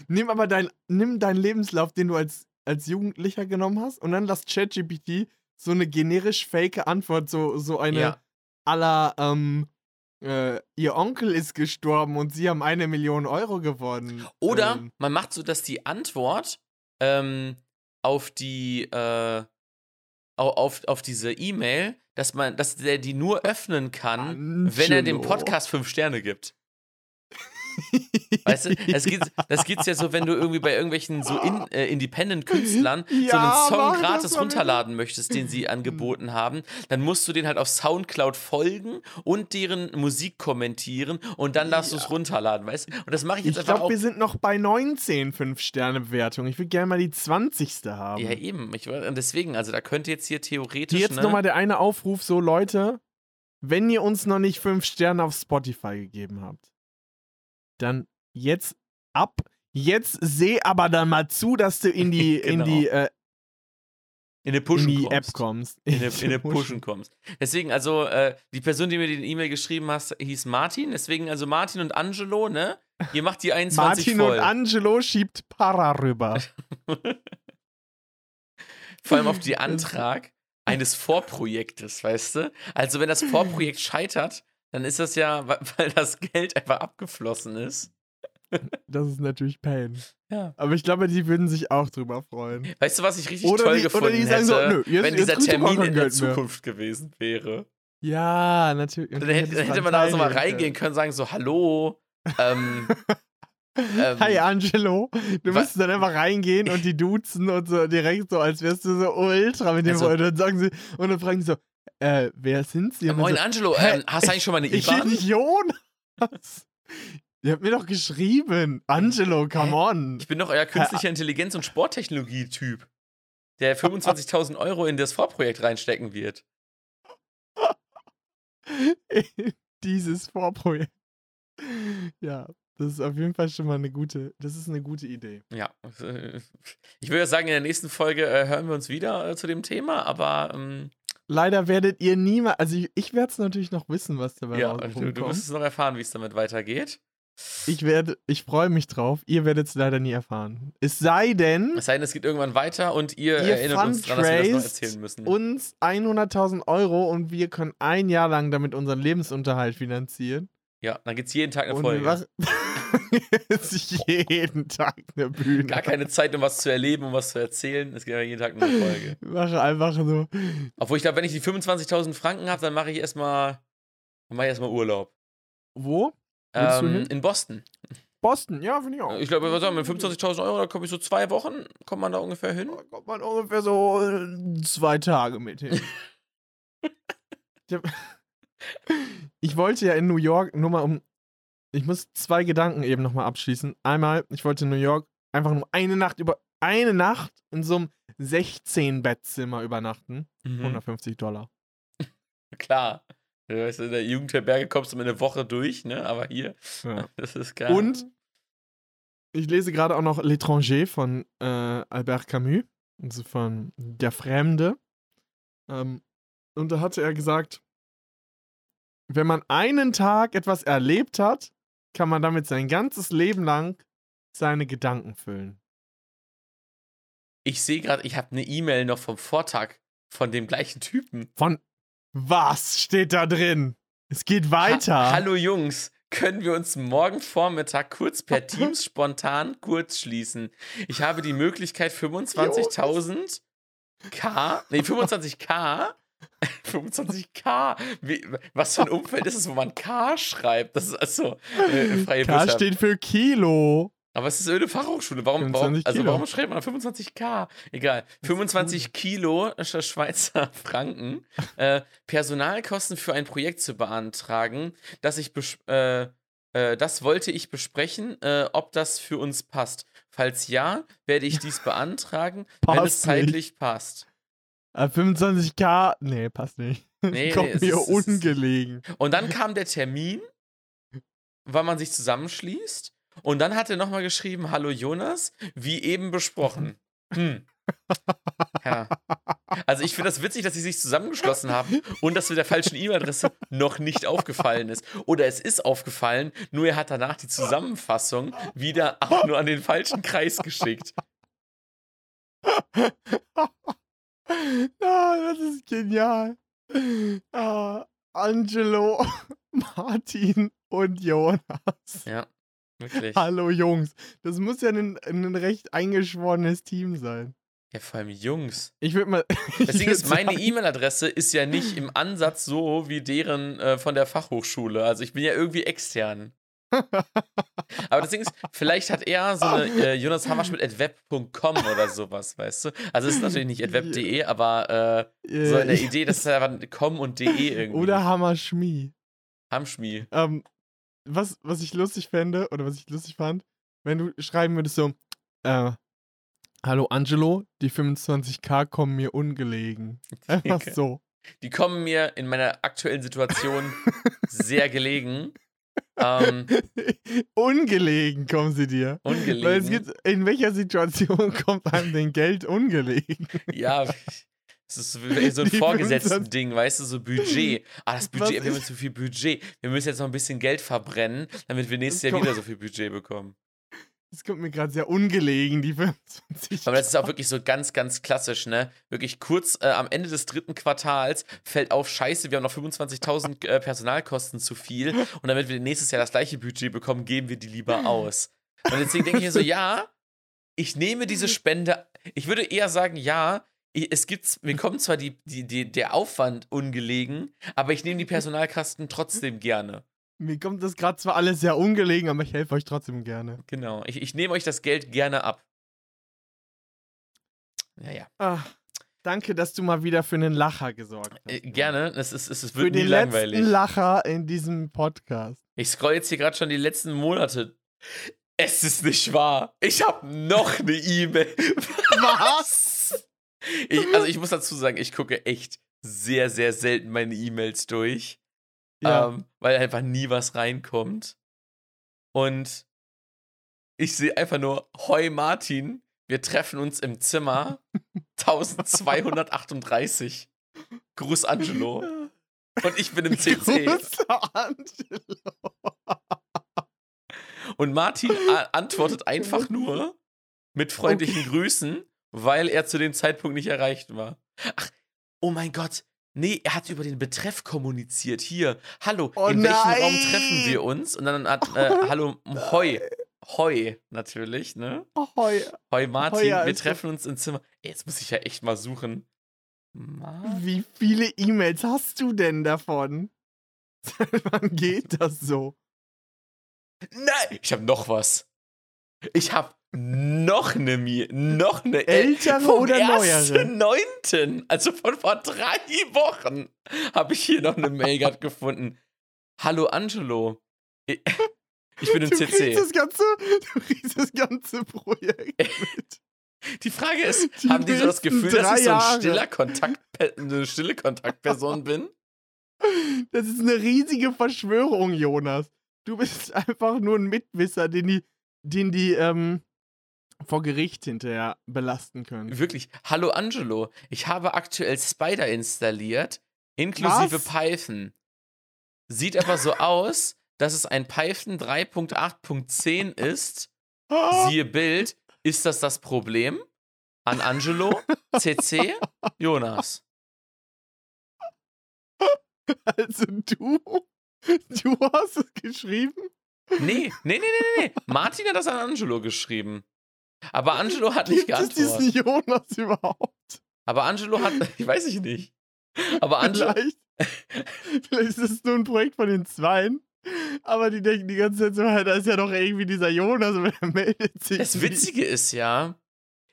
Nimm aber dein, nimm deinen Lebenslauf, den du als, als Jugendlicher genommen hast, und dann lass ChatGPT so eine generisch fake Antwort, so, so eine Ja. aller, ähm, äh, ihr Onkel ist gestorben und sie haben eine Million Euro gewonnen. Oder Ähm, man macht so, dass die Antwort ähm, auf die. Äh, au- auf, auf diese E-Mail, dass man, dass der die nur öffnen kann, wenn er dem Angelo. Podcast fünf Sterne gibt. Weißt du, das geht, das geht's ja so, wenn du irgendwie bei irgendwelchen so in, äh, Independent-Künstlern so Ja, einen Song das gratis runterladen möchtest, den sie angeboten haben, dann musst du den halt auf Soundcloud folgen und deren Musik kommentieren und dann darfst du es runterladen, weißt du? Und das mache ich jetzt Ich einfach glaube, auch. wir sind noch bei 19 5-Sterne-Bewertungen. Ich würde gerne mal die 20. haben. Ja, eben. Ich, und deswegen, also da könnte jetzt hier theoretisch. Jetzt ne, nochmal der eine Aufruf, so Leute, wenn ihr uns noch nicht 5 Sterne auf Spotify gegeben habt, dann jetzt ab. Jetzt seh aber dann mal zu, dass du in die, Genau. in die, äh, in eine in Pushen die kommst. App kommst. In eine, in eine Pushen kommst. Deswegen, also, äh, die Person, die mir die E-Mail geschrieben hast, hieß Martin. Deswegen, also Martin und Angelo, ne? Ihr macht die 21 Martin voll. und Angelo schiebt Para rüber. Vor allem auf den Antrag eines Vorprojektes, weißt du? Also, wenn das Vorprojekt scheitert, dann ist das ja, weil das Geld einfach abgeflossen ist. Das ist natürlich Pain. Ja. Aber ich glaube, die würden sich auch drüber freuen. Weißt du, was ich richtig Oder toll die- gefunden die sagen hätte, so, nö, jetzt- wenn jetzt dieser Termin in der Geld mehr. Zukunft gewesen wäre? Ja, natürlich. Und Dann hätte, dann hätte man da so mal reingehen können, sagen so, hallo, ähm, ähm, Hi Angelo, du müsstest dann einfach reingehen und die duzen und so direkt so, als wärst du so ultra mit dem Also- Freund. Und dann sagen sie, und dann fragen sie so, äh, wer sind sie? Dann Moin so, Angelo, ähm, hast du eigentlich schon mal eine ich IBAN? bin nicht Jonas. Ihr habt mir doch geschrieben. Angelo, come on. Ich bin doch euer künstlicher Intelligenz- und Sporttechnologie-Typ, der 25.000 Euro in das Vorprojekt reinstecken wird. Dieses Vorprojekt. Ja, das ist auf jeden Fall schon mal eine gute, das ist eine gute Idee. Ja, äh, ich würde sagen, in der nächsten Folge äh, hören wir uns wieder äh, zu dem Thema, aber ähm, Leider werdet ihr niemals, also ich, ich werde es natürlich noch wissen, was dabei ja, rauskommt. du, du wirst es noch erfahren, wie es damit weitergeht. Ich werde, ich freue mich drauf. Ihr werdet es leider nie erfahren. Es sei denn, Es sei denn, es geht irgendwann weiter und ihr, Ihr erinnert uns daran, dass wir das noch erzählen müssen. uns 100.000 Euro und wir können ein Jahr lang damit unseren Lebensunterhalt finanzieren. ja, dann gibt es jeden Tag eine und Folge. Jetzt jeden Tag eine Bühne. Gar keine Zeit, um was zu erleben, um was zu erzählen. Es gibt ja jeden Tag eine Folge. Ich mache einfach so. Obwohl ich glaube, wenn ich die 25.000 Franken habe, dann mache ich erstmal mache ich erstmal Urlaub. Wo? Ähm, in Boston. Boston, ja, finde ich auch. Ich glaube, was sagen mit 25.000 Euro, da komme ich so zwei Wochen, kommt man da ungefähr hin. Da kommt man ungefähr so äh, zwei Tage mit hin. ich, hab, ich wollte ja in New York, nur mal um. Ich muss zwei Gedanken eben nochmal abschließen. Einmal, ich wollte in New York einfach nur eine Nacht über. Eine Nacht in so einem 16-Bettzimmer übernachten. Mhm. 150 Dollar. Klar. Du weißt, in der Jugendherberge kommst du mit eine Woche durch, ne? Aber hier, Ja. das ist geil. Und ich lese gerade auch noch L'étranger von äh, Albert Camus, also von Der Fremde. Ähm, und da hatte er gesagt, wenn man einen Tag etwas erlebt hat, kann man damit sein ganzes Leben lang seine Gedanken füllen. Ich sehe gerade, ich habe eine E-Mail noch vom Vortag von dem gleichen Typen. Von was steht da drin? Es geht weiter. Ha Hallo Jungs, können wir uns morgen Vormittag kurz per Teams spontan kurz schließen? Ich habe die Möglichkeit 25.000 K, nee 25k 25k. Wie, was für ein Umfeld ist es, wo man K schreibt? Das ist also äh, freie K Buchstaben. steht für Kilo. Aber es ist eine Fachhochschule. Warum, warum, also warum schreibt man 25k? Egal. 25 Kilo Schweizer Franken. Äh, Personalkosten für ein Projekt zu beantragen, das ich äh, äh, das wollte ich besprechen, äh, ob das für uns passt. Falls ja, werde ich dies beantragen, wenn es zeitlich nicht. passt. 25k? Nee, passt nicht. Nee, Kommt nee, mir ist, ungelegen. Und dann kam der Termin, wann man sich zusammenschließt. Und dann hat er nochmal geschrieben: Hallo Jonas, wie eben besprochen. Hm. Ja. Also ich finde das witzig, dass sie sich zusammengeschlossen haben und dass mit der falschen E-Mail-Adresse noch nicht aufgefallen ist. Oder es ist aufgefallen, nur er hat danach die Zusammenfassung wieder auch nur an den falschen Kreis geschickt. Ah, das ist genial. Ah, Angelo, Martin und Jonas. Ja, wirklich. Hallo Jungs. Das muss ja ein, ein recht eingeschworenes Team sein. Ja, vor allem Jungs. Ich würde mal. Deswegen ist meine E-Mail-Adresse ist ja nicht im Ansatz so wie deren äh, von der Fachhochschule. Also ich bin ja irgendwie extern. Aber das Ding ist, vielleicht hat er so eine äh, Jonas Hammerschmidt web.com oder sowas, weißt du? Also es ist natürlich nicht web.de, aber äh, so in der Idee, dass es einfach com und de irgendwie. Oder Hammerschmi. Hamschmi. Ähm, was, was ich lustig fände, oder was ich lustig fand, wenn du schreiben würdest so, äh, Hallo Angelo, die 25k kommen mir ungelegen. Einfach okay. so. Die kommen mir in meiner aktuellen Situation sehr gelegen. Ähm, ungelegen kommen sie dir. Ungelegen. Weil es gibt, in welcher Situation kommt einem denn Geld ungelegen? Ja, das ist so ein vorgesetzten Ding, weißt du, so Budget. Ah, das Budget, wir haben zu viel Budget. Wir müssen jetzt noch ein bisschen Geld verbrennen, damit wir nächstes Jahr wieder so viel Budget bekommen. Das kommt mir gerade sehr ungelegen, die 25. Aber das ist auch wirklich so ganz, ganz klassisch, ne? Wirklich kurz äh, am Ende des dritten Quartals fällt auf, scheiße, wir haben noch 25.000 äh, Personalkosten zu viel und damit wir nächstes Jahr das gleiche Budget bekommen, geben wir die lieber aus. Und deswegen denke ich mir so, ja, ich nehme diese Spende, ich würde eher sagen, ja, es gibt, mir kommt zwar die, die, die, der Aufwand ungelegen, aber ich nehme die Personalkosten trotzdem gerne. Mir kommt das gerade zwar alles sehr ungelegen, aber ich helfe euch trotzdem gerne. Genau. Ich, ich nehme euch das Geld gerne ab. Naja. Ach, danke, dass du mal wieder für einen Lacher gesorgt hast. Äh, gerne. Es, ist, es, es wird für nie den langweilig. letzten Lacher in diesem Podcast. Ich scroll jetzt hier gerade schon die letzten Monate. Es ist nicht wahr. Ich habe noch eine E-Mail. Was? Ich, also ich muss dazu sagen, ich gucke echt sehr, sehr selten meine E-Mails durch. Ja. Ähm, weil einfach nie was reinkommt. Und ich sehe einfach nur, Hoi Martin, wir treffen uns im Zimmer 1238. Gruß Angelo. Und ich bin im CC. Gruß Angelo. Und Martin antwortet einfach nur mit freundlichen okay. Grüßen, weil er zu dem Zeitpunkt nicht erreicht war. Ach, oh mein Gott, Nee, er hat über den Betreff kommuniziert. Hier, hallo, oh in welchem nein. Raum treffen wir uns? Und dann hat, äh, oh hallo, Hoi. Hoi, natürlich, ne? Hoi. Hoi Martin, Hoi, wir treffen uns im Zimmer. Ey, jetzt muss ich ja echt mal suchen. Martin. Wie viele E-Mails hast du denn davon? Wann geht das so? Nein, ich habe noch was. Ich habe noch eine Mi noch eine ältere vom oder neuere? neunten, also von vor drei Wochen, habe ich hier noch eine Mail gefunden. Hallo Angelo. Ich bin im du CC. Das ganze, du kriegst das ganze Projekt mit. Die Frage ist, die haben die so das Gefühl, dass ich so ein stiller Kontakt, eine stille Kontaktperson bin? Das ist eine riesige Verschwörung, Jonas. Du bist einfach nur ein Mitwisser, den die, den die, ähm, vor Gericht hinterher belasten können. Wirklich. Hallo Angelo, ich habe aktuell Spider installiert, inklusive Was? Python. sieht aber so aus, dass es ein Python 3.8.10 ist. Siehe Bild. Ist das das Problem? An Angelo, CC, Jonas. Also du, du hast es geschrieben? Nee, nee, nee, nee, nee, nee. Martin hat das an Angelo geschrieben. Aber Angelo hat nicht Gibt es geantwortet. diesen Jonas überhaupt? Aber Angelo hat, ich weiß ich nicht. Aber Angelo, Vielleicht, vielleicht ist es nur ein Projekt von den Zweien. Aber die denken die ganze Zeit so, "Ja, da ist ja doch irgendwie dieser Jonas, aber der meldet sich. das nicht." Witzige ist ja,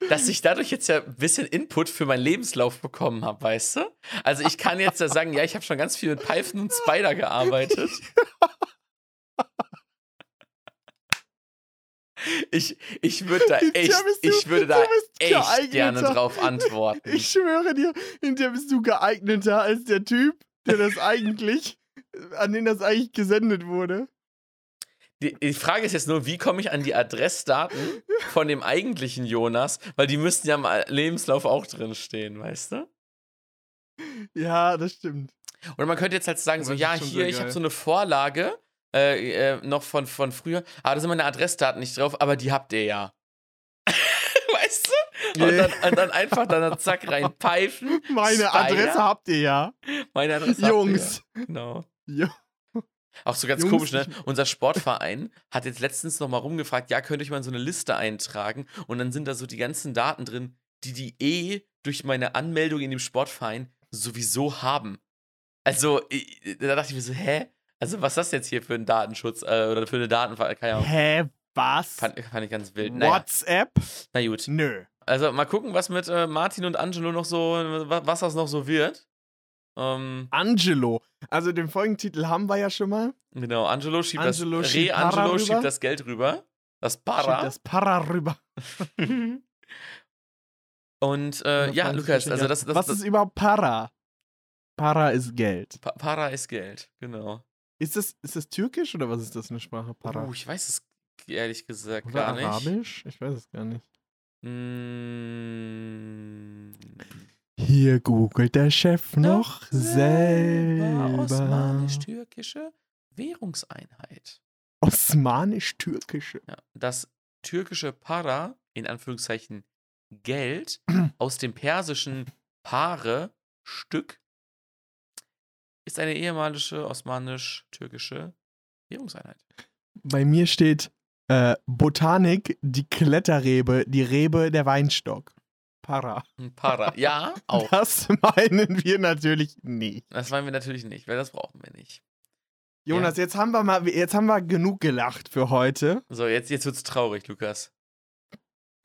dass ich dadurch jetzt ja ein bisschen Input für meinen Lebenslauf bekommen habe, weißt du? Also ich kann jetzt ja sagen, ja, ich habe schon ganz viel mit Python und Spider gearbeitet. Ich, ich würde da echt, du- ich würde da echt gerne drauf antworten. Ich schwöre dir, hinterher bist du geeigneter als der Typ, der das eigentlich, an den das eigentlich gesendet wurde. Die, die Frage ist jetzt nur, wie komme ich an die Adressdaten von dem eigentlichen Jonas? Weil die müssten ja im Lebenslauf auch drin stehen, weißt du? Ja, das stimmt. Oder man könnte jetzt halt sagen, so, ja, hier, ich habe so eine Vorlage äh, äh, noch von, von früher, aber da sind meine Adressdaten nicht drauf, aber die habt ihr ja. weißt du? Und dann, und dann einfach dann zack rein Python. Meine Spider. Adresse habt ihr ja. Meine Adresse. habt ihr Jungs. Ja. Genau. Jo- Auch so ganz Jungs, komisch, ne? Unser Sportverein hat jetzt letztens noch mal rumgefragt, ja, könnte ich mal in so eine Liste eintragen? Und dann sind da so die ganzen Daten drin, die die eh durch meine Anmeldung in dem Sportverein sowieso haben. Also, da dachte ich mir so, hä? Also, was ist das jetzt hier für ein Datenschutz äh, oder für eine Ahnung. Hä, was? Fand, fand ich ganz wild. Naja, WhatsApp? na gut. Nö. Also, mal gucken, was mit äh, Martin und Angelo noch so, wa- was das noch so wird. Ähm, Angelo. Also den Folgentitel haben wir ja schon mal. genau, Angelo schiebt Angelo das... schiebt Para Re-Angelo rüber. schiebt das Geld rüber. Das Schiebt Para. das Para rüber. Und äh, ja, Lukas, also das, das, Was das ist überhaupt Para? Para ist Geld. Pa- Para ist Geld, genau. Ist das, ist das türkisch oder was ist das eine Sprache? Para. Uh, ich weiß es ehrlich gesagt oder gar nicht. arabisch? Ich weiß es gar nicht. Mm, Hier googelt der Chef noch selber. Osmanisch-türkische Währungseinheit. Osmanisch-türkische. Ja, das türkische Para, in Anführungszeichen Geld, aus dem persischen Pare, Stück, ist eine ehemalige osmanisch-türkische Währungseinheit. Bei mir steht äh, Botanik, die Kletterrebe, die Rebe, der Weinstock. Para. Para, ja, auch. Das meinen wir natürlich nicht. Das wollen wir natürlich nicht, weil das brauchen wir nicht. Jonas, jetzt haben wir mal, jetzt haben wir genug gelacht für heute. So, jetzt, jetzt wird's traurig, Lukas.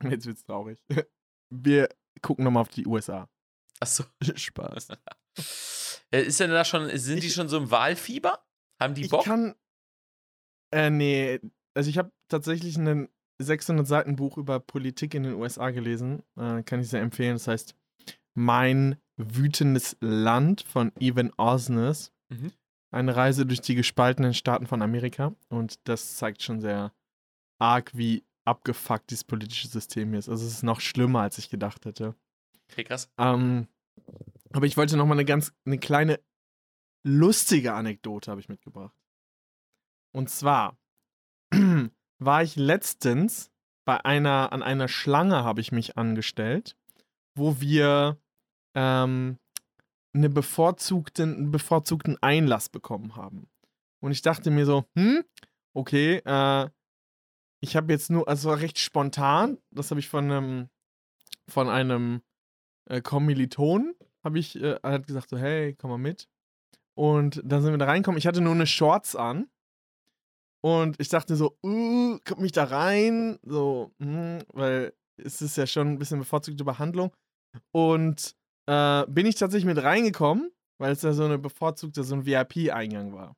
Jetzt wird's traurig. Wir gucken nochmal auf die USA. Achso. Spaß. Ist denn da schon, sind die Ich- schon so im Wahlfieber? Haben die Ich Bock? kann. Äh, nee. Also, ich habe tatsächlich ein 600 Seiten Buch über Politik in den USA gelesen. Äh, kann ich sehr empfehlen. Das heißt Mein wütendes Land von Evan Osnes. Mhm. Eine Reise durch die gespaltenen Staaten von Amerika. Und das zeigt schon sehr arg, wie abgefuckt dieses politische System hier ist. Also, es ist noch schlimmer, als ich gedacht hätte. Okay, krass. Ähm, aber ich wollte noch mal eine ganz, eine kleine lustige Anekdote habe ich mitgebracht. Und zwar war ich letztens bei einer, an einer Schlange habe ich mich angestellt, wo wir ähm, eine bevorzugten, einen bevorzugten Einlass bekommen haben. Und ich dachte mir so, hm, okay, äh, ich habe jetzt nur, also recht spontan, das habe ich von einem, von einem äh, Kommiliton, habe ich, äh, er hat gesagt so, hey, komm mal mit. Und dann sind wir da reinkommen. Ich hatte nur eine Shorts an. Und ich dachte so, uh, komm mich da rein. So, hm, weil es ist ja schon ein bisschen bevorzugte Behandlung. Und äh, bin ich tatsächlich mit reingekommen, weil es ja so eine bevorzugte, so ein VIP-Eingang war.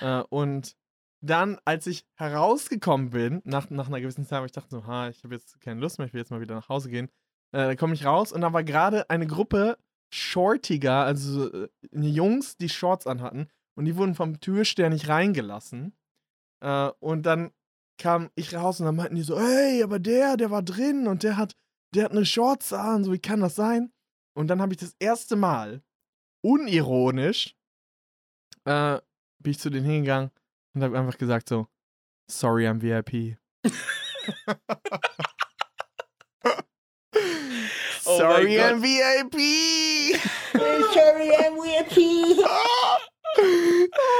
Äh, und dann, als ich herausgekommen bin, nach, nach einer gewissen Zeit, ich dachte so, ha, ich habe jetzt keine Lust mehr, ich will jetzt mal wieder nach Hause gehen, äh, dann komme ich raus und da war gerade eine Gruppe Shortiger, also äh, Jungs, die Shorts anhatten und die wurden vom Türsteher nicht reingelassen. Äh, und dann kam ich raus und dann meinten die so, hey, aber der, der war drin und der hat, der hat eine Shorts an, so wie kann das sein? Und dann habe ich das erste Mal unironisch äh, bin ich zu denen hingegangen und habe einfach gesagt so, sorry, I'm VIP. Oh sorry, I'm VIP. Sorry, I'm VIP. oh,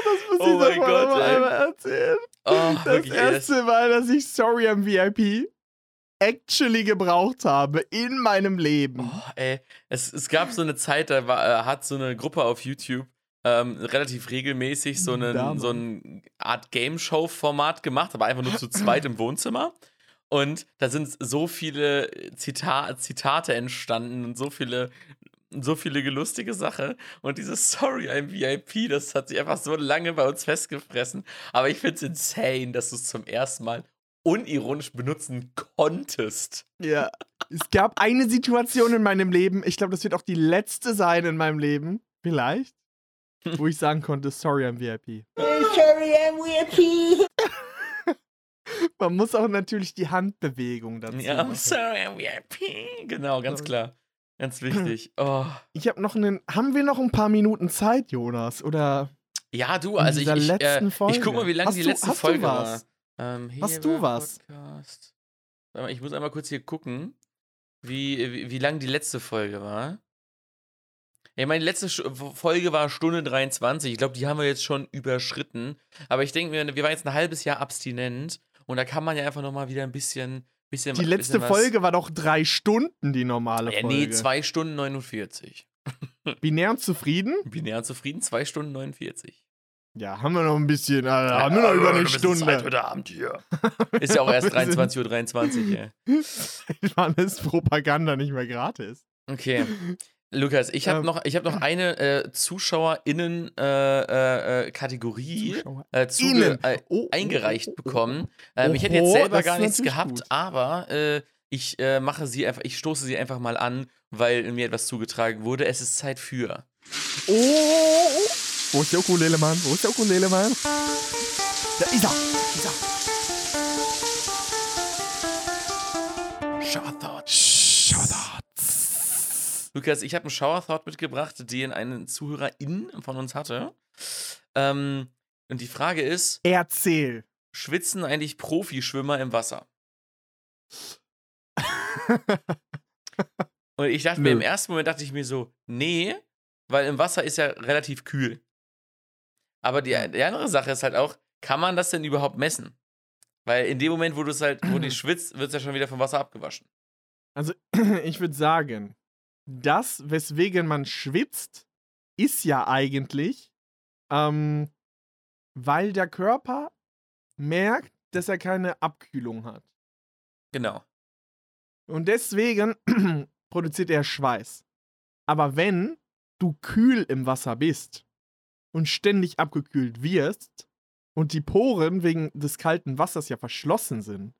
das muss Oh ich mein doch mal Gott, einmal erzählen. Oh, Das erste Mal, dass ich Sorry, I'm VIP actually gebraucht habe in meinem Leben. oh, ey. Es, es gab so eine Zeit, da war, äh, hat so eine Gruppe auf YouTube ähm, relativ regelmäßig so, einen, so eine Art Game-Show-Format gemacht, aber einfach nur zu zweit im Wohnzimmer. Und da sind so viele Zita Zitate entstanden und so viele, so viele lustige Sachen. Und dieses Sorry, I'm VIP, das hat sich einfach so lange bei uns festgefressen. Aber ich finde es insane, dass du es zum ersten Mal unironisch benutzen konntest. Ja. Es gab eine Situation in meinem Leben, ich glaube, das wird auch die letzte sein in meinem Leben, vielleicht, wo ich sagen konnte, sorry, I'm VIP. Sorry, I'm VIP. Man muss auch natürlich die Handbewegung dazu Ja, machen. sorry, I'm VIP. Genau, ganz klar. Ganz wichtig. Oh. Ich habe noch einen, haben wir noch ein paar Minuten Zeit, Jonas? Oder Ja, du, also ich, ich, äh, Folge? ich guck mal, wie lange Hast die du- letzte hast du Folge was? war. Ähm, Hast du was? Podcast. Ich muss einmal kurz hier gucken, wie, wie, wie lang die letzte Folge war. Ja, meine letzte Folge war Stunde 23. Ich glaube, die haben wir jetzt schon überschritten. Aber ich denke mir, wir waren jetzt ein halbes Jahr abstinent und da kann man ja einfach nochmal wieder ein bisschen. bisschen die letzte bisschen Folge war doch drei Stunden, die normale Ja, Folge. nee, 2 Stunden 49. Binär und zufrieden? Binär zufrieden, 2 Stunden 49. Ja, haben wir noch ein bisschen, äh, haben wir noch über eine Stunde. heute Abend hier. Ist ja auch erst Wir sind- 23.23 Uhr, ey. Wann ist Propaganda nicht mehr gratis? Okay. Lukas, ich habe Ähm. noch, ich hab noch eine äh, ZuschauerInnen-Kategorie äh, äh, Kategorie, Zuschauer. äh, äh, Oh, oh, eingereicht oh, oh, oh. bekommen. Ähm, ich hätte jetzt selber gar nichts gehabt, gut. aber äh, ich äh, mache sie einfach, ich stoße sie einfach mal an, weil mir etwas zugetragen wurde. Es ist Zeit für. Oh, oh, oh. Wo ist der Ukulele, Mann? Wo ist der Ukulele, Mann? Da ist er. Ist er. Shower Thought. Shoutouts. Lukas, ich habe einen Shower Thought mitgebracht, den einen ZuhörerIn von uns hatte. Ähm, und die Frage ist: Erzähl. Schwitzen eigentlich Profischwimmer im Wasser? Und ich dachte mir, Nö. im ersten Moment dachte ich mir so, nee, weil im Wasser ist ja relativ kühl. Aber die, die andere Sache ist halt auch, kann man das denn überhaupt messen? Weil in dem Moment, wo du es halt, wo du schwitzt, wird es ja schon wieder vom Wasser abgewaschen. Also, ich würde sagen, das, weswegen man schwitzt, ist ja eigentlich, ähm, weil der Körper merkt, dass er keine Abkühlung hat. Genau. Und deswegen produziert er Schweiß. Aber wenn du kühl im Wasser bist und ständig abgekühlt wirst und die Poren wegen des kalten Wassers ja verschlossen sind,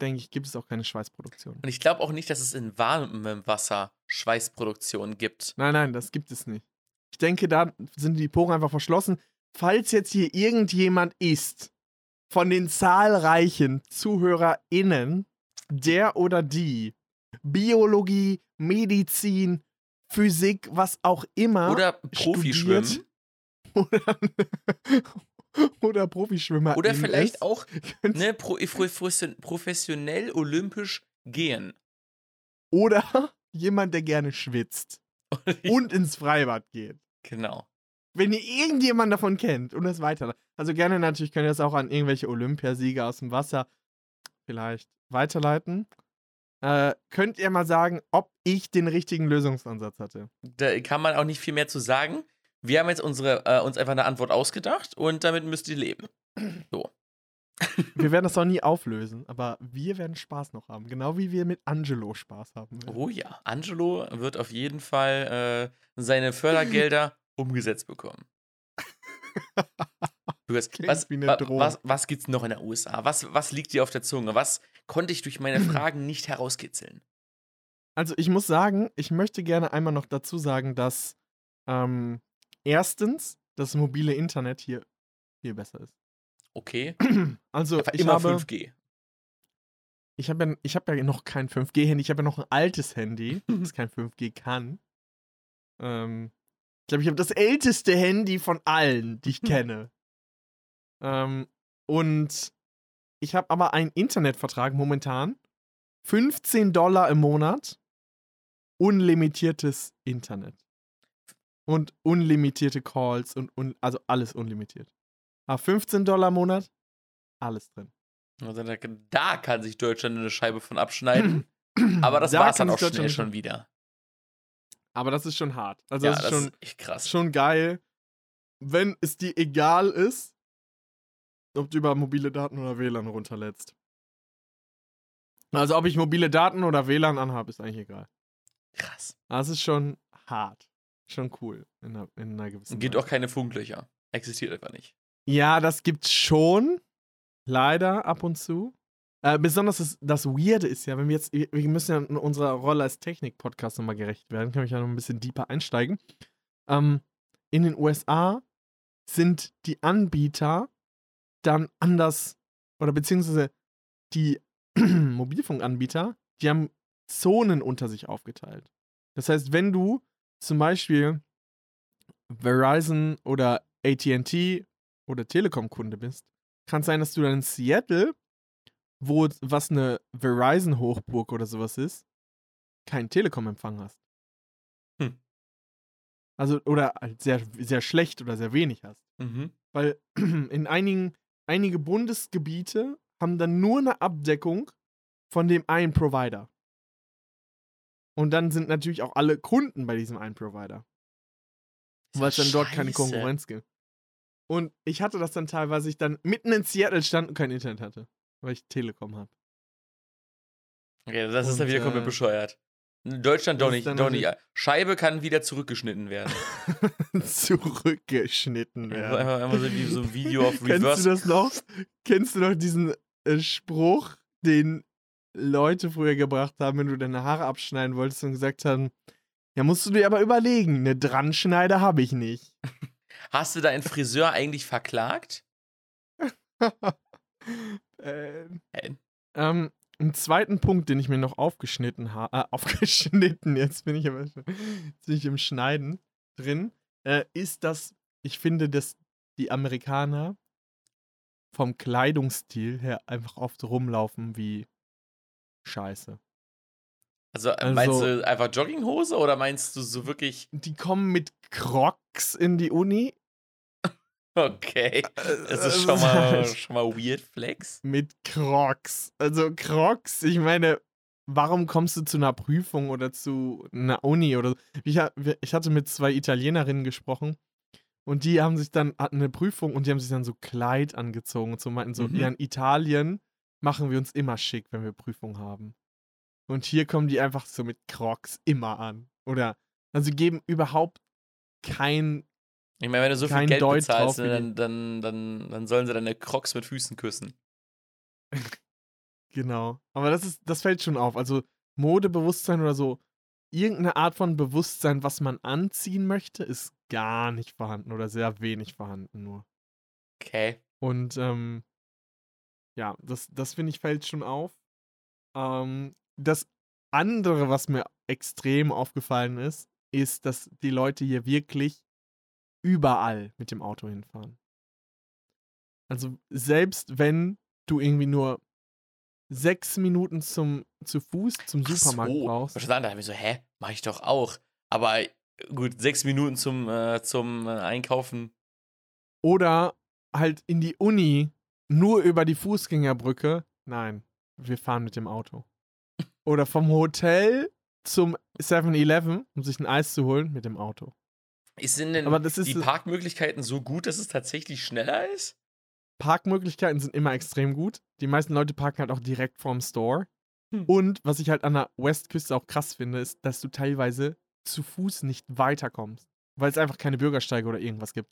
denke ich, gibt es auch keine Schweißproduktion. Und ich glaube auch nicht, dass es in warmem Wasser Schweißproduktion gibt. Nein, nein, das gibt es nicht. Ich denke, da sind die Poren einfach verschlossen. Falls jetzt hier irgendjemand ist von den zahlreichen ZuhörerInnen, der oder die Biologie, Medizin, Physik, was auch immer. Oder Profischwimmen. studiert Oder, oder Profischwimmer. Oder vielleicht ist, auch ne, pro, pro, professionell olympisch gehen. Oder jemand, der gerne schwitzt und ins Freibad geht. genau. Wenn ihr irgendjemand davon kennt und es weiter. Also gerne natürlich könnt ihr das auch an irgendwelche Olympiasieger aus dem Wasser vielleicht weiterleiten. Äh, könnt ihr mal sagen, ob ich den richtigen Lösungsansatz hatte? Da kann man auch nicht viel mehr zu sagen. Wir haben jetzt unsere, äh, uns einfach eine Antwort ausgedacht und damit müsst ihr leben. So. Wir werden das auch nie auflösen, aber wir werden Spaß noch haben. Genau wie wir mit Angelo Spaß haben. werden. Oh ja, Angelo wird auf jeden Fall äh, seine Fördergelder umgesetzt bekommen. Lukas, Klingt was, was, was gibt's noch in der USA? Was, was liegt dir auf der Zunge? Was konnte ich durch meine Fragen nicht herauskitzeln? Also ich muss sagen, ich möchte gerne einmal noch dazu sagen, dass ähm, erstens das mobile Internet hier viel besser ist. Okay. Also Einfach ich immer habe, 5G. ich habe ja, ich habe ja noch kein 5G-Handy, ich habe ja noch ein altes Handy, das kein 5G kann. Ähm, glaube, ich habe das älteste Handy von allen, die ich kenne. ähm, und ich habe aber einen Internetvertrag momentan. 15 Dollar im Monat. Unlimitiertes Internet. Und unlimitierte Calls und un also alles unlimitiert. Aber 15 Dollar im Monat, alles drin. Also da, da kann sich Deutschland eine Scheibe von abschneiden. aber das Da war's kann dann auch schnell schon wieder. Aber das ist schon hart. Also ja, das ist das schon, ist krass. schon geil, wenn es dir egal ist, ob du über mobile Daten oder WLAN runterlädst. Also ob ich mobile Daten oder WLAN anhabe, ist eigentlich egal. Krass. Es ist schon hart. Schon cool in einer, in einer gewissen Gibt Weise. auch keine Funklöcher. Existiert einfach nicht. Ja, das gibt's schon. Leider ab und zu. Äh, besonders das, das Weirde ist ja, wenn wir jetzt, wir müssen ja in unserer Rolle als Technik-Podcast nochmal gerecht werden, kann ich ja noch ein bisschen deeper einsteigen. Ähm, in den USA sind die Anbieter dann anders, oder beziehungsweise die Mobilfunkanbieter, die haben Zonen unter sich aufgeteilt. Das heißt, wenn du zum Beispiel Verizon oder ATT oder Telekom-Kunde bist, kann es sein, dass du dann in Seattle, wo was eine Verizon-Hochburg oder sowas ist, keinen Telekom-Empfang hast. Hm. Also, oder halt sehr, sehr schlecht oder sehr wenig hast. Mhm. Weil in einigen, einige Bundesgebiete haben dann nur eine Abdeckung von dem einen Provider. Und dann sind natürlich auch alle Kunden bei diesem einen Provider. Weil es dann dort keine. Konkurrenz gibt. Und ich hatte das dann teilweise, ich dann mitten in Seattle stand und kein Internet hatte. Weil ich Telekom habe. Okay, das ist dann Und, wieder komplett äh, bescheuert. In Deutschland doch nicht, doch nicht. Scheibe kann wieder zurückgeschnitten werden. Zurückgeschnitten werden. einfach, einfach so wie so ein Video auf Kennst du Reverse. das noch? Kennst du noch diesen äh, Spruch, den Leute früher gebracht haben, wenn du deine Haare abschneiden wolltest und gesagt haben, ja, musst du dir aber überlegen, eine Dranschneider habe ich nicht. Hast du deinen Friseur eigentlich verklagt? Hä? ähm, einen zweiten Punkt, den ich mir noch aufgeschnitten habe, äh, aufgeschnitten, jetzt bin ich aber schon, jetzt bin ich im Schneiden drin, äh, ist, dass ich finde, dass die Amerikaner vom Kleidungsstil her einfach oft rumlaufen wie Scheiße. Also, Also- meinst du einfach Jogginghose oder meinst du so wirklich, Die kommen mit Crocs in die Uni. okay, das ist Äh, schon mal, schon mal weird Flex? mit Crocs. Also Crocs, ich meine, warum kommst du zu einer Prüfung oder zu einer Uni oder? Ich, ich hatte mit zwei Italienerinnen gesprochen und die haben sich dann, hatten eine Prüfung und die haben sich dann so Kleid angezogen und so meinten so, Mhm. ja, in Italien machen wir uns immer schick, wenn wir Prüfung haben. Und hier kommen die einfach so mit Crocs immer an. Oder, also geben überhaupt kein Ich meine, wenn du so viel Geld Deut bezahlst, drauf ne, dann, dann, dann, dann sollen sie deine Crocs mit Füßen küssen. Genau. Aber das ist, das fällt schon auf. Also Modebewusstsein oder so, irgendeine Art von Bewusstsein, was man anziehen möchte, ist gar nicht vorhanden oder sehr wenig vorhanden nur. Okay. Und ähm, ja, das, das finde ich fällt schon auf. Ähm, das andere, was mir extrem aufgefallen ist, ist, dass die Leute hier wirklich überall mit dem Auto hinfahren. Also selbst wenn du irgendwie nur sechs Minuten zum, zu Fuß zum Ach Supermarkt so. brauchst. Was da dachte ich mir so, hä, mach ich doch auch. Aber äh, gut, sechs Minuten zum, äh, zum äh, Einkaufen. Oder halt in die Uni nur über die Fußgängerbrücke. Nein, wir fahren mit dem Auto. Oder vom Hotel zum 7-Eleven, um sich ein Eis zu holen, mit dem Auto. Sind denn Aber das ist die Parkmöglichkeiten so gut, dass es tatsächlich schneller ist? Parkmöglichkeiten sind immer extrem gut. Die meisten Leute parken halt auch direkt vorm Store. Hm. Und was ich halt an der Westküste auch krass finde, ist, dass du teilweise zu Fuß nicht weiterkommst. Weil es einfach keine Bürgersteige oder irgendwas gibt.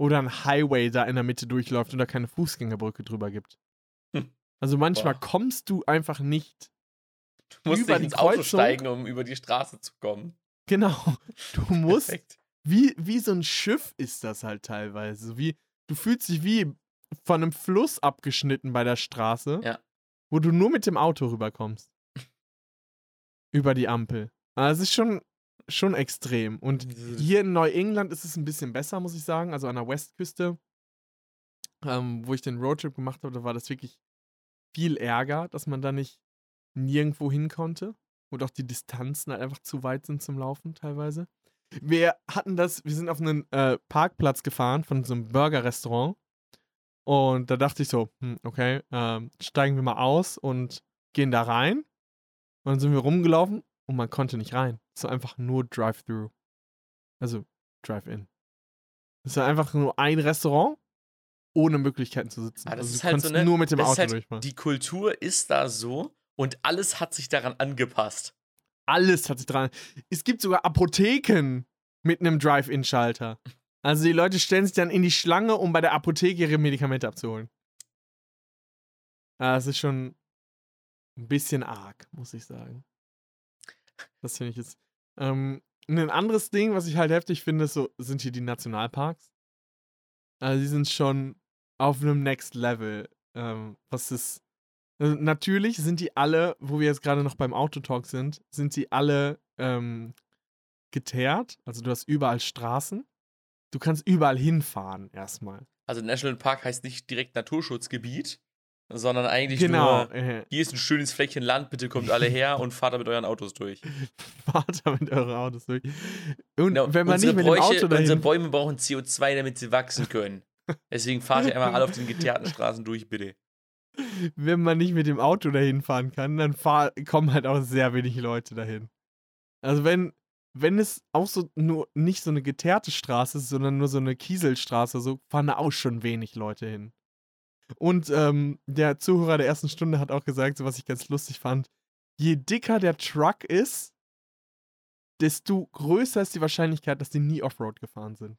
Oder ein Highway da in der Mitte durchläuft oder keine Fußgängerbrücke drüber gibt. Hm. Also manchmal Boah. kommst du einfach nicht. Du musst Über nicht ins Auto Kreuzung? steigen, um über die Straße zu kommen. Genau. Du musst. Perfekt. Wie, wie so ein Schiff ist das halt teilweise. Wie, du fühlst dich wie von einem Fluss abgeschnitten bei der Straße, Ja. wo du nur mit dem Auto rüberkommst. Über die Ampel. Also es ist schon, schon extrem. Und hier in Neuengland ist es ein bisschen besser, muss ich sagen. Also an der Westküste, ähm, wo ich den Roadtrip gemacht habe, da war das wirklich viel Ärger, dass man da nicht nirgendwo hin konnte. Und auch die Distanzen halt einfach zu weit sind zum Laufen teilweise. Wir hatten das, wir sind auf einen äh, Parkplatz gefahren von so einem Burger-Restaurant. Und da dachte ich so, hm, okay, ähm, steigen wir mal aus und gehen da rein. Und dann sind wir rumgelaufen und man konnte nicht rein. Es war einfach nur Drive-Thru. Also Drive-In. Es war einfach nur ein Restaurant ohne Möglichkeiten zu sitzen. Aber das also ist halt so eine, nur mit dem Auto halt, durchfahren. Die Kultur ist da so und alles hat sich daran angepasst. Alles hat sich dran. Es gibt sogar Apotheken mit einem Drive-In-Schalter. Also die Leute stellen sich dann in die Schlange, um bei der Apotheke ihre Medikamente abzuholen. Ah, Das ist schon ein bisschen arg, muss ich sagen. Das finde ich jetzt. Ähm, ein anderes Ding, was ich halt heftig finde, ist so, sind hier die Nationalparks. Also die sind schon auf einem Next Level. Ähm, was ist. Also natürlich sind die alle, wo wir jetzt gerade noch beim Autotalk sind, sind sie alle ähm, geteert. Also du hast überall Straßen. Du kannst überall hinfahren erstmal. Also National Park heißt nicht direkt Naturschutzgebiet, sondern eigentlich Genau. nur, Äh, hier ist ein schönes Fleckchen Land, bitte kommt alle her und fahrt da mit euren Autos durch. fahrt da mit euren Autos durch. Und Genau, wenn man unsere, nicht mit dem Bräuche, Auto unsere dahin Bäume brauchen CO2, damit sie wachsen können. Deswegen fahrt ihr einmal alle auf den geteerten Straßen durch, bitte. wenn man nicht mit dem Auto dahin fahren kann, dann fahr, kommen halt auch sehr wenig Leute dahin. Also wenn, wenn es auch so nur nicht so eine geteerte Straße ist, sondern nur so eine Kieselstraße, so fahren da auch schon wenig Leute hin. Und ähm, der Zuhörer der ersten Stunde hat auch gesagt, so was ich ganz lustig fand, je dicker der Truck ist, desto größer ist die Wahrscheinlichkeit, dass die nie Offroad gefahren sind.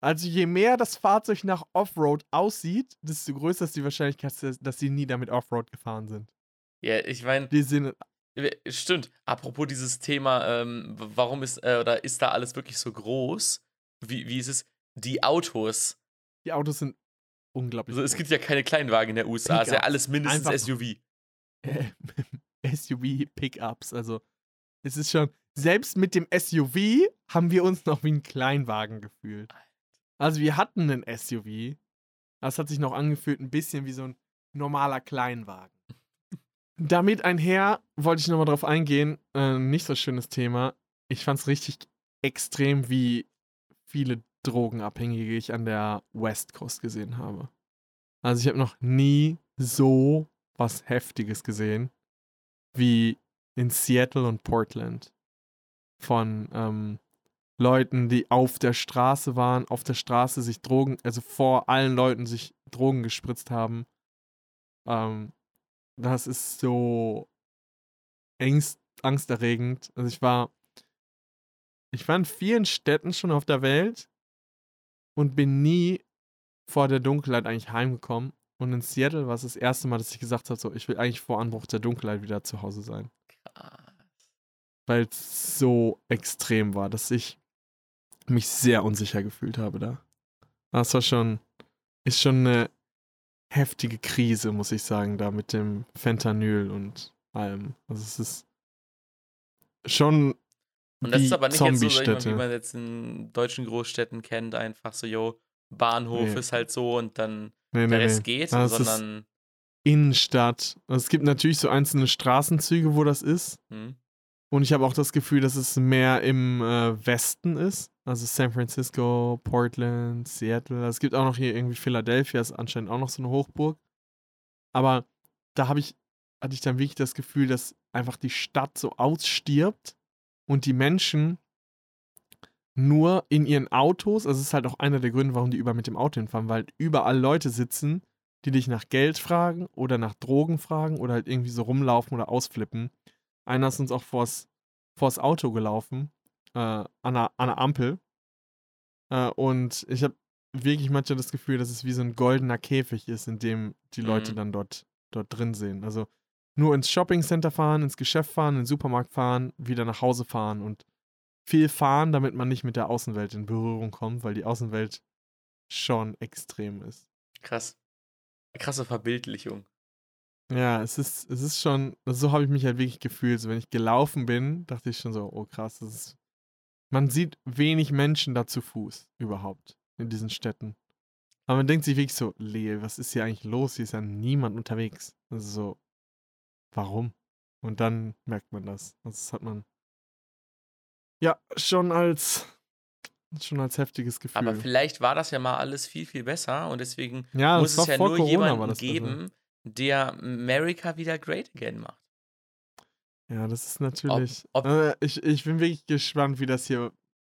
Also je mehr das Fahrzeug nach Offroad aussieht, desto größer ist die Wahrscheinlichkeit, dass- sie nie damit Offroad gefahren sind. Ja, ich meine, Die sind stimmt. Apropos dieses Thema, ähm, warum ist, äh, oder ist da alles wirklich so groß? Wie, wie ist es? Die Autos. die Autos sind unglaublich. Also es gibt ja keine Kleinwagen in der USA, ist ja alles mindestens Einfach- SUV. äh, SUV Pickups. Also es ist schon selbst mit dem SUV haben wir uns noch wie ein Kleinwagen gefühlt. Also wir hatten einen SUV. Das hat sich noch angefühlt ein bisschen wie so ein normaler Kleinwagen. Damit einher wollte ich nochmal drauf eingehen. Äh, nicht so schönes Thema. Ich fand es richtig extrem, wie viele Drogenabhängige ich an der West Coast gesehen habe. Also ich habe noch nie so was Heftiges gesehen wie in Seattle und Portland. Von ähm, Leuten, die auf der Straße waren, auf der Straße sich Drogen, also vor allen Leuten sich Drogen gespritzt haben. Ähm, das ist so ängst, angsterregend. Also ich war, ich war in vielen Städten schon auf der Welt und bin nie vor der Dunkelheit eigentlich heimgekommen. Und in Seattle war es das erste Mal, dass ich gesagt habe, so, ich will eigentlich vor Anbruch der Dunkelheit wieder zu Hause sein. Weil es so extrem war, dass ich mich sehr unsicher gefühlt habe da. Das war schon, ist schon eine heftige Krise, muss ich sagen, da mit dem Fentanyl und allem. Also es ist schon Und das ist aber nicht jetzt so, mal, wie man jetzt in deutschen Großstädten kennt, einfach so, yo, Bahnhof Nee. ist halt so und dann Nee, der nee, Rest geht, Das sondern Innenstadt. Es gibt natürlich so einzelne Straßenzüge, wo das ist. hm, Und ich habe auch das Gefühl, dass es mehr im äh, Westen ist. Also San Francisco, Portland, Seattle. Es gibt auch noch hier irgendwie Philadelphia, ist anscheinend auch noch so eine Hochburg. Aber da habe ich, hatte ich dann wirklich das Gefühl, dass einfach die Stadt so ausstirbt und die Menschen nur in ihren Autos, also es ist halt auch einer der Gründe, warum die überall mit dem Auto hinfahren, weil überall Leute sitzen, die dich nach Geld fragen oder nach Drogen fragen oder halt irgendwie so rumlaufen oder ausflippen. Einer ist uns auch vors, vors Auto gelaufen, äh, an, einer, an einer Ampel. Äh, und ich habe wirklich manchmal das Gefühl, dass es wie so ein goldener Käfig ist, in dem die Leute Mhm. dann dort, dort drin sind. Also nur ins Shoppingcenter fahren, ins Geschäft fahren, in den Supermarkt fahren, wieder nach Hause fahren und viel fahren, damit man nicht mit der Außenwelt in Berührung kommt, weil die Außenwelt schon extrem ist. krass. Krasse Verbildlichung. Ja, es ist, es ist schon, so habe ich mich halt wirklich gefühlt. So, wenn ich gelaufen bin, dachte ich schon so, oh krass, das ist man sieht wenig Menschen da zu Fuß überhaupt in diesen Städten. Aber man denkt sich wirklich so, Leel, was ist hier eigentlich los? Hier ist ja niemand unterwegs. Also so, warum? Und dann merkt man das. Also das hat man ja schon als schon als heftiges Gefühl. Aber vielleicht war das ja mal alles viel, viel besser und deswegen ja, muss es ja nur Corona jemanden das besser. geben, der America wieder great again macht. Ja, das ist natürlich. ob- äh, ich, ich bin wirklich gespannt, wie das hier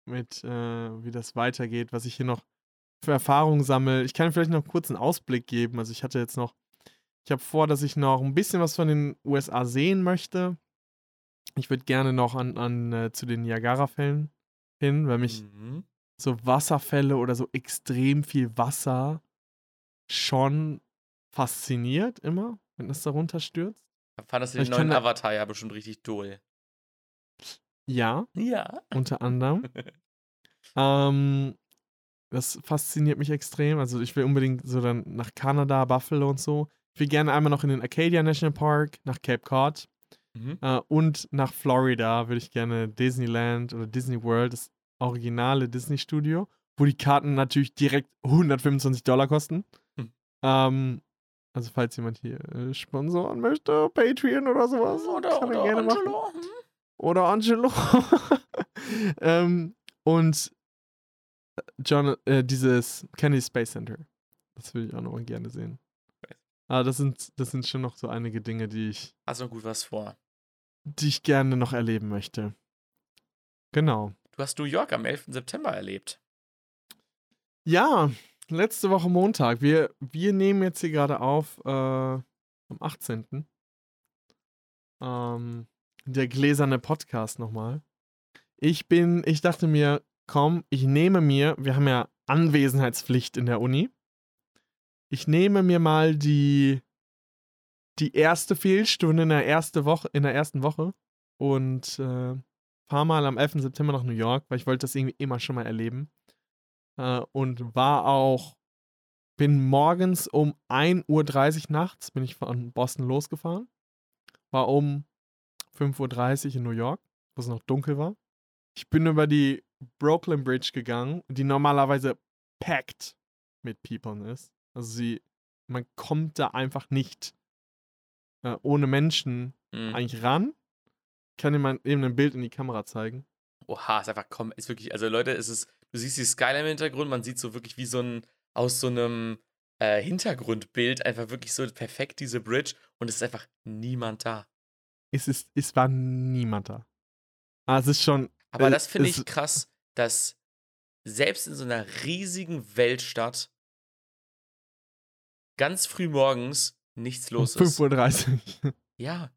mit, äh, wie das weitergeht, was ich hier noch für Erfahrungen sammle. Ich kann vielleicht noch kurz einen Ausblick geben. Also ich hatte jetzt noch, ich habe vor, dass ich noch ein bisschen was von den USA sehen möchte. Ich würde gerne noch an, an äh, zu den Niagara-Fällen hin, weil mich Mhm. so Wasserfälle oder so extrem viel Wasser schon fasziniert immer, wenn es da runterstürzt. Fandest du den neuen da- Avatar ja bestimmt richtig doll. Ja, Ja. unter anderem. ähm, das fasziniert mich extrem. Also ich will unbedingt so dann nach Kanada, Buffalo und so. Ich will gerne einmal noch in den Acadia National Park, nach Cape Cod Mhm. äh, und nach Florida würde ich gerne Disneyland oder Disney World, das originale Disney Studio, wo die Karten natürlich direkt 125 Dollar kosten. Hm. Ähm, also falls jemand hier äh, sponsoren möchte, Patreon oder sowas, Oder, kann er oder gerne machen. Angelo. Hm? Oder Angelo. ähm, und John, äh, dieses Kennedy Space Center. Das würde ich auch noch gerne sehen. Aber das sind, das sind schon noch so einige Dinge, die ich, Hast noch gut was vor. die ich gerne noch erleben möchte. Genau. Du hast New York am 11. September erlebt. Ja, letzte Woche Montag. Wir, wir nehmen jetzt hier gerade auf äh, am 18. Ähm, der gläserne Podcast nochmal. Ich bin, ich dachte mir, komm, ich nehme mir, wir haben ja Anwesenheitspflicht in der Uni. Ich nehme mir mal die, die erste Fehlstunde in der, erste Woche, in der ersten Woche und äh, fahre mal am 11. September nach New York, weil ich wollte das irgendwie immer schon mal erleben. Äh, und war auch, bin morgens um 1.30 Uhr nachts, bin ich von Boston losgefahren. War um 5.30 Uhr in New York, wo es noch dunkel war. Ich bin über die Brooklyn Bridge gegangen, die normalerweise packed mit People ist. Also sie, man kommt da einfach nicht äh, ohne Menschen Mhm. eigentlich ran. Ich kann dir mal eben ein Bild in die Kamera zeigen. Oha, ist einfach komm, ist wirklich, also Leute, es ist, du siehst die Skyline im Hintergrund, man sieht so wirklich wie so ein, aus so einem äh, Hintergrundbild einfach wirklich so perfekt diese Bridge und es ist einfach niemand da. Es, ist, es war niemand da. Ah, es ist schon. Aber Äh, das finde ich krass, dass selbst in so einer riesigen Weltstadt ganz früh morgens nichts los um ist. 5.30 Uhr. Ja,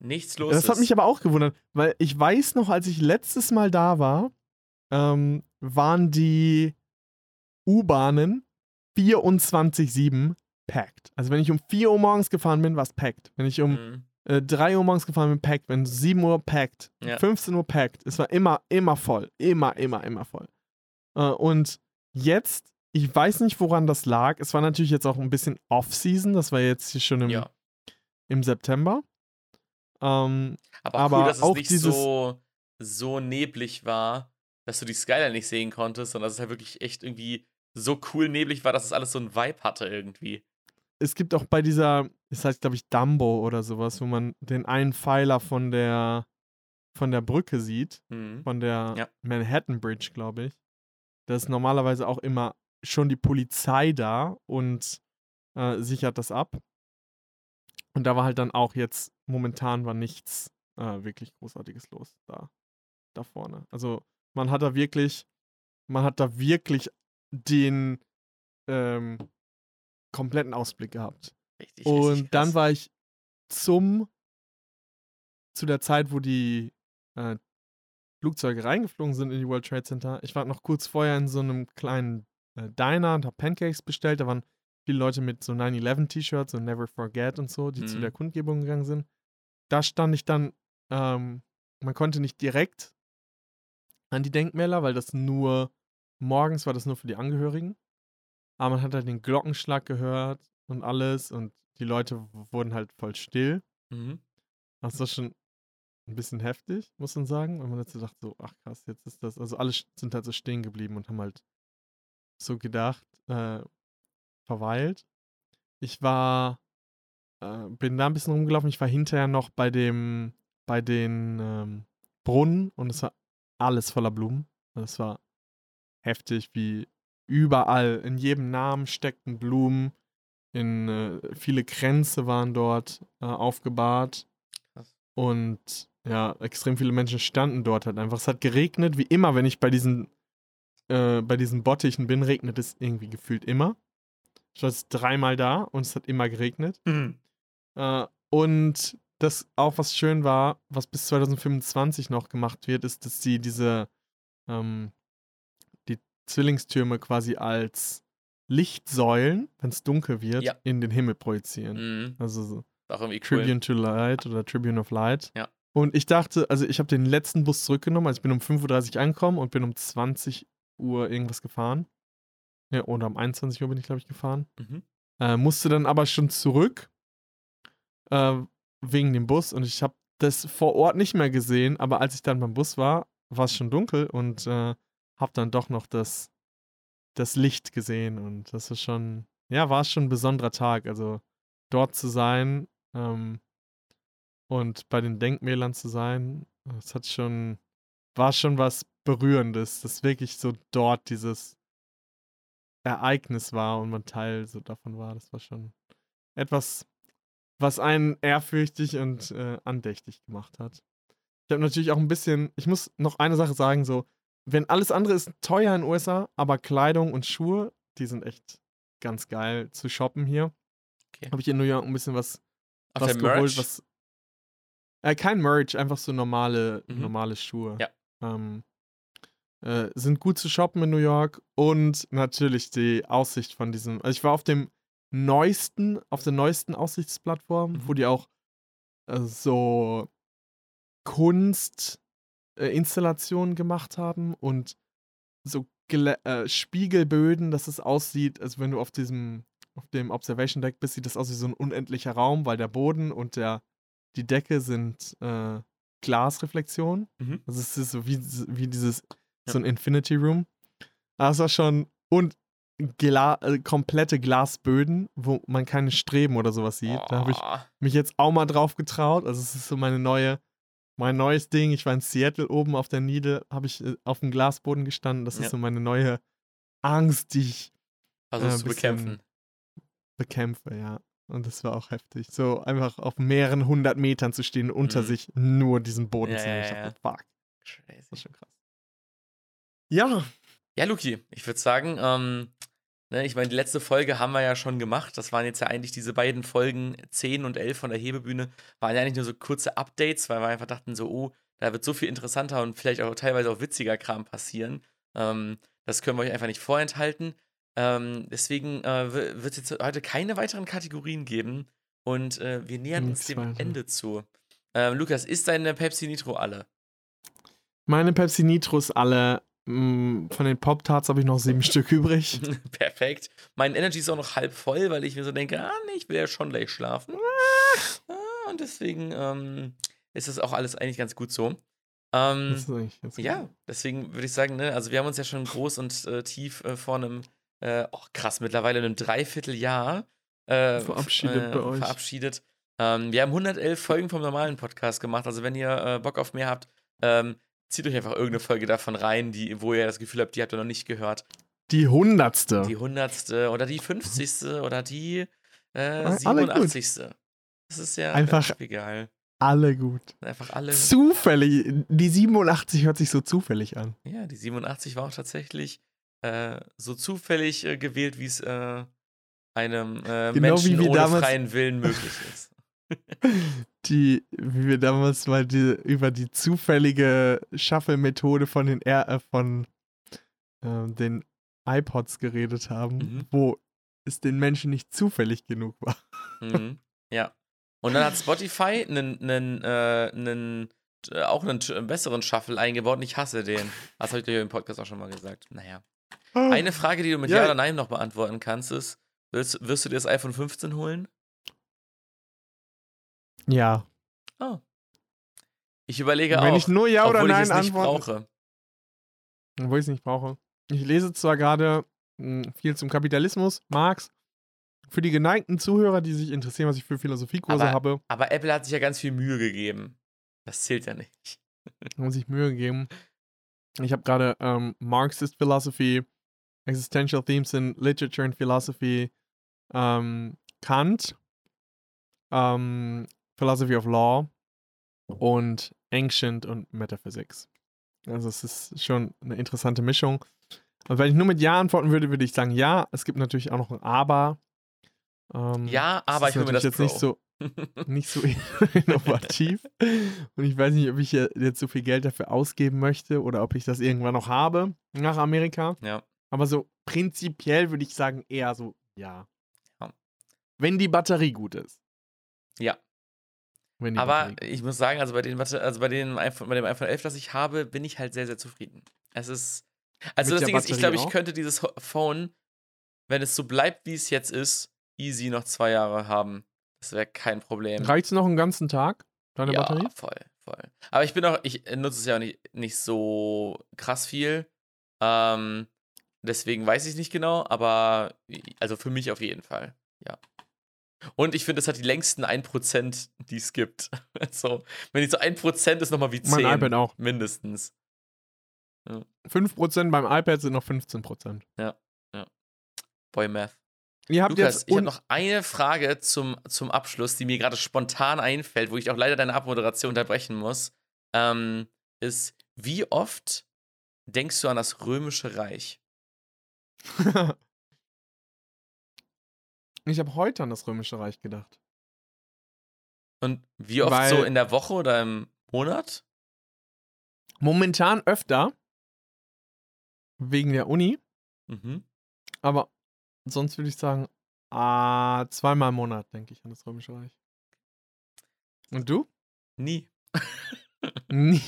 nichts los Das ist. hat mich aber auch gewundert, weil ich weiß noch, als ich letztes Mal da war, ähm, waren die U-Bahnen 24-7 packed. Also wenn ich um 4 Uhr morgens gefahren bin, war es packed. Wenn ich um Mhm. äh, 3 Uhr morgens gefahren bin, packed. Wenn 7 Uhr packed. Ja. 15 Uhr packed. Es war immer, immer voll. Immer, immer, immer voll. Äh, und jetzt, ich weiß nicht, woran das lag. Es war natürlich jetzt auch ein bisschen Off-Season. Das war jetzt hier schon im, Ja, im September. Ähm, aber, aber cool, dass es auch nicht dieses- so, so neblig war, dass du die Skyline nicht sehen konntest, sondern dass es halt wirklich echt irgendwie so cool neblig war, dass es alles so einen Vibe hatte irgendwie. es gibt auch bei dieser, das heißt, glaube ich, Dumbo oder sowas, wo man den einen Pfeiler von der, von der Brücke sieht, Mhm. von der Ja. Manhattan Bridge, glaube ich. Da ist normalerweise auch immer schon die Polizei da und äh, sichert das ab. Und da war halt dann auch jetzt, momentan war nichts äh, wirklich Großartiges los da, da vorne. Also man hat da wirklich, man hat da wirklich den ähm, kompletten Ausblick gehabt. Richtig, richtig Und dann krass. war ich zum, zu der Zeit, wo die äh, Flugzeuge reingeflogen sind in die World Trade Center. Ich war noch kurz vorher in so einem kleinen äh, Diner und habe Pancakes bestellt. Da waren viele Leute mit so 9-11-T-Shirts und Never Forget und so, die zu Mhm. der Kundgebung gegangen sind. Da stand ich dann, ähm, man konnte nicht direkt an die Denkmäler, weil das nur, morgens war das nur für die Angehörigen. Aber man hat halt den Glockenschlag gehört und alles und die Leute wurden halt voll still. Mhm. Das war schon ein bisschen heftig, muss man sagen, weil man jetzt so dachte, so, ach krass, jetzt ist das, also alle sind halt so stehen geblieben und haben halt so gedacht, äh, verweilt. Ich war, äh, bin da ein bisschen rumgelaufen, ich war hinterher noch bei dem, bei den ähm, Brunnen und es war alles voller Blumen. Also Es war heftig, wie überall, in jedem Namen steckten Blumen, in äh, viele Kränze waren dort äh, aufgebahrt. Krass. Und ja, extrem viele Menschen standen dort halt einfach. Es hat geregnet, wie immer, wenn ich bei diesen, äh, bei diesen Bottichen bin, regnet es irgendwie gefühlt immer. Ich war jetzt dreimal da und es hat immer geregnet. Äh, und das auch, was schön war, was bis 2025 noch gemacht wird, ist, dass sie diese ähm, die Zwillingstürme quasi als Lichtsäulen, wenn es dunkel wird, Ja. in den Himmel projizieren. Mhm. Also so auch irgendwie cool. Tribune to Light oder Tribune of Light. Ja. Und ich dachte, also ich habe den letzten Bus zurückgenommen, also ich bin um 5.30 Uhr angekommen und bin um 20 Uhr irgendwas gefahren. Ja, oder um 21 Uhr bin ich, glaube ich, gefahren. Mhm. Äh, musste dann aber schon zurück äh, wegen dem Bus und ich habe das vor Ort nicht mehr gesehen, aber als ich dann beim Bus war, war es schon dunkel und äh, habe dann doch noch das, das Licht gesehen und das ist schon, ja, war schon ein besonderer Tag. Also dort zu sein ähm, und bei den Denkmälern zu sein, das hat schon, war schon was Berührendes, dass wirklich so dort dieses Ereignis war und man Teil so davon war. Das war schon etwas, was einen ehrfürchtig und äh, andächtig gemacht hat. Ich habe natürlich auch ein bisschen, ich muss noch eine Sache sagen, so, wenn alles andere ist teuer in den USA, aber Kleidung und Schuhe, die sind echt ganz geil zu shoppen hier. Okay. Habe ich in New York ein bisschen was, Auf was geholt, Merch. was. Äh, kein Merch, einfach so normale, Mhm. normale Schuhe. Ja. Ähm, äh, sind gut zu shoppen in New York und natürlich die Aussicht von diesem. Also ich war auf dem neuesten, auf der neuesten Aussichtsplattform, Mhm. wo die auch äh, so Kunstinstallationen gemacht haben und so Gla äh, Spiegelböden, dass es aussieht, als wenn du auf diesem, auf dem Observation Deck bist, sieht das aus wie so ein unendlicher Raum, weil der Boden und der, die Decke sind äh, Glasreflexionen. Mhm. Also es ist so wie, wie dieses, Ja. so ein Infinity Room. Aber es war schon, und Gla äh, komplette Glasböden, wo man keine Streben oder sowas sieht. Da habe ich Oh. mich jetzt auch mal drauf getraut. Also es ist so meine neue, mein neues Ding. Ich war in Seattle oben auf der Needle, habe ich äh, auf dem Glasboden gestanden. Das Ja. ist so meine neue Angst, die ich Versuch's äh, zu bekämpfen. bekämpfe, ja. Und das war auch heftig. So einfach auf mehreren hundert Metern zu stehen, unter Mhm. sich nur diesen Boden Ja, zu sehen. ja, Ich dachte, fuck, das Crazy. ist schon krass. Ja, Ja, Luki, ich würde sagen, ähm, ne, ich meine, die letzte Folge haben wir ja schon gemacht. Das waren jetzt ja eigentlich diese beiden Folgen 10 und 11 von der Hebebühne. Waren ja eigentlich nur so kurze Updates, weil wir einfach dachten so, oh, da wird so viel interessanter und vielleicht auch teilweise auch witziger Kram passieren. Ähm, das können wir euch einfach nicht vorenthalten. Ähm, deswegen äh, wird es jetzt heute keine weiteren Kategorien geben und äh, wir nähern uns dem. Ende zu. Ähm, Lukas, ist deine Pepsi Nitro alle? meine Pepsi Nitros alle. mh, Von den Pop-Tarts habe ich noch sieben Stück übrig. Perfekt. Mein Energy ist auch noch halb voll, weil ich mir so denke, ah, nee, ich will ja schon gleich schlafen. Ah, und deswegen ähm, ist das auch alles eigentlich ganz gut so. Ähm, ja, deswegen würde ich sagen, ne, also wir haben uns ja schon groß und äh, tief äh, vor einem, äh, oh krass, mittlerweile einem Dreivierteljahr äh, Verabschiedet euch. Verabschiedet. Ähm, wir haben 111 Folgen vom normalen Podcast gemacht, also wenn ihr äh, Bock auf mehr habt, ähm, zieht euch einfach irgendeine Folge davon rein, die, wo ihr das Gefühl habt, die habt ihr noch nicht gehört. Die hundertste. Die hundertste oder die 50. oder die äh. 87. Das ist ja Einfach- egal. Alle gut. Einfach alle. Zufällig. Die 87 hört sich so zufällig an. Ja, die 87 war auch tatsächlich äh, so zufällig äh, gewählt, wie es äh, einem äh, Genau Menschen ohne freien Willen möglich ist. Die, wie wir damals mal die, über die zufällige Shuffle-Methode von den, R, äh, von, ähm, den iPods geredet haben, Mhm. wo es den Menschen nicht zufällig genug war. Mhm. Ja. Und dann hat Spotify einen, einen, einen, auch einen besseren Shuffle eingebaut und ich hasse den. Das habe ich dir im Podcast auch schon mal gesagt. Naja. Eine Frage, die du mit Ja, oder Nein noch beantworten kannst, ist: Wirst, wirst du dir das iPhone 15 holen? Ja. Oh. Ich überlege Wenn auch. ich nur Ja oder obwohl Nein ich es nicht antworte- brauche. Obwohl ich es nicht brauche. Ich lese zwar gerade mh, viel zum Kapitalismus, Marx. Für die geneigten Zuhörer, die sich interessieren, was ich für Philosophiekurse Aber- habe, Aber Apple hat sich ja ganz viel Mühe gegeben. Das zählt ja nicht. muss ich Mühe geben. Ich habe gerade ähm, Marxist Philosophy, Existential Themes in Literature and Philosophy, ähm, Kant, ähm, Philosophy of Law und Ancient und Metaphysics. Also es ist schon eine interessante Mischung. Und wenn ich nur mit Ja antworten würde, würde ich sagen Ja. Es gibt natürlich auch noch ein Aber. Ähm, Ja, aber ich mir das jetzt Pro. nicht so nicht so innovativ. Und ich weiß nicht, ob ich jetzt so viel Geld dafür ausgeben möchte oder ob ich das irgendwann noch habe nach Amerika. Ja. Aber so prinzipiell würde ich sagen eher so ja. Ja. Wenn die Batterie gut ist. Ja. Aber Batterie ich muss sagen, also bei, den, also bei, dem iPhone, bei dem iPhone 11, das ich habe, bin ich halt sehr, sehr zufrieden. Es ist. Also Mit das Ding ist, ich Batterie glaube, ich könnte dieses Ho- Phone, wenn es so bleibt, wie es jetzt ist, easy noch zwei Jahre haben. Das wäre kein Problem. Reicht es noch einen ganzen Tag, deine ja, Batterie? voll, voll. Aber ich bin auch, ich nutze es ja auch nicht, nicht so krass viel. Ähm, deswegen weiß ich nicht genau, aber also für mich auf jeden Fall, ja. Und ich finde, es hat die längsten 1%, die es gibt. so, wenn die so 1% ist, nochmal wie 10. Mein iPad auch. Mindestens. 5% beim iPad sind noch 15%. Boy Math. Ihr habt Lukas, jetzt ich habe noch eine Frage zum, zum Abschluss, die mir gerade spontan einfällt, wo ich auch leider deine Abmoderation unterbrechen muss. Ähm, ist, wie oft denkst du an das Römische Reich? ich habe heute an das Römische Reich gedacht. Und wie oft Weil- so in der Woche oder im Monat? Momentan öfter. Wegen der Uni. Mhm. Aber sonst würde ich sagen, ah, zweimal im Monat denke ich an das Römische Reich. Und du? Nie. Nie.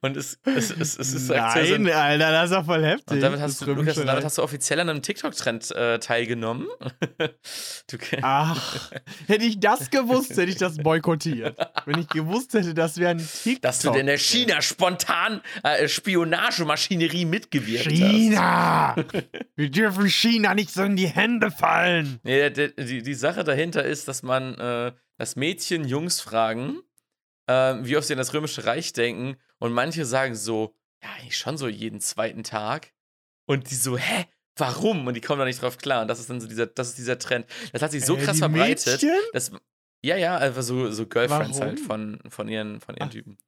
Und es, es, es, es ist so Nein, ein, Alter, das ist doch voll heftig. und damit das hast, du, Lukas, damit hast du offiziell an einem TikTok-Trend äh, teilgenommen. du, Ach, hätte ich das gewusst, hätte ich das boykottiert. Wenn ich gewusst hätte, das wäre ein TikTok. dass du in der China spontan äh, Spionagemaschinerie mitgewirkt hast. China! Wir dürfen China nicht so in die Hände fallen. Der, der, die, die Sache dahinter ist, dass man, äh, dass Mädchen Jungs fragen, äh, wie oft sie an das Römische Reich denken. Und manche sagen so, ja, eigentlich schon so jeden zweiten Tag. Und die so, hä? Warum? Und die kommen da nicht drauf klar. Und das ist dann so dieser, das ist dieser Trend. Das hat sich so Äh, krass verbreitet. Dass, ja, ja, einfach so, so Girlfriends Warum? halt von, von ihren, von ihren Ach, Typen.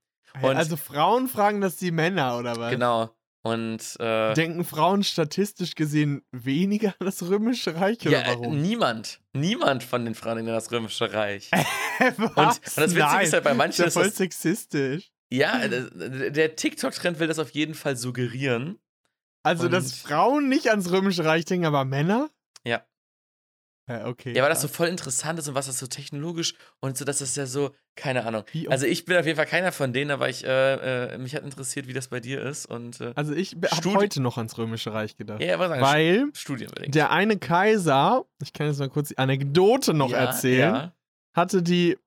Und- also Frauen fragen das die Männer, oder was? Genau. Und äh, Denken Frauen statistisch gesehen weniger an das Römische Reich oder ja, warum? niemand, niemand von den Frauen in das Römische Reich. Was? und das Witzige Nein, ist halt bei manchen, ist ja ist voll das- sexistisch. Ja, der, TikTok-Trend will das auf jeden Fall suggerieren. Also, dass Und- Frauen nicht ans Römische Reich denken, aber Männer? Ja. Ja, okay. Ja, weil das so voll interessant ist und was das so technologisch und so, das ist ja so, keine Ahnung. Wie Also ich bin auf jeden Fall keiner von denen, aber ich, äh, äh, mich hat interessiert, wie das bei dir ist und äh, Also, ich habe heute noch ans Römische Reich gedacht. ja, ja, was sagen, Weil Studienbedingt. der eine Kaiser, ich kann jetzt mal kurz die Anekdote noch ja, erzählen, Ja. hatte die.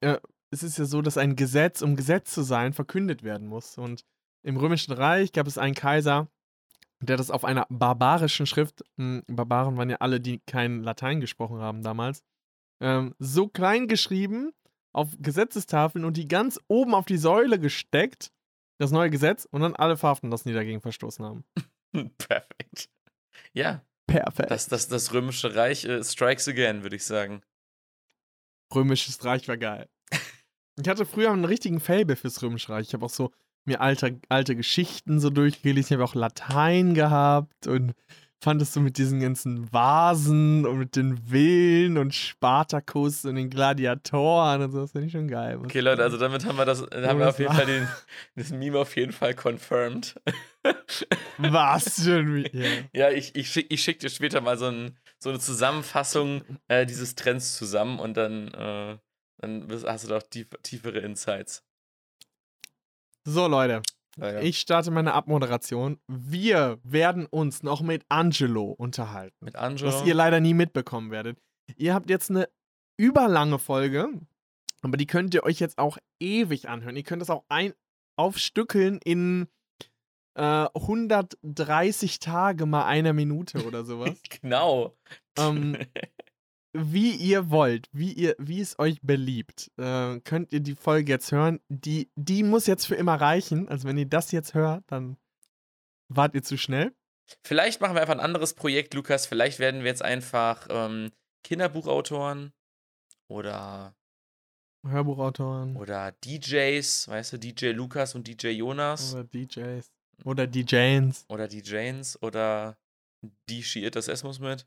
Äh, es ist ja so, dass ein Gesetz, um Gesetz zu sein, verkündet werden muss. Und im Römischen Reich gab es einen Kaiser, der das auf einer barbarischen Schrift, mh, Barbaren waren ja alle, die kein Latein gesprochen haben damals, ähm, so klein geschrieben auf Gesetzestafeln und die ganz oben auf die Säule gesteckt, das neue Gesetz, und dann alle verhaften lassen, die dagegen verstoßen haben. Perfekt. Ja, Perfekt. das, das, das Römische Reich äh, strikes again, würde ich sagen. Römisches Reich war geil. Ich hatte früher einen richtigen Fable fürs Römische Reich. Ich habe auch so mir alte, alte Geschichten so durchgelesen. Ich habe auch Latein gehabt und fand es so mit diesen ganzen Vasen und mit den Villen und Spartacus und den Gladiatoren und so. Das finde ich schon geil. Okay, Leute, also damit haben wir das, haben wir das auf jeden war- Fall den, das Meme auf jeden Fall confirmed. Was schon wieder. Ja, ich, ich, schick, ich schick dir später mal so, ein, so eine Zusammenfassung äh, dieses Trends zusammen und dann, äh, dann hast du doch tief, tiefere Insights. So, Leute. Naja. Ich starte meine Abmoderation. Wir werden uns noch mit Angelo unterhalten. Mit Angelo. was ihr leider nie mitbekommen werdet. Ihr habt jetzt eine überlange Folge Aber die könnt ihr euch jetzt auch ewig anhören. Ihr könnt das auch ein aufstückeln in äh, 130 Tage mal einer Minute oder sowas. Genau. ähm, wie ihr wollt, wie ihr, wie es euch beliebt, äh, könnt ihr die Folge jetzt hören. Die, die muss jetzt für immer reichen. Also wenn ihr das jetzt hört, dann wart ihr zu schnell. Vielleicht machen wir einfach ein anderes Projekt, Lukas. Vielleicht werden wir jetzt einfach ähm, Kinderbuchautoren oder, Hörbuchautoren oder DJs, weißt du, DJ Lukas und DJ Jonas oder DJs oder DJs oder DJs oder die schiiert das Esmus mit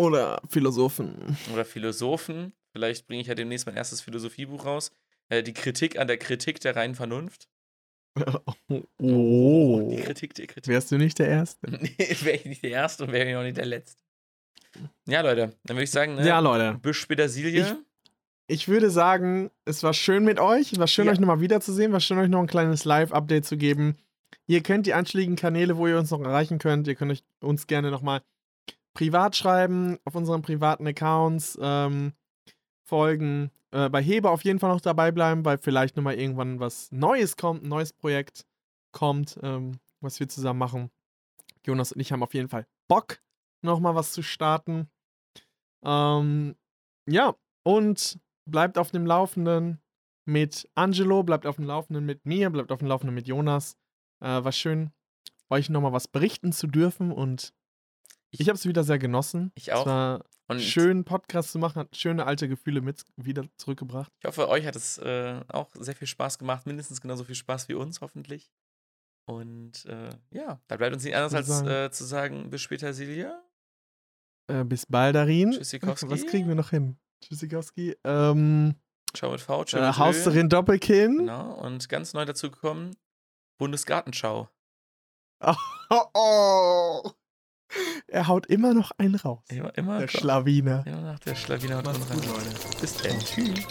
oder Philosophen. oder Philosophen. Vielleicht bringe ich ja demnächst mein erstes Philosophiebuch raus. Äh, die Kritik an der Kritik der reinen Vernunft. Oh. Die Kritik der Kritik. Wärst du nicht der Erste? Nee, wäre ich nicht der Erste und wäre ich auch nicht der Letzte. Ja, Leute, dann würde ich sagen, ne? Ja, Leute. bis später Silje. Ich würde sagen, es war schön mit euch. Es war schön, Ja. euch nochmal wiederzusehen. War schön, euch noch ein kleines Live-Update zu geben. Ihr kennt die anschlägigen Kanäle, wo ihr uns noch erreichen könnt. Ihr könnt euch uns gerne nochmal privat schreiben, auf unseren privaten Accounts ähm, folgen. Äh, bei Hebe auf jeden Fall noch dabei bleiben, weil vielleicht nochmal irgendwann was Neues kommt, ein neues Projekt kommt, ähm, was wir zusammen machen. Jonas und ich haben auf jeden Fall Bock, nochmal was zu starten. Ähm, ja, und bleibt auf dem Laufenden mit Angelo, bleibt auf dem Laufenden mit mir, bleibt auf dem Laufenden mit Jonas. Äh, war schön, euch nochmal was berichten zu dürfen und ich, Ich- habe es wieder sehr genossen. Ich auch. Es war Und schön, Podcast zu machen, hat schöne alte Gefühle mit wieder zurückgebracht. ich hoffe, euch hat es äh, auch sehr viel Spaß gemacht. Mindestens genauso viel Spaß wie uns, hoffentlich. Und äh, ja, da bleibt uns nicht anders als sagen- äh, zu sagen, bis später, Silja. Äh, bis baldarin. Tschüssikowski. Was kriegen wir noch hin? Tschüssikowski. Ähm, Ciao mit V, ciao äh, mit. Hausterin Doppelkinn. Genau. Und ganz neu dazu gekommen, Bundesgartenschau. Oh, oh. Er haut immer noch einen raus. Immer, immer, Der Schlawiner. immer nach der Schlawiner. Gut, Leute. Bis dann. Tschüss.